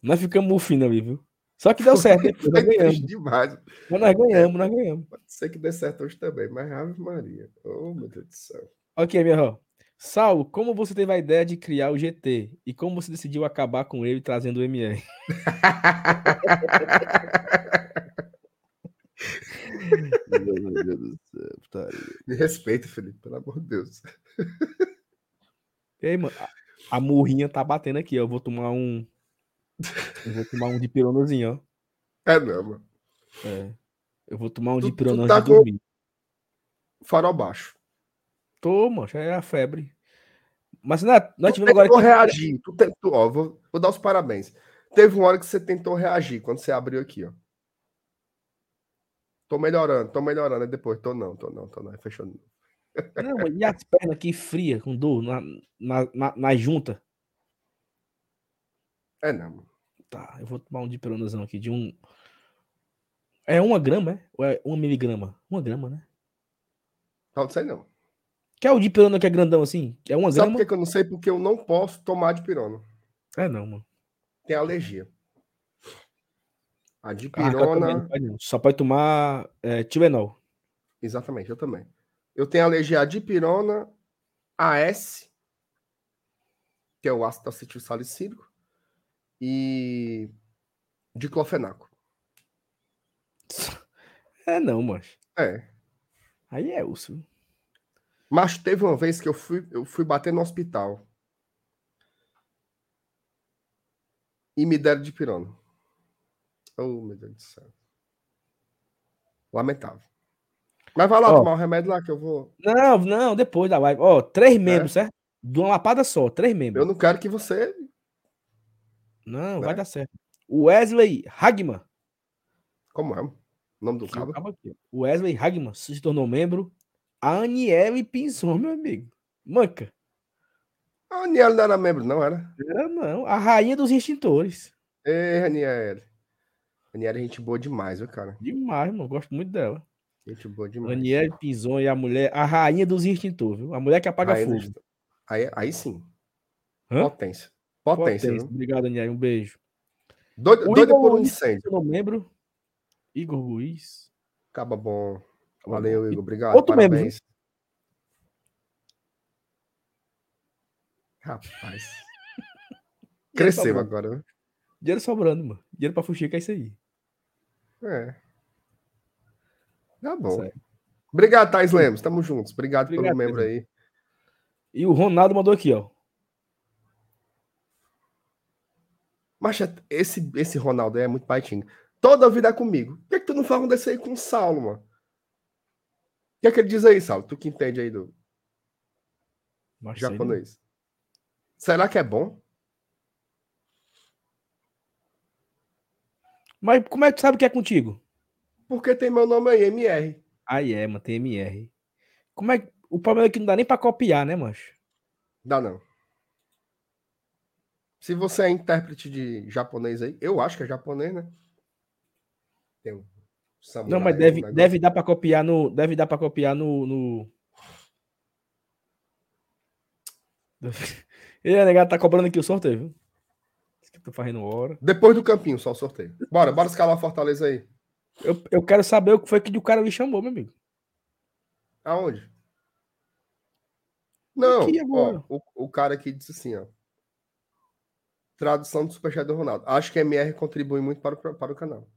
Nós ficamos mufino ali, viu? Só que deu certo, depois nós ganhamos. demais. Mas nós ganhamos, nós ganhamos. Pode ser que dê certo hoje também, mas Ave Maria. Oh, meu Deus do céu. Ok, minha irmã. Saulo, como você teve a ideia de criar o GT? E como você decidiu acabar com ele trazendo o MR? Meu Deus do céu, putaria. Me respeita, Felipe, pelo amor de Deus. Ei, mano, a, a murrinha tá batendo aqui, ó. Eu vou tomar um. Eu vou tomar um de pironozinho, ó. É não, mano. É. Eu vou tomar um Tu- de tu pironozinho tá dormir. Farol baixo. Tô, mano, já é a febre. Mas nós, nós Tu tivemos agora. tentou reagir. Tu tentou, ó, vou, vou dar os parabéns. Teve uma hora que você tentou reagir quando você abriu aqui, ó. Tô melhorando, tô melhorando. Aí depois, tô não, tô não, tô não. Aí Fechou. Não, e as pernas aqui fria, com dor, na, na, na, na junta. É não, mano. Tá, eu vou tomar um de pironozão aqui, de um. É uma grama, é? Ou é uma miligrama? Uma grama, né? Não sei não. Que é o de pirona que é grandão assim? É uma Sabe grama? por que que eu não sei? Porque eu não posso tomar de pirona. É não, mano. Tem alergia. A de que eu também pirona. não pode não. Só pode tomar é, Tilenol. Exatamente, eu também. Eu tenho alergia a dipirona, AS, que é o ácido acetil salicílico, e diclofenaco. É não, mano. É. Aí é urso. Mas teve uma vez que eu fui, eu fui bater no hospital. E me deram de pirona. Oh, meu Deus do céu. Lamentável. Mas vai lá Ó. tomar o remédio lá que eu vou. Não, não, depois da live. Ó, três membros, certo? De uma lapada só, três membros. Eu não quero que você. Não, Né? vai dar certo. Wesley Hagman. Como é? O nome do cabo? aqui. O Wesley Hagman se tornou membro. A Aniele Pinzon, meu amigo. Manca. A Aniele não era membro, não era? Era não. A rainha dos extintores. Ei, Aniele. Aniele é gente boa demais, viu, cara? Demais, mano. Gosto muito dela. Gente boa demais. Aniele Pinzon e a mulher, a rainha dos extintores, viu? A mulher que apaga Aí, fogo. aí, aí sim. Hã? Potência. Potência, Potência. Obrigado, Aniele. Um beijo. Doida, O doida Igor por um incêndio. se tornou membro. Igor Luiz. Acaba bom. Valeu, Igor. Obrigado. outro membro, Parabéns. Rapaz. Cresceu sobrando. agora, né? Dinheiro sobrando, mano. Dinheiro pra fuxica é isso aí. É. Tá bom. Certo. Obrigado, Thais Lemos. Tamo juntos. Obrigado, Obrigado, pelo membro aí. E o Ronaldo mandou aqui, ó. Mas esse, esse Ronaldo aí é muito paitinho. Toda a vida é comigo. Por que, que tu não fala um desse aí com o Saulo, mano? O que é que ele diz aí, Saulo? Tu que entende aí do japonês. Será que é bom? Mas como é que tu sabe que é contigo? Porque tem meu nome aí, MR. Aí é, mano, tem MR. Como é que... O problema é que não dá nem pra copiar, né, mancho? Dá não. Se você é intérprete de japonês aí, eu acho que é japonês, né? Tem um samurai, Não, mas um deve, negócio. deve dar pra copiar no. Deve dar pra copiar no. no... Ele negado, tá cobrando aqui o sorteio, viu? Eu tô fazendo hora. Depois do campinho, só o sorteio. Bora, bora escalar a Fortaleza aí. Eu, eu quero saber o que foi que o cara me chamou, meu amigo. Aonde? Não, ó, o, o cara aqui disse assim, ó. Tradução do Superchat do Ronaldo. Acho que a MR contribui muito para o, para o canal.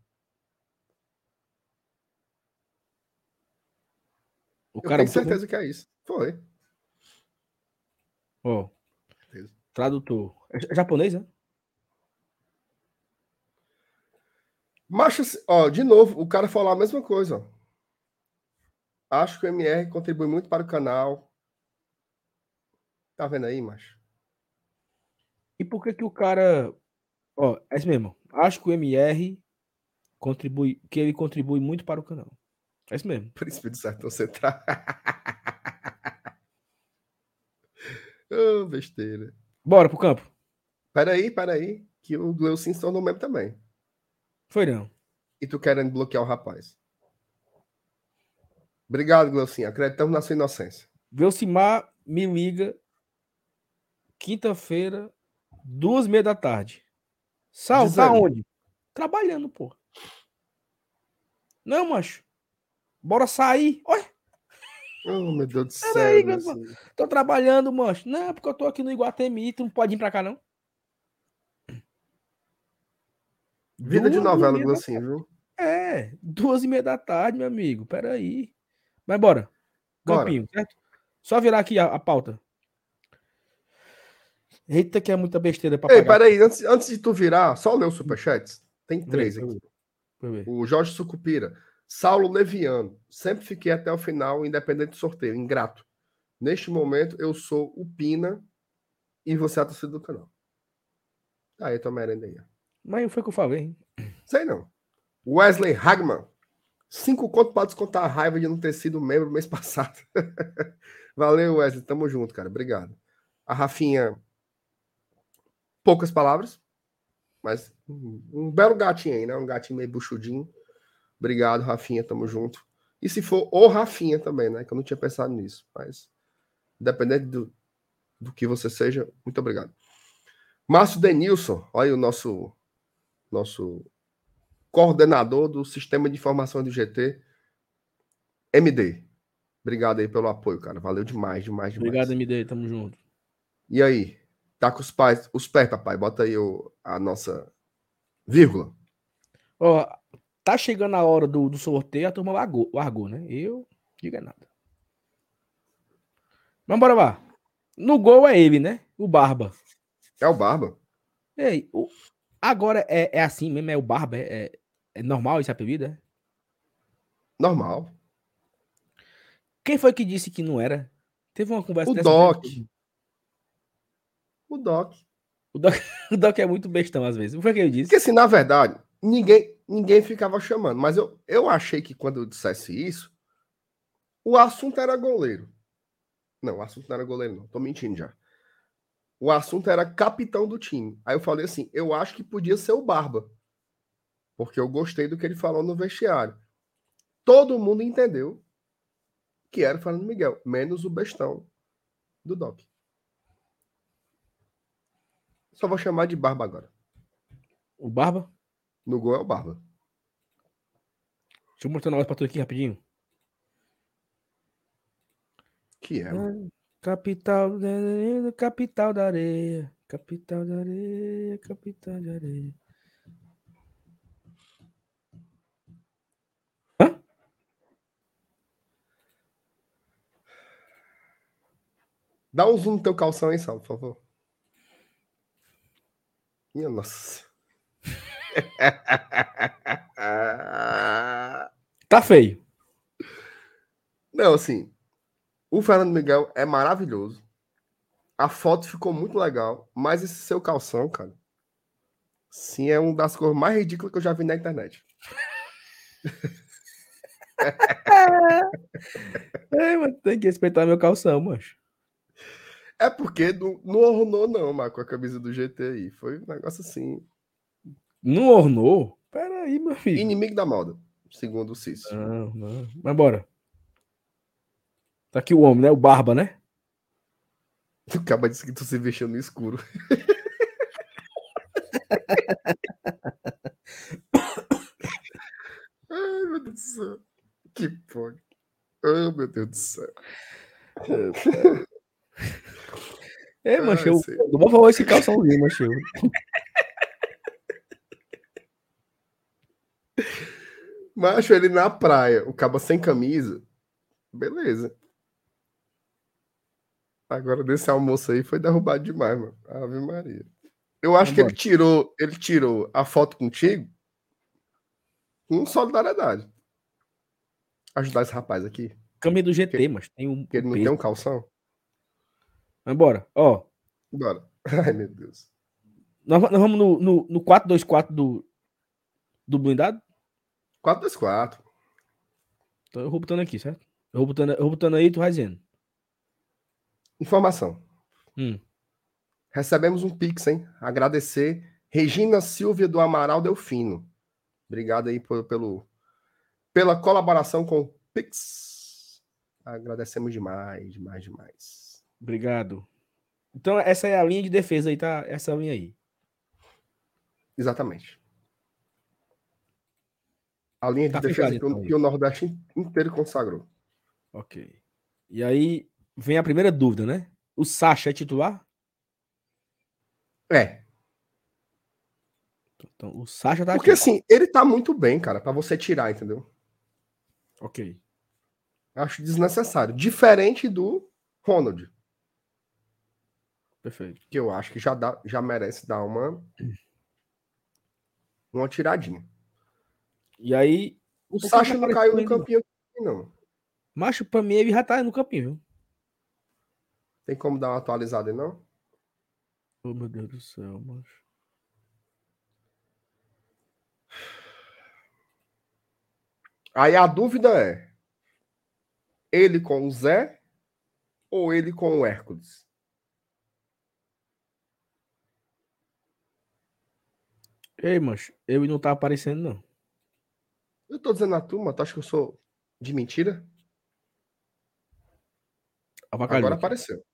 O Eu cara tenho botou- certeza que é isso. Foi. Ó. Certeza. Tradutor. É japonês, né? Macho, ó, de novo, o cara falou a mesma coisa, ó. Acho que o MR contribui muito para o canal. Tá vendo aí, macho? E por que que o cara. Ó, é isso mesmo. Acho que o MR contribui. Que ele contribui muito para o canal. É isso mesmo. Príncipe do Sertão Central. Ô, besteira. Bora pro campo. Peraí, peraí. Que o Gleucin se tornou membro também. Foi não. E tu querendo bloquear o rapaz. Obrigado, Gleucin. Acreditamos na sua inocência. Velcimar me liga quinta-feira, duas e meia da tarde. Sal, tá onde? Trabalhando, pô. Não, macho. Bora sair. Olha, Oh, meu Deus do céu. Peraí, Gleucin. tô trabalhando, macho. Não, porque eu tô aqui no Iguatemi, tu não pode vir pra cá, não. Vida de novela, Gleucin, viu? É, duas e meia da tarde, meu amigo. Peraí. Mas bora. Bora. Campinho, certo? Só virar aqui a, a pauta. Eita, que é muita besteira pra Ei, pagar. peraí. Antes, antes de tu virar, só ler os superchats. Tem três Vê, aqui. O Jorge Sucupira. Saulo Leviano. Sempre fiquei até o final, independente do sorteio. Ingrato. Neste momento, eu sou o Pina e você é a torcida do canal. Tá Aí, tua merenda aí. Mas foi o que eu falei, hein? Sei não. Wesley Hagman. Cinco conto para descontar a raiva de não ter sido membro mês passado. Valeu, Wesley. Tamo junto, cara. Obrigado. A Rafinha. Poucas palavras. Mas um, belo gatinho aí, né? Um gatinho meio buchudinho. Obrigado, Rafinha. Tamo junto. E se for o Rafinha também, né? Que eu não tinha pensado nisso. Mas, independente do, do que você seja, muito obrigado. Márcio Denilson. Olha o nosso, nosso coordenador do Sistema de Informação do GT, MD. Obrigado aí pelo apoio, cara. Valeu demais, demais, demais. Obrigado, MD. Tamo junto. E aí? Tá com os pais, os pés, papai. Bota aí o, a nossa vírgula. Ó, tá chegando a hora do, do sorteio, a turma largou, largou, né? Eu. Diga nada. Mas bora lá. No gol é ele, né? O Barba. É o Barba. Ei, o- agora é, é assim mesmo? É o Barba? É, é- é normal esse apelido? É? Normal. Quem foi que disse que não era? Teve uma conversa O Doc. vez? O Doc. O Doc, o Doc é muito bestão às vezes. O que foi que ele disse? Porque assim, na verdade, ninguém, ninguém ficava chamando. Mas eu, eu achei que quando eu dissesse isso, o assunto era goleiro. Não, o assunto não era goleiro, não. Tô mentindo já. O assunto era capitão do time. Aí eu falei assim: eu acho que podia ser o Barba. Porque eu gostei do que ele falou no vestiário. Todo mundo entendeu que era o Fernando Miguel, menos o bestão do Doc. Só vou chamar de Barba agora. O Barba? No gol é o Barba. Deixa eu mostrar um negócio pra tu aqui rapidinho. Que é. mano. Capital da areia, capital da areia. Capital da areia, capital da areia. Hã? Dá um zoom no teu calção aí, Sal, por favor. Minha nossa. Tá feio. Não, assim, o Fernando Miguel é maravilhoso. A foto ficou muito legal, mas esse seu calção, cara, sim, é uma das cores mais ridículas que eu já vi na internet. É, mas tem que respeitar meu calção, mancho. É porque não, não ornou, não, mas com a camisa do GT aí. Foi um negócio assim. Não ornou? Pera aí, meu filho. Inimigo da moda, segundo o Cício. Não, não. Mas bora. Tá aqui o homem, né? O Barba, né? O cara disse que tu se vestiu no escuro. Ai, meu Deus do céu. Que porra. Ai, meu Deus do céu. É, mancho. Ah, Eu, eu vou falar esse calçãozinho, mancho. Macho, ele na praia, o cabo sem camisa. Beleza. Agora desse almoço aí foi derrubado demais, mano. Ave Maria. Eu acho que ele tirou, ele tirou a foto contigo com solidariedade. Ajudar esse rapaz aqui, Câmbio do GT, mas tem um. porque ele não peso. tem um calção. Mas bora. Ó, Bora. Ai, meu Deus. nós, nós vamos no, no, no 4-2-4 do, do blindado? 4-2-4. Então eu vou botando aqui, certo? Eu vou botando, eu vou botando aí, tu vai dizendo. Informação. Hum. Recebemos um pix, hein? Agradecer Regina Silvia do Amaral Delfino. Obrigado aí por- pelo, pela colaboração com o Pix. Agradecemos demais, demais, demais. Obrigado. Então, essa é a linha de defesa aí, tá? Essa linha aí. Exatamente. A linha de Tá defesa fechado, que, o- então, que o Nordeste inteiro consagrou. Ok. E aí vem a primeira dúvida, né? O Sacha é titular? É. Então, o Sacha tá Porque assim, ele tá muito bem, cara, pra você tirar, entendeu? Ok. Acho desnecessário. Diferente do Ronald, Perfeito. que eu acho que já, dá, já merece dar uma, uma tiradinha. E aí. O que Sacha tá não caiu no campinho, não. Macho, pra mim, ele já tá no campinho, viu? Tem como dar uma atualizada aí, não? Oh, meu Deus do céu, macho. Aí a dúvida é: ele com o Zé ou ele com o Hércules? Ei, macho, ele não tá aparecendo, não. Eu tô dizendo a turma, tu acha que eu sou de mentira? Avacalhou Agora apareceu.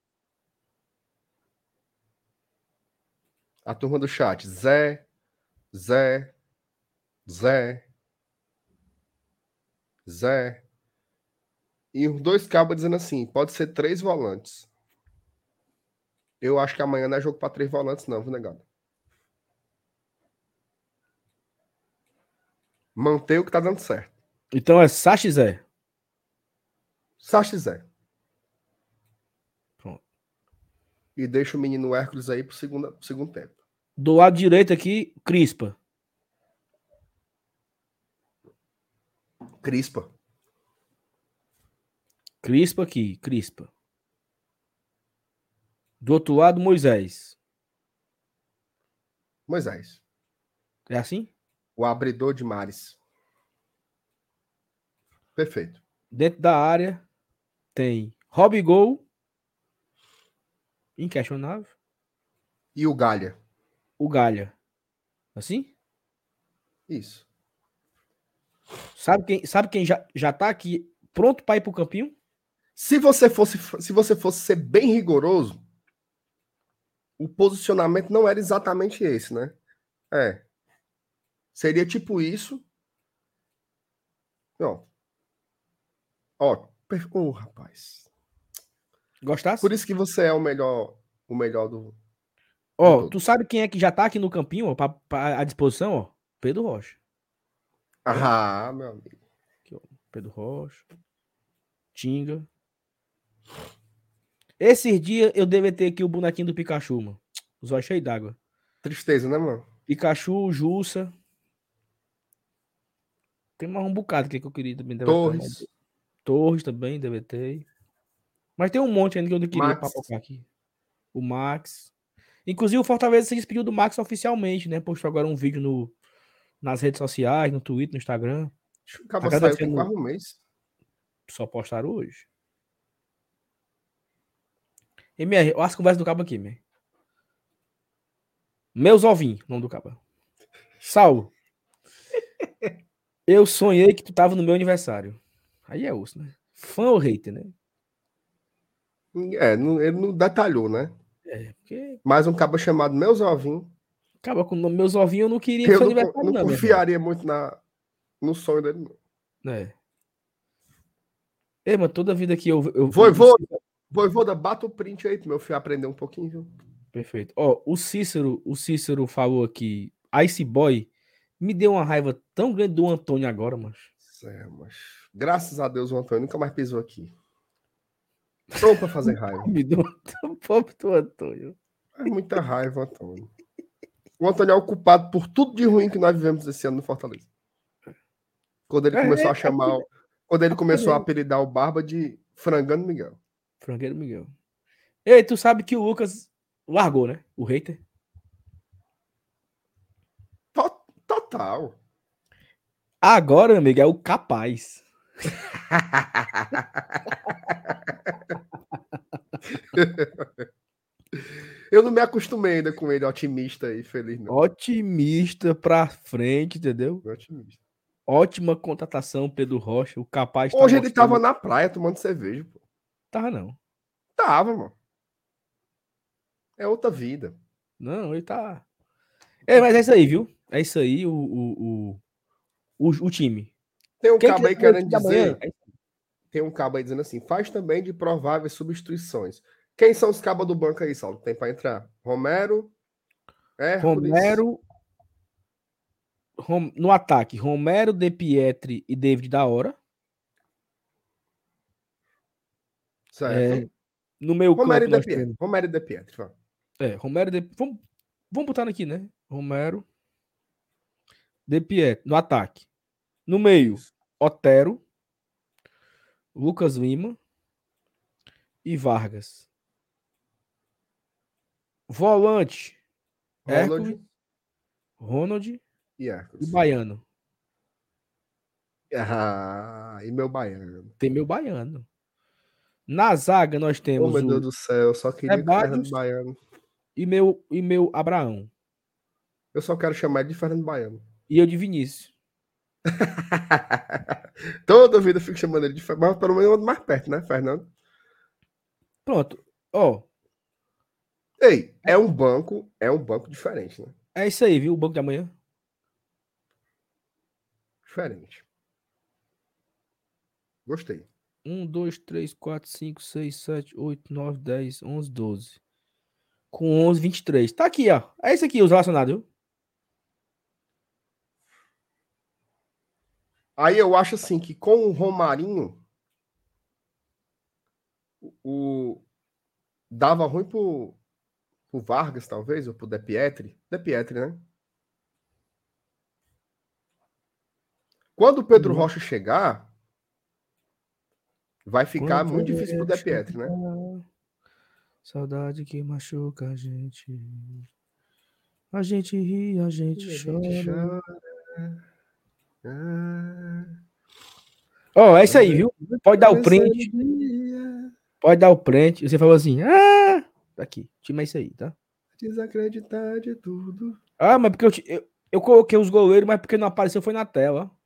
A turma do chat. Zé, Zé, Zé, Zé. E os dois cabos dizendo assim: pode ser três volantes. Eu acho que amanhã não é jogo para três volantes, não, viu, negado? Manter o que tá dando certo. Então é Sacha e Zé. Sacha Zé. Pronto. E deixa o menino Hércules aí pro segundo, pro segundo tempo. Do lado direito aqui, Crispa. Crispa. Crispa aqui, Crispa. Do outro lado, Moisés. Moisés. É assim? O abridor de mares. Perfeito. Dentro da área tem Rob Gol. Inquestionável. E o Galha. O Galha. Assim? Isso. Sabe quem, sabe quem já, já tá aqui pronto para ir pro campinho? Se você fosse, se você fosse ser bem rigoroso, o posicionamento não era exatamente esse, né? É. Seria tipo isso. Ó. Ó, oh, rapaz. Gostasse? Por isso que você é o melhor, o melhor do. Ó, tu sabe quem é que já tá aqui no campinho, ó, pra, pra- à disposição, ó? Pedro Rocha. Ah, meu amigo. Pedro Rocha. Tinga. Esses dias eu devia ter aqui o bonequinho do Pikachu, mano. Os olhos cheios d'água. Tristeza, né, mano? Pikachu, Jussa. Tem mais um bocado aqui que eu queria também. Torres. Torres também, ter. Mas tem um monte ainda que eu não queria papocar aqui. O Max. Inclusive o Fortaleza se despediu do Max oficialmente, né? Postou agora um vídeo no, nas redes sociais, no Twitter, no Instagram. Acaba Tá saiu agradecendo- quase um mês. Só postaram hoje. MR, olha as conversas do cabo aqui, MR. Meus ovinhos, nome do cabo. Saulo. Eu sonhei que tu tava no meu aniversário. Aí é osso, né? Fã ou hater, né? É, não- ele não detalhou, né? É, porque Mais um cabo chamado Meus Ovinhos. acaba com o nome meus ovinhos, eu não queria Eu seu não, não não. irmão. confiaria muito na, no sonho dele, não. É. Ei, mano, toda vida que eu. eu Voivoda, Voivoda, bata o print aí pro meu filho aprender um pouquinho, viu? Perfeito. Ó, o Cícero, o Cícero falou aqui, Ice Boy, me deu uma raiva tão grande do Antônio agora, mano. É, mas graças a Deus o Antônio nunca mais pisou aqui. Pronto pra fazer raiva. Me deu tão pobre do Antônio. É muita raiva, Antônio. O Antônio é o culpado por tudo de ruim que nós vivemos esse ano no Fortaleza. Quando ele É, começou é, a chamar. o- Quando ele começou a apelidar o Barba de Frangando Miguel. Frangueiro Miguel. Ei, tu sabe que o Lucas largou, né? O hater. To- Total. Agora, amigo, é o capaz. Eu não me acostumei ainda com ele otimista e feliz, não. Otimista pra frente, entendeu? Otimista. Ótima contratação, Pedro Rocha. O capaz. tá Hoje ele mostrando- tava na praia tomando cerveja, pô. Tava, não. Tava, mano. É outra vida. Não, ele tá. É, mas é isso aí, viu? É isso aí, o, o, o, o, o time. Tem um Quem cabo aí quiser querendo dizer. é Tem um cabo aí dizendo assim: faz também de prováveis substituições. Quem são os cabos do banco aí, Saulo? Tem pra entrar? Romero. Hércules, Romero. Rom- no ataque, Romero, De Pietri e David da hora. Certo. É, no meio Romero campo, e De nós Pietro. temos- Romero e De Pietro. vai. É, Romero de... vamos, vamos botar aqui, né? Romero. De Pietro, no ataque. No meio, Otero, Lucas Lima e Vargas. Volante, Ronald Hércules, Ronald e e Hércules. Baiano. Ah, e meu baiano. Tem meu Baiano. Na zaga nós Oh, temos meu o Deus do céu, eu só queria que Sebadios. Fernando Baiano. e meu e meu Abraão Eu só quero chamar ele de Fernando Baiano. e eu de Vinícius. Toda vida eu fico chamando ele de Fernando, mas pelo menos mais perto, né, Fernando? Pronto. Ó, Ei, é um banco, é um banco diferente, né? é isso aí, viu? O banco de amanhã. Diferente. Gostei. 1, 2, 3, 4, 5, 6, 7, 8, 9, 10, 11, 12. Com 11, 23. Tá aqui, ó. É isso aqui, os relacionados, viu? Aí eu acho assim que com o Romarinho o dava ruim pro, pro Vargas, talvez, ou pro De Pietri. De Pietri, né? Quando o Pedro Uhum. Rocha chegar, vai ficar Quando muito difícil pro De Pietri, né? Saudade que machuca a gente. A gente ri, a gente A chora. gente chora. Ó, é isso aí, viu? Pode dar o print. Pode dar o print. Você falou assim, ah, tá aqui. Time é isso aí, tá? Desacreditar de tudo. Ah, mas porque eu, eu, eu coloquei os goleiros, mas porque não apareceu foi na tela. ó.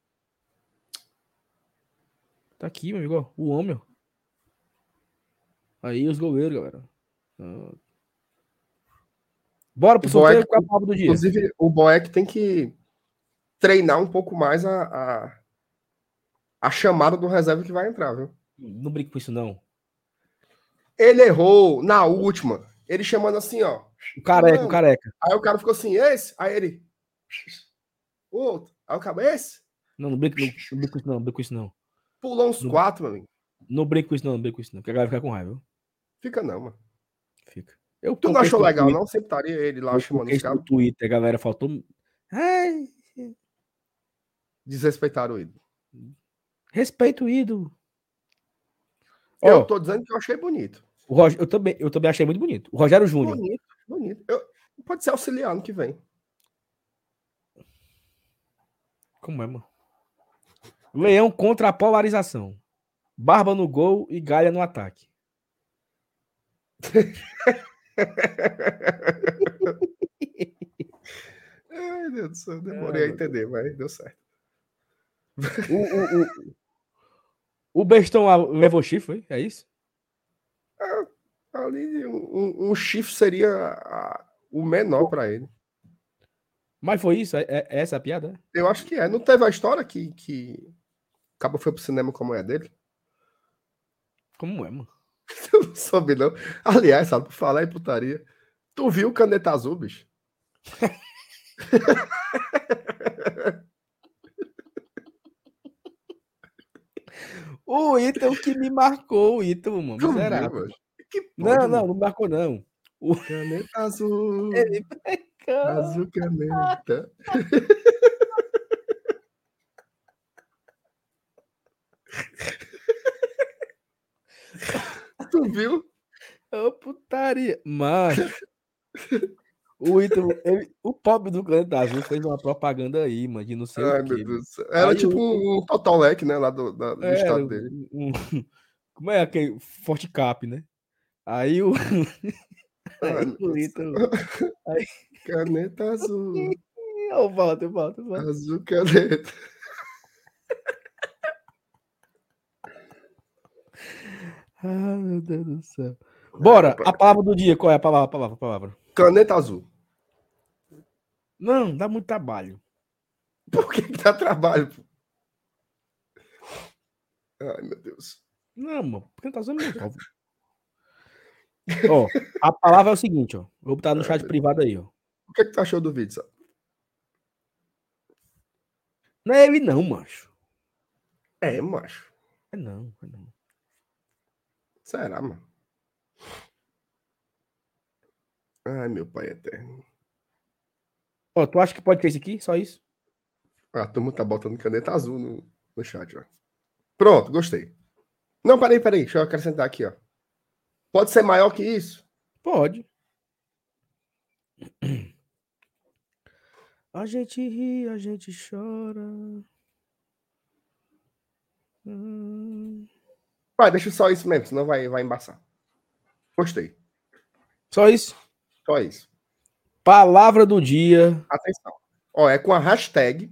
Tá aqui, meu amigo, o homem, ó. Aí os goleiros, galera. Bora pro Boeck- sorteio com a palavra do dia. Inclusive, o Boeck tem que treinar um pouco mais a, a, a chamada do reserva que vai entrar, viu? Não brinque com isso, não. Ele errou na última. Ele chamando assim, ó. O careca, Não. o careca. Aí o cara ficou assim, esse? Aí ele. O outro. Aí o cara, esse? Não, não brinque, não, não brinque com isso, não. Não brinque com isso, não. Pulou uns Não. quatro, meu amigo. Não brinque com isso, não. Não brinque com isso, não. Porque a galera fica com raiva, viu? Fica não, mano. Fica. Eu Tu não achou legal, Twitter, não? Sempre estaria ele lá chamando os isso no caras. Twitter, a galera faltou. Ai, Desrespeitaram o ídolo. respeito o ídolo. Eu Ó, tô dizendo que eu achei bonito. o Rog- eu, também, eu também achei muito bonito. O Rogério Júnior. Bonito, bonito. Eu- pode ser auxiliar no que vem. Como é, mano? Leão contra a polarização. Barba no gol e Galha no ataque. Ai, Deus do céu, demorei a meu entender, mas deu certo. O, o, o, o Bestão levou chifre, foi? É isso? Ali, um, um- um chifre seria a- o menor pra ele. Mas foi isso? É, é- é essa a piada? é? Eu acho que é. Não teve a história que, que o Cabo foi pro cinema como é dele? Como é, mano? Eu não soube, não. Aliás, sabe, por falar em putaria, tu viu o Caneta Azul, bicho? O Ítalo que me marcou, o Ítalo, mano. Tu viu, Miserável. Que Não, mano? não, não marcou, não. Caneta Azul, Ele Azul Caneta. tu viu? Ô, putaria. Mas. O Ítalo, ele- o pobre do Planeta Azul fez uma propaganda aí, mano, de não sei Ai, o meu quê. Era Aí tipo o- um Totolec, né, lá do, da- do É, estado dele. um- como é aquele Forte Cap, né? Aí o, Ai, aí o Ítalo. Caneta Azul, Eu volto, eu volto, eu volto. Azul Caneta. Ai, meu Deus do céu. Bora, a palavra do dia, qual é a palavra, a palavra, a palavra? Caneta Azul. Não, dá muito trabalho. Por que, que dá trabalho? pô? Ai, meu Deus. Não, mano, porque tá usando muito óbvio. Ó, a palavra é o seguinte, ó. Vou botar no chat privado aí, ó. O que, que tu achou do vídeo, sabe? Não é ele não, macho. É, macho. É não, é não. Será, mano? Ai, meu pai eterno. Ó, tu acha que pode ter esse aqui? Só isso? Ah, A turma tá botando caneta azul no, no chat, ó. Pronto, gostei. Não, peraí, peraí. Deixa eu acrescentar aqui, ó. Pode ser maior que isso? Pode. A gente ri, a gente chora. Hum. Vai, deixa só isso mesmo, senão vai, vai embaçar. Gostei. Só isso. Só isso. Palavra do dia. Atenção. Ó, é com a hashtag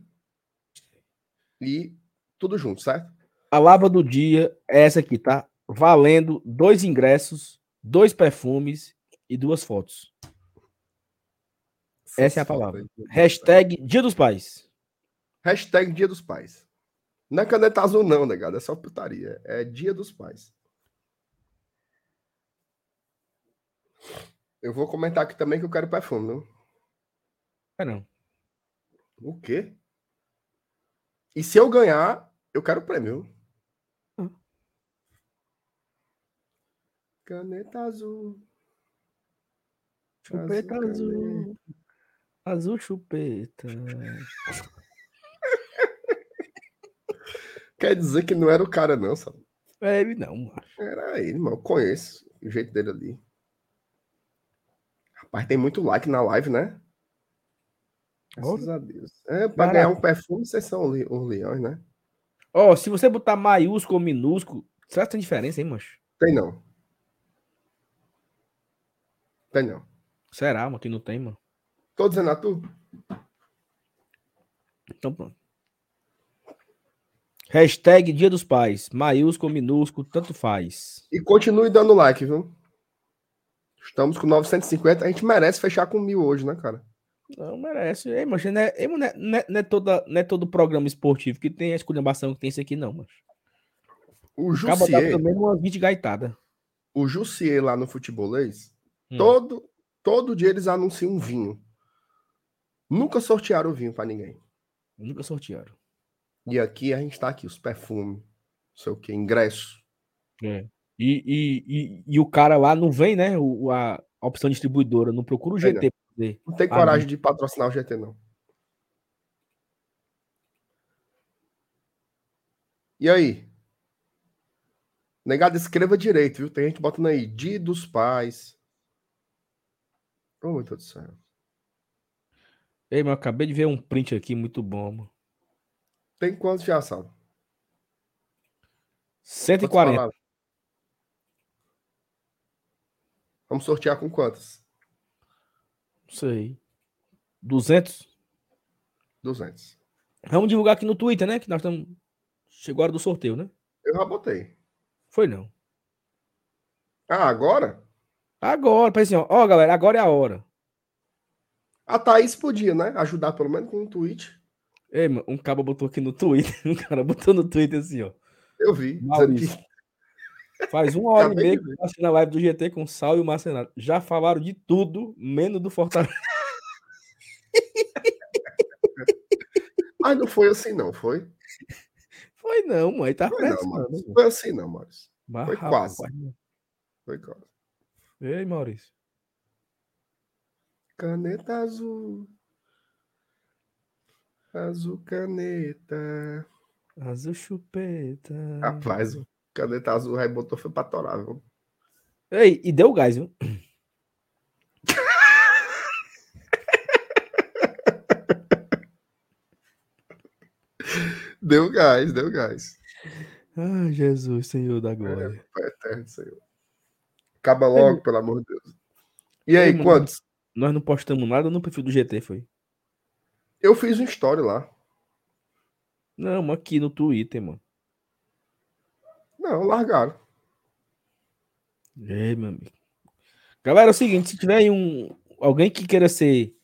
e tudo junto, certo? Palavra do dia é essa aqui, tá? Valendo dois ingressos, dois perfumes e duas fotos. Essa é a palavra. Aí. Hashtag Dia dos Pais. Hashtag Dia dos Pais. Não é caneta azul, não, negado. É só putaria. É Dia dos Pais. Eu vou comentar aqui também que eu quero perfume, não? É não. O quê? E se eu ganhar, eu quero prêmio. Hum. Caneta azul. Chupeta Azul azul. Azul chupeta. Quer dizer que não era o cara, não, sabe? É ele não, macho. Era ele, mano. Eu conheço o jeito dele ali. Rapaz, tem muito like na live, né? Graças a Deus. É, pra ganhar um perfume, vocês são os le- os leões, né? Ó, se você botar maiúsculo ou minúsculo, será que tem diferença, hein, macho? Tem não. Tem não. Será, mano, que não tem, mano? Tô dizendo a tu? Então pronto. Hashtag Dia dos Pais. Maiúsculo, minúsculo, tanto faz. E continue dando like, viu? Estamos com 950. A gente merece fechar com mil hoje, né, cara? Não merece. Ei, não é, não, é, não, é, não é toda, não é todo programa esportivo que tem a esculhambação que tem isso aqui, não, macho. O Jussier, também uma 20 gaitada. o Jussier lá no futebolês, Hum. todo, todo dia eles anunciam um vinho. Nunca sortearam o vinho pra ninguém. Nunca sortearam. E aqui a gente tá aqui, os perfumes, não sei o que, ingresso. É. E, e, e, e o cara lá não vem, né? O, a, a opção distribuidora, não procura o GT. fazer. Não tem Ah, coragem de patrocinar o GT, não. E aí? Negado, escreva direito, viu? Tem gente botando aí, dia dos pais. Ô, meu Deus do céu. Ei, mas eu acabei de ver um print aqui muito bom, mano. Tem quantos já, Sal? Quantas 140. palavras? Vamos sortear com quantas? Não sei. 200? 200. Vamos divulgar aqui no Twitter, né? Que nós estamos. Chegou a hora do sorteio, né? Eu já botei. Foi não. Ah, agora? Agora, parece assim, ó. Ó, galera, agora é a hora. A Thaís podia, né? Ajudar pelo menos com um tweet. Ei, mano, um cara botou aqui no Twitter. Um cara botou no Twitter assim, ó. Eu vi. Maurício. Faz uma hora e meia que eu assisti na live do GT com o Sal e o Marcenato. Já falaram de tudo, menos do Fortaleza. Mas não foi assim, não, foi? Foi não, mãe. Tá Foi não. Maurício. Foi assim, não, Maurício. Mas, Foi rapaz, quase. Foi quase. Ei, Maurício. Caneta azul. Azul caneta. Azul chupeta. Rapaz, o caneta azul aí botou foi pra torar, viu? Ei, e deu gás, viu? Deu gás, deu gás. Ai, Jesus, Senhor da glória. Pai eterno, Senhor. Acaba logo, pelo amor de Deus. E aí, mano. quantos? Nós não postamos nada no perfil do GT, foi? Eu fiz um story lá. Não, mas aqui no Twitter, mano. Não, largaram. Ei, meu amigo. Galera, é o seguinte, se tiver um alguém que queira ser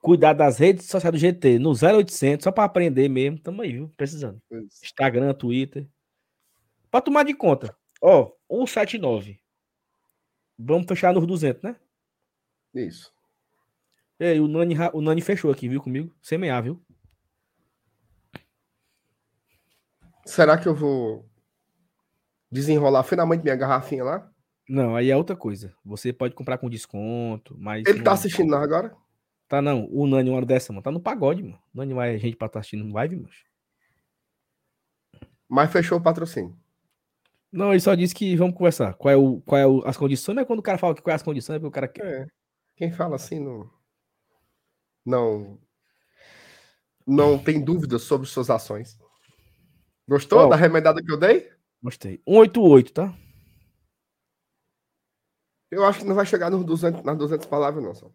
cuidar das redes sociais do GT no 0800, só para aprender mesmo, tamo aí, viu? Precisando. Instagram, Twitter. Pra tomar de conta. Ó, 179. Vamos fechar nos 200, né? Isso. Ei, o Nani, o Nani fechou aqui, viu, comigo? Semear, viu? Será que eu vou desenrolar finalmente minha garrafinha lá? Não, aí é outra coisa. Você pode comprar com desconto, mas. Ele tá assistindo lá agora? Tá não, o Nani, uma hora dessa, mano. Tá no pagode, mano. O Nani vai gente pra estar assistindo live, mano. Mas fechou o patrocínio. Não, ele só disse que vamos conversar. Qual é, o, qual é o- as condições? Mas quando o cara fala que qual é as condições, é porque o cara quer. É. Quem fala assim não. Não. Não tem dúvidas sobre suas ações. Gostou Ó. da remedada que eu dei? Gostei. 188, tá? Eu acho que não vai chegar nos 200, nas 200 palavras, não. Só.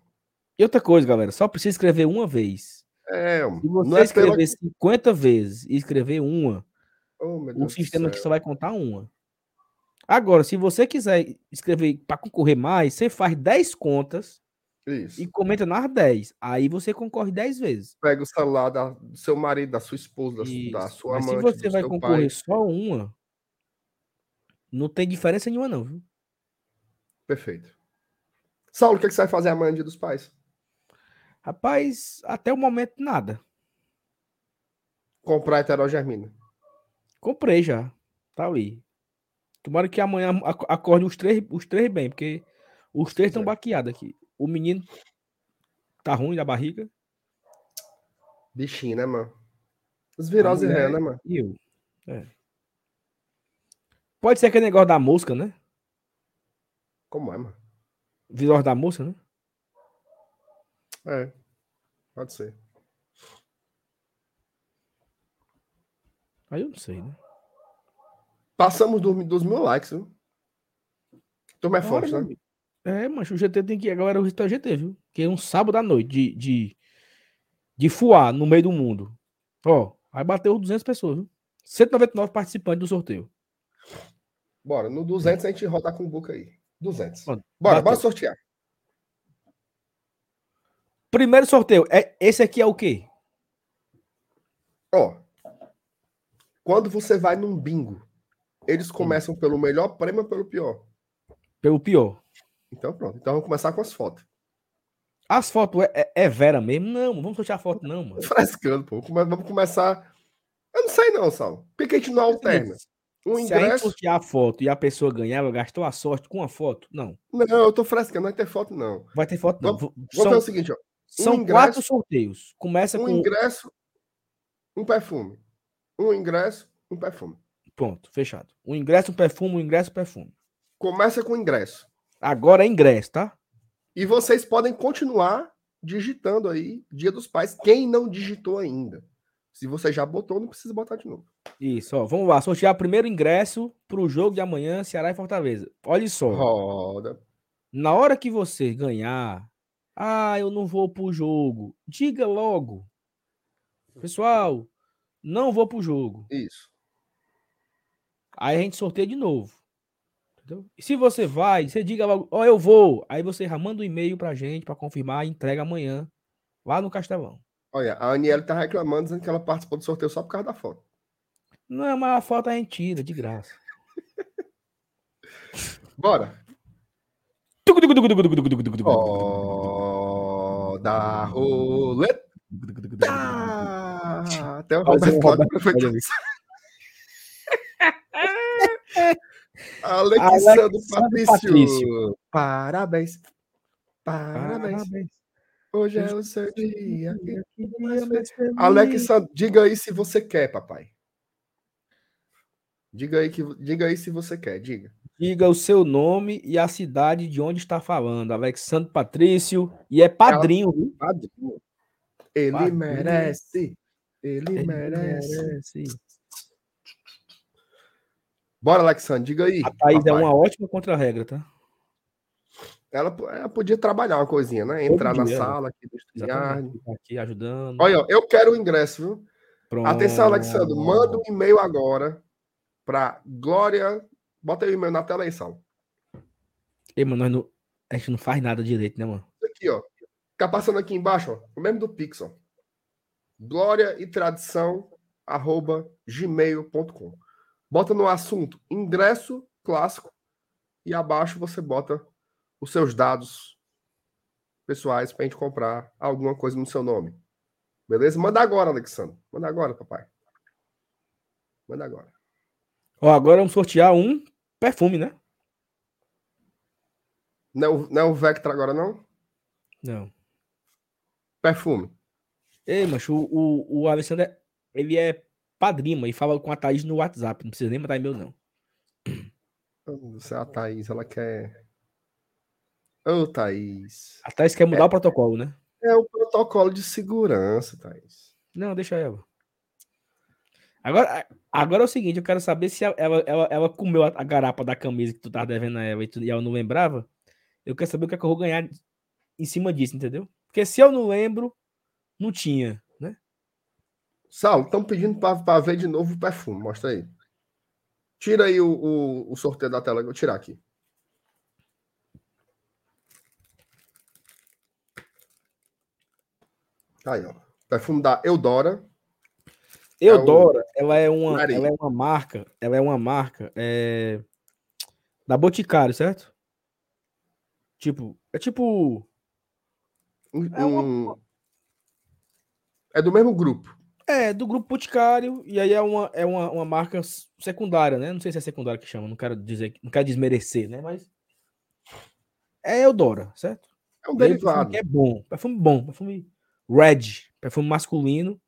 E outra coisa, galera, só precisa escrever uma vez. É, Se você não é pela... escrever 50 vezes e escrever uma, Oh, o sistema céu. só vai contar uma. Agora, se você quiser escrever para concorrer mais, você faz 10 contas Isso. e comenta nas 10. Aí você concorre 10 vezes. Pega o celular da- do seu marido, da sua esposa, da, su- da Isso. sua Mas amante, se você vai concorrer pai. só uma, não tem diferença nenhuma, não, viu? Perfeito. Saulo, o que, que você vai fazer amanhã, dia dos pais? Rapaz, até o momento nada. Comprar heterogermina. Comprei já. Tá ali. Tomara que amanhã ac- acorde os três, os três bem, porque os três estão É. baqueados aqui. O menino tá ruim da barriga. Bichinho, né, mano? Os viroses mulher- é, né, mano? E eu. É. Pode ser aquele negócio da mosca, né? Como é, mano? Virose da mosca, né? É. Pode ser. Aí eu não sei, né? Passamos dos, dos mil likes, viu? Turma é forte, né? amigo. É, mas o GT tem que ir. Agora o Restart GT, viu? Que é um sábado à noite de, de, de fuar no meio do mundo. Ó, aí bateu 200 pessoas, viu? 199 participantes do sorteio. Bora, no 200 a gente roda com o Boca aí. 200. Pronto, Bora, bateu. bora sortear. Primeiro sorteio. É, esse aqui é o quê? Ó, quando você vai num bingo, eles começam pelo melhor prêmio ou pelo pior? Pelo pior. Então pronto. Então vamos começar com as fotos. As fotos é, é- é Vera mesmo? Não, vamos sortear foto, não, mano. Frescando, pô. Vamos começar. Eu não sei não, Sal. Por que a gente não alterna? Um Se a gente ingresso. a foto e a pessoa ganhar, ela gastou a sorte com a foto? Não. Não, eu tô frescando, não vai ter foto, não. Vai ter foto, não. Vamos- São, o seguinte, ó. são ingresso- quatro sorteios. Começa Um com. ingresso, um perfume. Um ingresso, um perfume. Pronto, fechado. Um ingresso, um perfume, um ingresso, um perfume. Começa com ingresso. Agora é ingresso, tá? E vocês podem continuar digitando aí Dia dos Pais, quem não digitou ainda. Se você já botou, não precisa botar de novo. Isso, ó. Vamos lá. Sortear primeiro ingresso pro jogo de amanhã, Ceará e Fortaleza. Olha só. Roda. Na hora que você ganhar, ah, eu não vou pro jogo. Diga logo. Pessoal, não vou pro jogo. Isso. Aí a gente sorteia de novo. Entendeu? E se você vai, você diga logo, ó, eu vou. Aí você já manda um e-mail pra gente pra confirmar e entrega amanhã lá no Castelão. Olha, a Aniele tá reclamando, dizendo que ela participou do sorteio só por causa da foto. Não, mas a foto a gente tira, de graça. Bora. Ó, Roda roleta. Até o Roberto Cláudio foi Alexandre Patrício. Patrício. Parabéns. Parabéns. Hoje é o seu dia. Alexandre, diga aí se você quer, papai. Diga aí, que, diga aí se você quer, diga. Diga o seu nome e a cidade de onde está falando. Alexandre Patrício. E é padrinho, viu? Padrinho. Ele Padrinho. merece. Ele, Ele merece. merece. Bora, Alexandre, diga aí. A Thaís é papai. uma ótima contra-regra, tá? Ela, ela podia trabalhar uma coisinha, né? Entrar na sala aqui do StreamYard. Aqui ajudando. Olha, eu quero o ingresso, viu? Pronto. Atenção, Alexandre, manda um e-mail agora para Glória. Bota aí o e-mail na tela aí, Sal. Ei, mano, nós não... a gente não faz nada direito, né, mano? Aqui, ó. Tá passando aqui embaixo, ó. O mesmo do Pixel. Glória e tradição, arroba gmail.com. Bota no assunto ingresso clássico e abaixo você bota os seus dados pessoais para a gente comprar alguma coisa no seu nome. Beleza? Manda agora, Alexandre. Manda agora, papai. Manda agora. Ó, agora vamos sortear um perfume, né? Não, é o- não é o Vectra agora, não? Não. Perfume. Ei, macho, o, o, Alexandre, é- ele é padrinho, e fala com a Thaís no WhatsApp. Não precisa nem mandar e-mail, não. Você, a Thaís, ela quer. Ô, Thaís. A Thaís quer mudar o protocolo, né? É o protocolo de segurança, Thaís. Não, deixa ela. Agora, agora é o seguinte, eu quero saber se ela, ela, ela, comeu a, a garapa da camisa que tu tava devendo a ela e, tu, e ela não lembrava. Eu quero saber o que, é que eu vou ganhar em cima disso, entendeu? Porque se eu não lembro, não tinha, né? Saulo, estão pedindo para ver de novo o perfume. Mostra aí. Tira aí o, o, o sorteio da tela. Eu vou tirar aqui. Aí, ó. Perfume da Eudora. Eudora, ela é uma, ela é uma marca, ela é uma marca é, da Boticário, certo? Tipo, é tipo, Um- É uma- um- é do mesmo grupo. É, do grupo Boticário, e aí é uma, é uma, uma marca secundária, né? Não sei se é secundária que chama, não quero dizer, não quero desmerecer, né? Mas é Eudora, certo? É um o derivado. é bom, perfume bom, perfume Red, perfume masculino.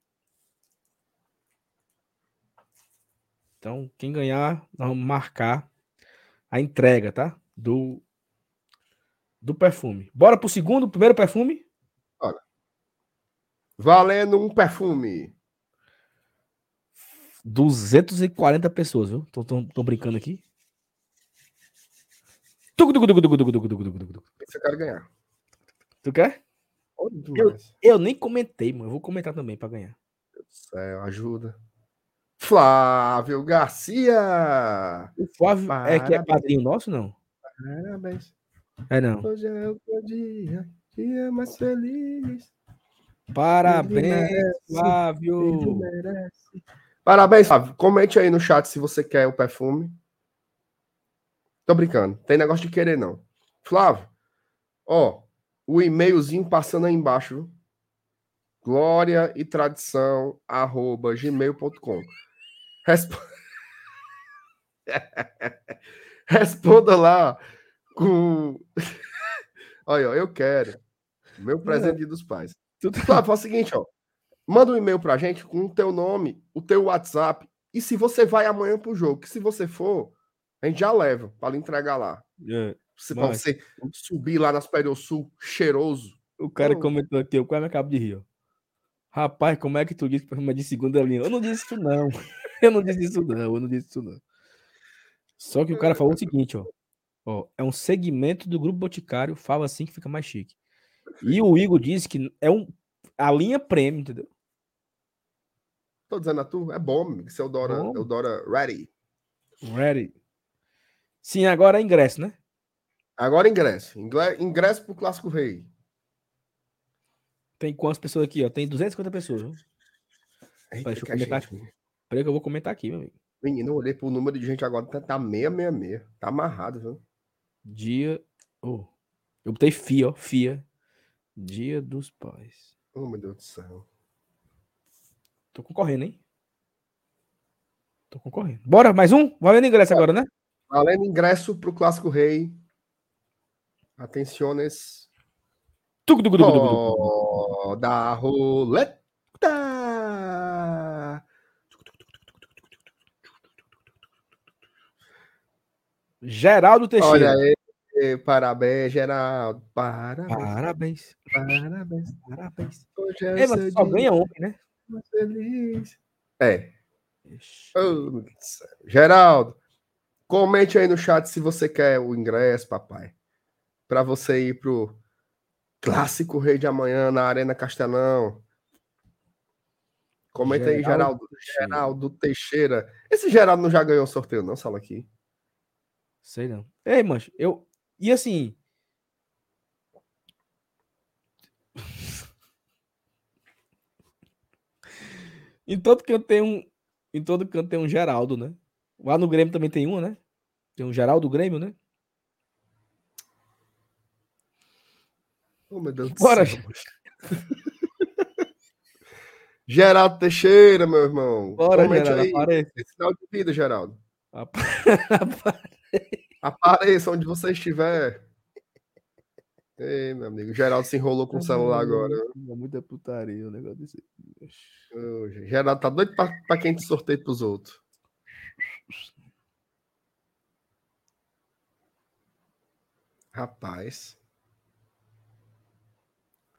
Então, quem ganhar, nós vamos marcar a entrega, tá? Do, do perfume. Bora pro segundo, primeiro perfume? Olha. Valendo um perfume. 240 pessoas, viu? Tô, tô, tô brincando aqui. Tucu, tucu, tucu, tucu, ganhar. Tu quer? Demais. Eu nem comentei, mano. Eu vou comentar também pra ganhar. Meu Deus do céu, ajuda. Flávio Garcia! O Flávio é que é Parabéns. padrinho nosso, não? Parabéns. É não. Hoje é o teu dia, dia mais feliz. Parabéns, merece, Flávio. Parabéns, Flávio. Comente aí no chat se você quer o perfume. Tô brincando. Tem negócio de querer, não. Flávio, ó, o e-mailzinho passando aí embaixo. Glória e tradição, arroba gmail.com. Resp... Responda lá com. Olha, ó, eu quero. Meu presente dos pais. Tudo- Flávio, faz o seguinte, ó. Manda um e-mail pra gente com o teu nome, o teu WhatsApp e se você vai amanhã pro jogo. Que se você for, a gente já leva pra lhe entregar lá. É, pra você subir lá nas Superior Sul cheiroso. O cara comentou aqui, eu quase me acabo de rir, ó. Rapaz, como é que tu disse é de segunda linha? Eu não disse isso, não. Eu não disse isso, não. Eu não disse isso, não. Só que o cara falou o seguinte, ó. Ó, é um segmento do grupo Boticário, fala assim que fica mais chique. E o Igor disse que é um, a linha premium, entendeu? Tô dizendo a tu, é bom, amigo. Isso é o Dora, Bom. é o Dora Ready. Ready. Sim, agora é ingresso, né? Agora ingresso. Ingresso pro Clássico Rei. Tem quantas pessoas aqui, ó? Tem 250 pessoas, viu? Eita, Deixa eu comentar gente. Peraí que eu vou comentar aqui, meu amigo. Menino, eu olhei pro número de gente agora, tá- tá 666. Tá amarrado, viu? Dia. Oh, eu botei FIA, ó. FIA. Dia dos pais. Oh, meu Deus do céu. Tô concorrendo, hein? Tô concorrendo. Bora, mais um? Valendo ingresso agora, né? Valendo ingresso pro Clássico Rei. Atenciones. Tuc, tuc, tuc, tuc, tuc, tuc. Roda a roleta. Geraldo Olha Teixeira. aí, parabéns, Geraldo. Parabéns, Parabéns. parabéns. Hoje é Ei, mas só dia ganha homem, né? feliz. É. Oh. Geraldo, comente aí no chat se você quer o ingresso, papai. Para você ir pro Clássico Rei de Amanhã na Arena Castelão. Comenta aí, Geraldo. Teixeira. Geraldo Teixeira. Esse Geraldo não já ganhou o sorteio, não, Sala aqui. Sei não. Ei, mancho, eu. E assim. em todo canto tem um. Em todo canto tem um Geraldo, né? Lá no Grêmio também tem um, né? Tem um Geraldo Grêmio, né? Oh, meu Deus do Bora, céu. Geraldo Teixeira, meu irmão. Bora, Comente Geraldo, aí. apareça. Sinal de vida, Geraldo. Apa- Apareça onde você estiver. Ei, meu amigo. Geraldo se enrolou com o celular agora. Muita putaria o negócio desse. Ô, Geraldo tá doido pra, pra quem te sorteia pros outros. Rapaz.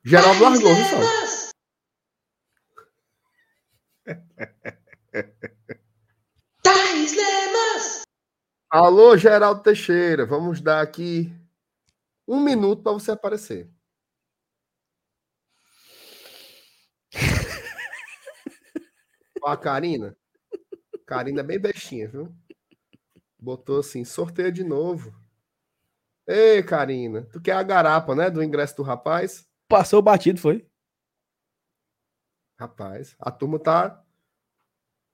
Geraldo largou, viu, Saulo? Thais Lemas! Alô, Geraldo Teixeira. Vamos dar aqui um minuto para você aparecer. Ó, a Karina. Karina é bem bestinha, viu? Botou assim, sorteia de novo. Ei, Karina, tu quer a garapa, né? Do ingresso do rapaz? Passou batido, foi? Rapaz, a turma tá,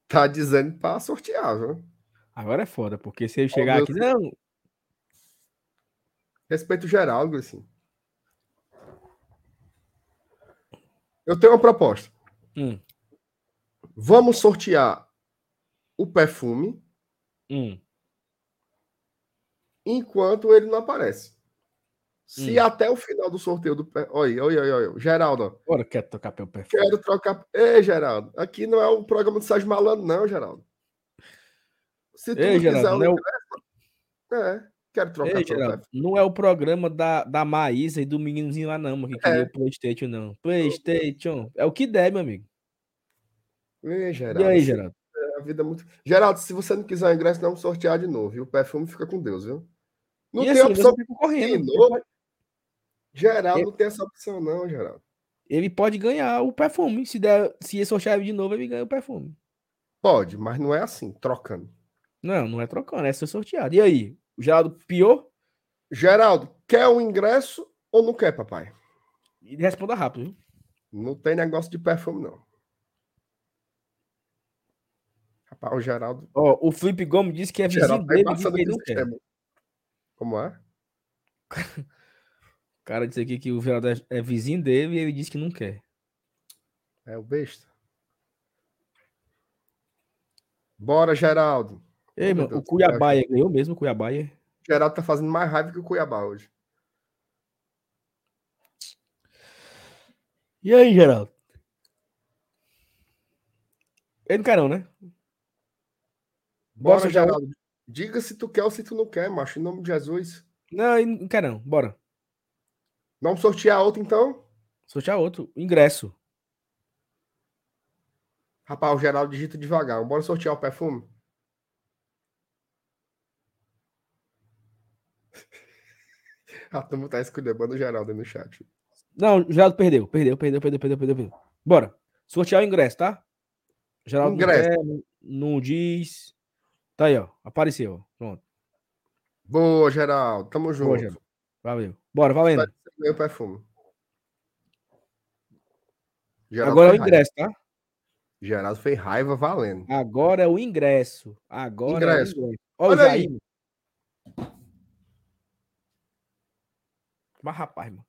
tá dizendo para sortear, viu? Agora é foda, porque se ele chegar meu aqui. Não, Respeito Geraldo, assim. Eu tenho uma proposta. Hum. vamos sortear o perfume Hum. enquanto ele não aparece. Se Hum. até o final do sorteio do. Olha, olha, olha, olha. Geraldo, ó. Bora, quer tocar pelo perfume. Quero trocar. Ei, Geraldo. Aqui não é o programa do Sérgio Malandro, não, Geraldo. Se tu Ei, quiser Geraldo, o não é o- é. Quero trocar Ei, pelo Geraldo, não é o programa da, da Maísa e do meninozinho lá, não, que queria É. o Playstation, não. Playstation. É o que der, meu amigo. Ei, E Geraldo. aí, se- Geraldo? A vida é muito. Geraldo, se você não quiser o ingresso, não sortear de novo. E o perfume fica com Deus, viu? Não e tem assim, opção. correndo. de pode, Geraldo não tem essa opção, não, Geraldo. ele pode ganhar o perfume. Se der, se ele sortear de novo, ele ganha o perfume. Pode, mas não é assim, trocando. Não, não é trocando, é ser sorteado. E aí? O Geraldo pior? Geraldo, quer o ingresso ou não quer, papai? Ele responda rápido, viu? Não tem negócio de perfume, não. Rapaz, o Geraldo. Ó, o Felipe Gomes disse que é vizinho Geraldo tá dele e que ele aqui não quer. Como é? O cara disse aqui que o Geraldo é, é vizinho dele e ele disse que não quer. É o besta. Bora, Geraldo. Ei, mano, o Cuiabaia ganhou mesmo, o Cuiabaia. Geraldo tá fazendo mais raiva que o Cuiabá hoje. E aí, Geraldo? Ele não quer não, né? Bora, já- Geraldo. Diga se tu quer ou se tu não quer, macho. Em nome de Jesus. Não, ele não quer não. Bora. Vamos sortear outro, então? Sortear outro. Ingresso. Rapaz, o Geraldo digita devagar. Bora sortear o perfume? A turma tá esculhambando o Geraldo aí no chat. Não, o Geraldo perdeu. Perdeu, perdeu, perdeu, perdeu, perdeu, perdeu. Bora. Sortear o ingresso, tá? Geraldo Ingresso. Não, quer, não, diz. Tá aí, ó. Apareceu. Pronto. Boa, Geraldo. Tamo Boa, junto. Geraldo. Valeu. Bora, valendo. Você o perfume. Geraldo Agora é o raiva. ingresso, tá? Geraldo fez raiva valendo. Agora é o ingresso. Agora Ingresso. é o ingresso. Olha, Olha o aí. Mas rapaz, mano.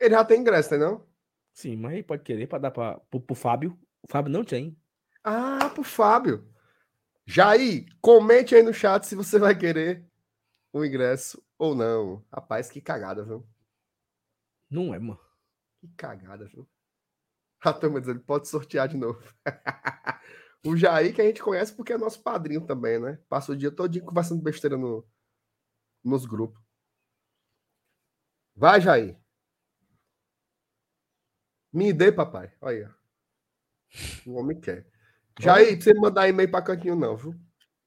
Ele já tem ingresso, né, não? Sim, mas pode querer pra dar pro, pro Fábio. O Fábio não tem. Ah, pro Fábio. Jair, comente aí no chat se você vai querer o ingresso ou não. Rapaz, que cagada, viu? Não é, mano. Que cagada, viu? A turma dizendo, pode sortear de novo. o Jair, que a gente conhece porque é nosso padrinho também, né? Passa o dia todinho conversando besteira no, nos grupos. Vai, Jair. Me dê, papai. Olha. aí, ó. O homem quer. Jair, não precisa mandar e-mail pra cantinho, não, viu?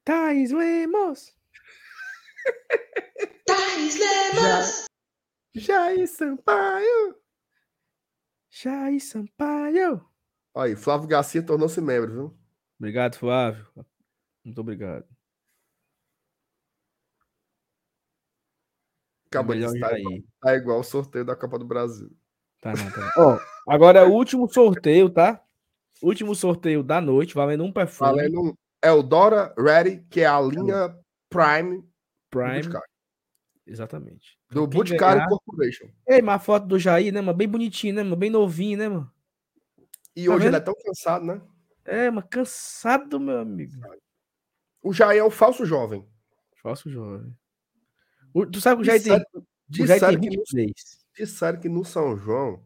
Thais Lemos. Thais Lemos. Jair Sampaio. Jair Sampaio. Olha aí, Flávio Garcia tornou-se membro, viu? Obrigado, Flávio. Muito obrigado. Acabou de estar Jair. igual, tá igual o sorteio da Copa do Brasil. Tá, não, tá. Ó, agora é o último sorteio, tá? Último sorteio da noite, valendo um perfume Valendo um Eldora Ready, que é a linha Prime do Prime. Exatamente. Do Quem Boticário ganhar- Corporation. Ei, mas a foto do Jair, né, mano? Bem bonitinho, né, mano? Bem novinho, né, mano? E Tá hoje ele vendo? é tão cansado, né? É, mas cansado, meu amigo. O Jair é o falso jovem. Falso jovem. O- tu sabe que o Jair tem, Disseram, tem disseram que, no, 23. disseram que no São João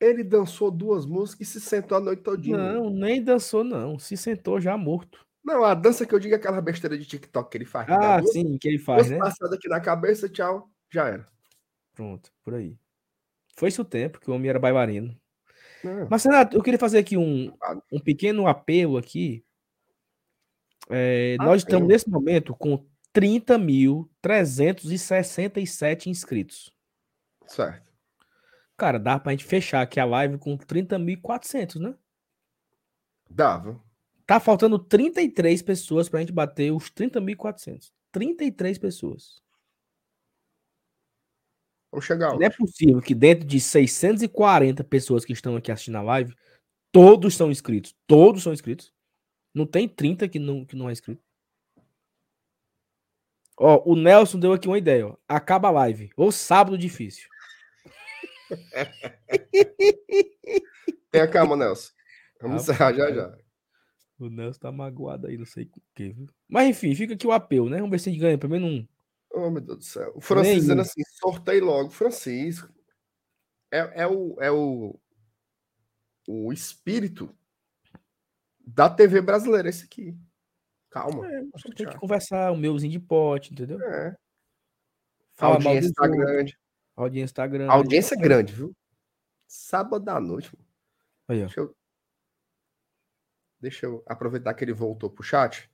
ele dançou duas músicas e se sentou a noite todinha. Não, nem dançou, não. Se sentou já morto. Não, a dança que eu digo é aquela besteira de TikTok que ele faz. que Ah, duas, sim, que ele faz, né? passadas aqui na cabeça, tchau, já era. Pronto, por aí. Foi-se o tempo que o homem era bailarino. Não. Mas, Renato, eu queria fazer aqui um, um pequeno apelo aqui. É, nós estamos nesse momento com 30.367 inscritos. Certo. Cara, dá pra gente fechar aqui a live com 30.400, né? Dava. Tá faltando 33 pessoas pra gente bater os 30.400. 33 pessoas. Vamos chegar Não é possível que dentro de 640 pessoas que estão aqui assistindo a live, todos são inscritos. Todos são inscritos. Não tem 30 que não, que não é inscrito. Ó, o Nelson deu aqui uma ideia, ó. Acaba a live. Ou sábado difícil. Tenha calma, Nelson. Vamos encerrar já já. O Nelson tá magoado aí, não sei com o quê, viu? Mas enfim, fica aqui o apelo, né? Vamos ver se a gente ganha pelo menos um. Oh, meu Deus do céu. O Francisco dizendo assim: sorteio logo. Francisco. É, é o. É o o espírito da TV brasileira, esse aqui. Calma. É, Tem que conversar, o meuzinho de pote, entendeu? É, a Fala mal audiência dos tá grande. A audiência tá grande. A audiência é grande, viu? Sábado à noite. mano. Aí, ó. Deixa eu, deixa eu aproveitar que ele voltou pro chat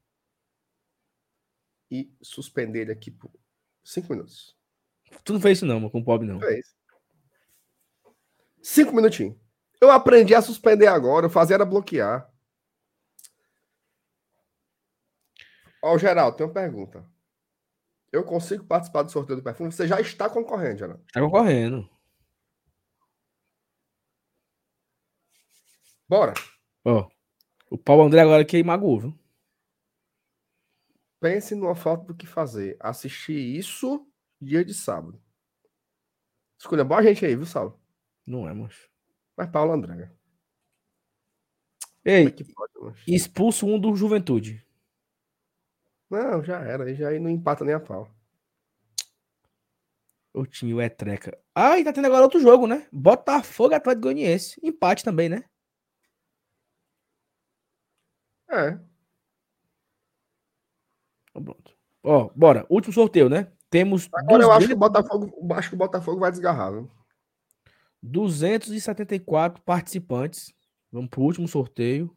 e suspender ele aqui por cinco minutos. Tu não fez isso não, com o pobre não. Isso. Cinco minutinhos. Eu aprendi a suspender agora, eu fazia era bloquear. Ó, Geraldo, tem uma pergunta. Eu consigo participar do sorteio do perfume? Você já está concorrendo, Geraldo. Tá concorrendo. Bora. Ó. O Paulo André agora que magoou, viu? Pense numa falta do que fazer. Assistir isso dia de sábado. Escolha boa gente aí, viu, Saulo? Não é, mancho. Mas Paulo André. Ei, é pode, expulso um do Juventude. Não, já era. Aí já aí não empata nem a pau. O time é treca. Ah, e tá tendo agora outro jogo, né? Botafogo Atlético Goianiense. Empate também, né? É. Ó, Pronto. Ó, bora. Último sorteio, né? Temos Agora eu acho que o 200 Botafogo, acho que o Botafogo vai desgarrar, viu? 274 participantes. Vamos pro último sorteio.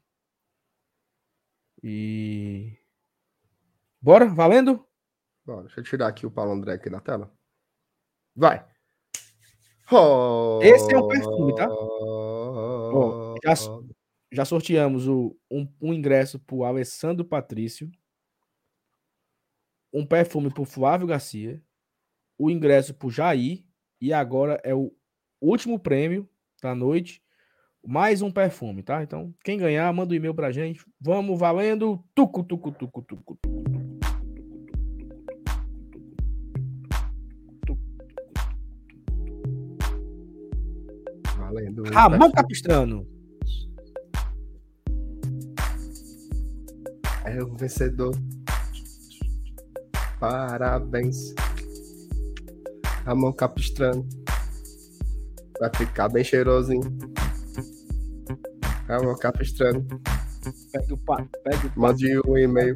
E. Bora? Valendo? Bora, deixa eu tirar aqui o Paulo André aqui da tela. Vai. Oh, Esse é o perfume, tá? Ó, já, já sorteamos o, um, um ingresso pro Alessandro Patrício. Um perfume pro Flávio Garcia. O ingresso pro Jair. E agora é o último prêmio da noite. Mais um perfume, tá? Então, quem ganhar, manda um e-mail pra gente. Vamos valendo. Tucu, tucu, tucu, tucu, tucu. Valendo. Ramon Capistrano. É o vencedor. Parabéns. Ramon Capistrano. Vai ficar bem cheirosinho. Ramon Capistrano. Pega o pato, pega o pato, Mande um e-mail.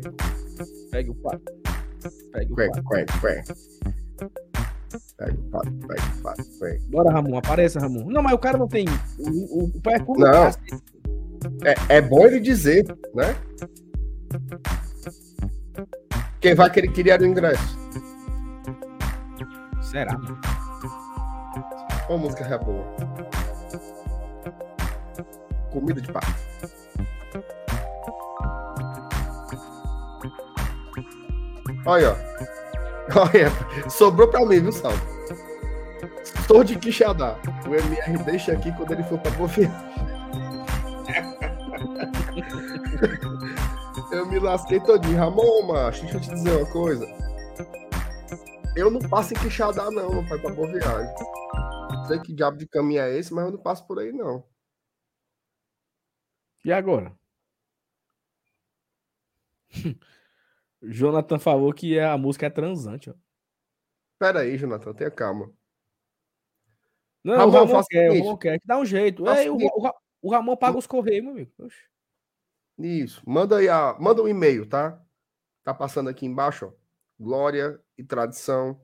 pega o pato. Pega o pato. Pega o pato, pega o pato. Bora, Ramon, apareça, Ramon. Não, mas o cara não tem. O, o, o perfume Não. É, é bom ele dizer, né? Quem vai querer criar o ingresso? Será? Uma música é boa. Comida de pato. Olha, ó. Olha, sobrou pra mim, viu, Salvo? Estou de Quixadá. O MR deixa aqui quando ele for pra Boa Viagem. Me lasquei todinho. Ramon, macho, deixa eu te dizer uma coisa. Eu não passo em Quixadá, não, não vai pra Boa Viagem. Não sei que diabo de caminho é esse, mas eu não passo por aí, não. E agora? Jonathan falou que a música é transante, ó. Pera aí, Jonathan, tenha calma. Não, Ramon, o Ramon quer, o. Ramon quer, que dá um jeito. Ei, o o, seguinte. o, o Ramon paga os correios, meu amigo. Oxe. Isso. Manda aí a, manda um e-mail, tá? Tá passando aqui embaixo, ó. Glória e tradição,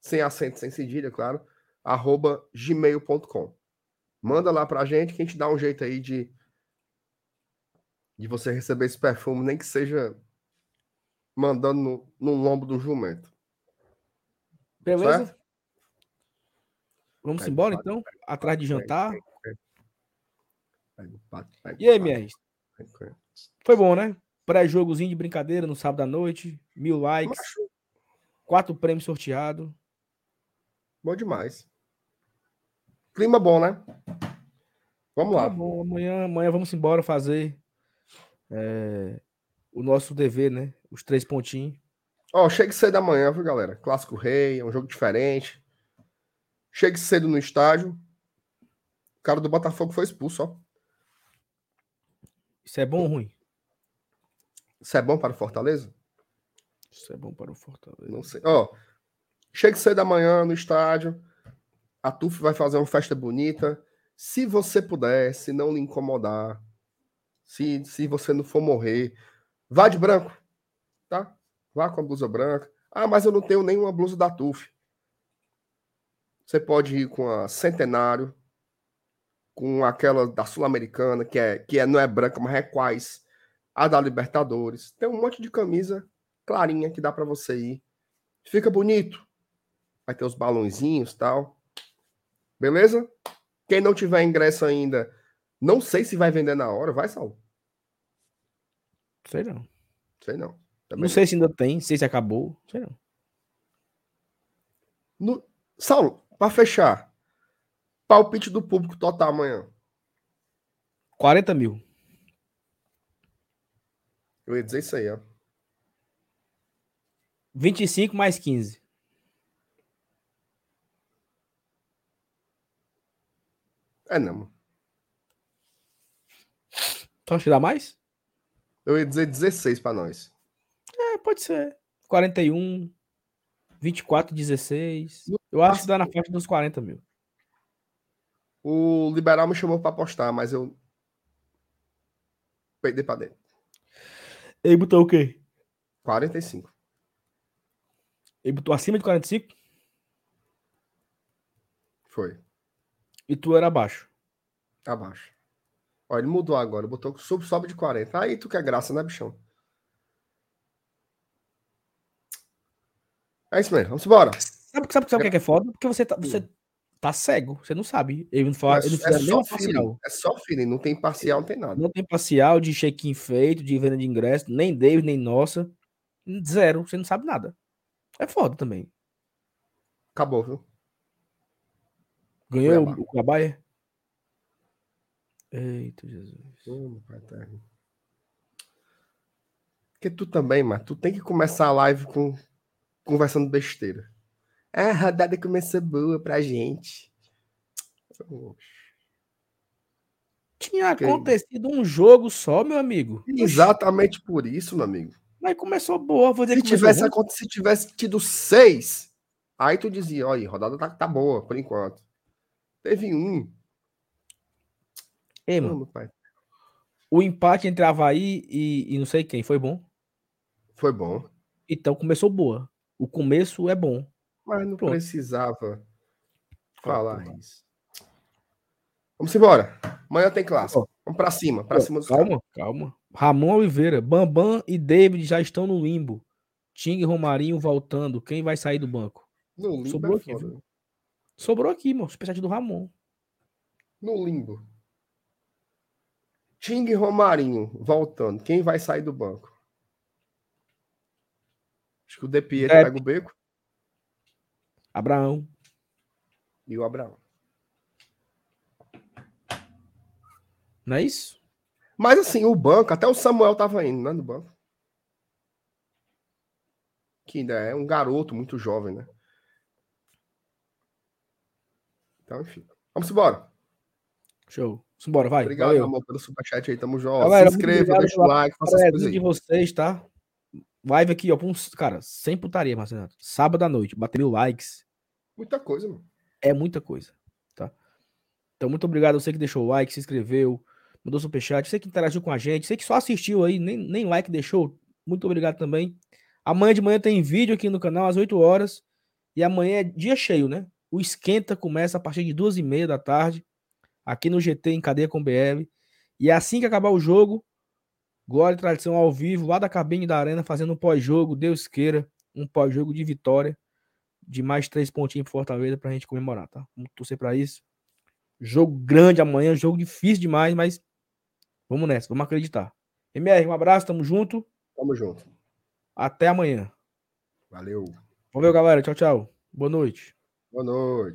sem acento, sem cedilha, claro, arroba gmail.com. Manda lá pra gente que a gente dá um jeito aí de de você receber esse perfume, nem que seja mandando no, no lombo do jumento. Beleza? Certo? Vamos Pega embora, pato, então? Atrás de jantar. Pega pega E aí, o Foi bom, né? Pré-jogozinho de brincadeira no sábado à noite. Mil likes. Macho, Quatro prêmios sorteados. Bom demais. Clima bom, né? Vamos Tá lá. bom, amanhã, amanhã vamos embora fazer é, o nosso dever, né? Os três pontinhos. Ó, chegue cedo amanhã, viu, galera? Clássico Rei, é um jogo diferente. Chegue cedo no estádio. O cara do Botafogo foi expulso, ó. Isso é bom ou ruim? Isso é bom para o Fortaleza? Isso é bom para o Fortaleza. Não sei. Ó, chega cedo da manhã no estádio. A TUF vai fazer uma festa bonita. Se você puder, se não lhe incomodar, se, se você não for morrer, vá de branco, tá? Vá com a blusa branca. Ah, mas eu não tenho nenhuma blusa da TUF. Você pode ir com a Centenário, com aquela da Sul-Americana, que, é, que é, não é branca, mas é quais. A da Libertadores. Tem um monte de camisa clarinha que dá para você ir. Fica bonito. Vai ter os balãozinhos e tal. Beleza? Quem não tiver ingresso ainda, não sei se vai vender na hora. Vai, Saulo? Sei não. Sei não. Também Não sei se ainda tem, sei se acabou. Sei não. No... Saulo, para fechar. Palpite do público total amanhã. 40 mil. Eu ia dizer isso aí, ó. 25 mais 15. É não. Então acho que dá mais? Eu ia dizer 16 para nós. É, pode ser. 41, 24, 16. Eu acho que dá na faixa dos 40 mil. O liberal me chamou para apostar, mas eu peidei para dentro. Ele botou o quê? 45. Ele botou acima de 45 Foi. e tu era abaixo. Abaixo. Ó, ele mudou agora, botou sub, sobe de 40. Aí tu quer graça, né, bichão? É isso mesmo, vamos embora. Sabe, sabe, sabe o que é que é foda? Porque você tá, você tá cego, você não sabe. Ele não, fala, É, ele não é só parcial. É só feeling, não tem parcial, não tem nada. Não tem parcial de check-in feito, de venda de ingresso, nem David, nem nossa. Zero, você não sabe nada. É foda também. Acabou, viu? Ganhou Cuiabá. o Cuiabá, é? Eita, Jesus. Meu pai eterno. Porque tu também, mano, tu tem que começar a live com conversando besteira. A rodada começou boa pra gente. Tinha acontecido um jogo só, meu amigo. Exatamente por isso, meu amigo. Mas começou boa, vou dizer Se que tivesse, ruim. aconte- se tivesse tido seis, aí tu dizia, olha, rodada tá, tá boa, por enquanto. Teve um. Ei, mano, pai. o empate entre Havaí e, e não sei quem foi bom. Foi bom. Então começou boa. O começo é bom. Mas não Pronto. precisava Ah, falar porra. isso. Vamos embora. Amanhã tem clássico. Vamos pra cima, pra Ó, cima dos caras. calma, calma. Ramon Oliveira, Bambam e David já estão no limbo. Ting e Romarinho voltando. Quem vai sair do banco? No limbo Sobrou é aqui, foda. viu? Sobrou aqui, mano. Superchat do Ramon. No limbo. Ting e Romarinho voltando. Quem vai sair do banco? Acho que o De Pietro pega o beco Abraão. e o Abraão. Não é isso? Mas assim, o banco, até o Samuel tava indo, né? No banco. Que ainda é um garoto muito jovem, né? Então, enfim. Vamos embora. Show. Simbora, vai. Obrigado, Valeu. amor, pelo superchat aí. Tamo junto. Se inscreva, deixa o like, faça as coisas Presente de aí. vocês, tá? Live aqui, ó. uns- Cara, sem putaria, Marcelo. Sábado à noite. Bater mil likes. Muita coisa, mano. É muita coisa, tá? Então, muito obrigado a você que deixou o like, se inscreveu, mandou superchat, você que interagiu com a gente, você que só assistiu aí, nem, nem like deixou, muito obrigado também. Amanhã de manhã tem vídeo aqui no canal às 8 horas e amanhã é dia cheio, né? O esquenta começa a partir de duas e meia da tarde aqui no GT em cadeia com BR. E assim que acabar o jogo, Glória e Tradição ao vivo, lá da cabine da arena, fazendo um pós-jogo, Deus queira, um pós-jogo de vitória de mais três pontinhos pro Fortaleza pra gente comemorar, tá? Vamos torcer pra isso. Jogo grande amanhã, jogo difícil demais, mas vamos nessa, vamos acreditar. MR, um abraço, tamo junto. Tamo junto. Até amanhã. Valeu. Valeu, galera. Tchau, tchau. Boa noite. Boa noite.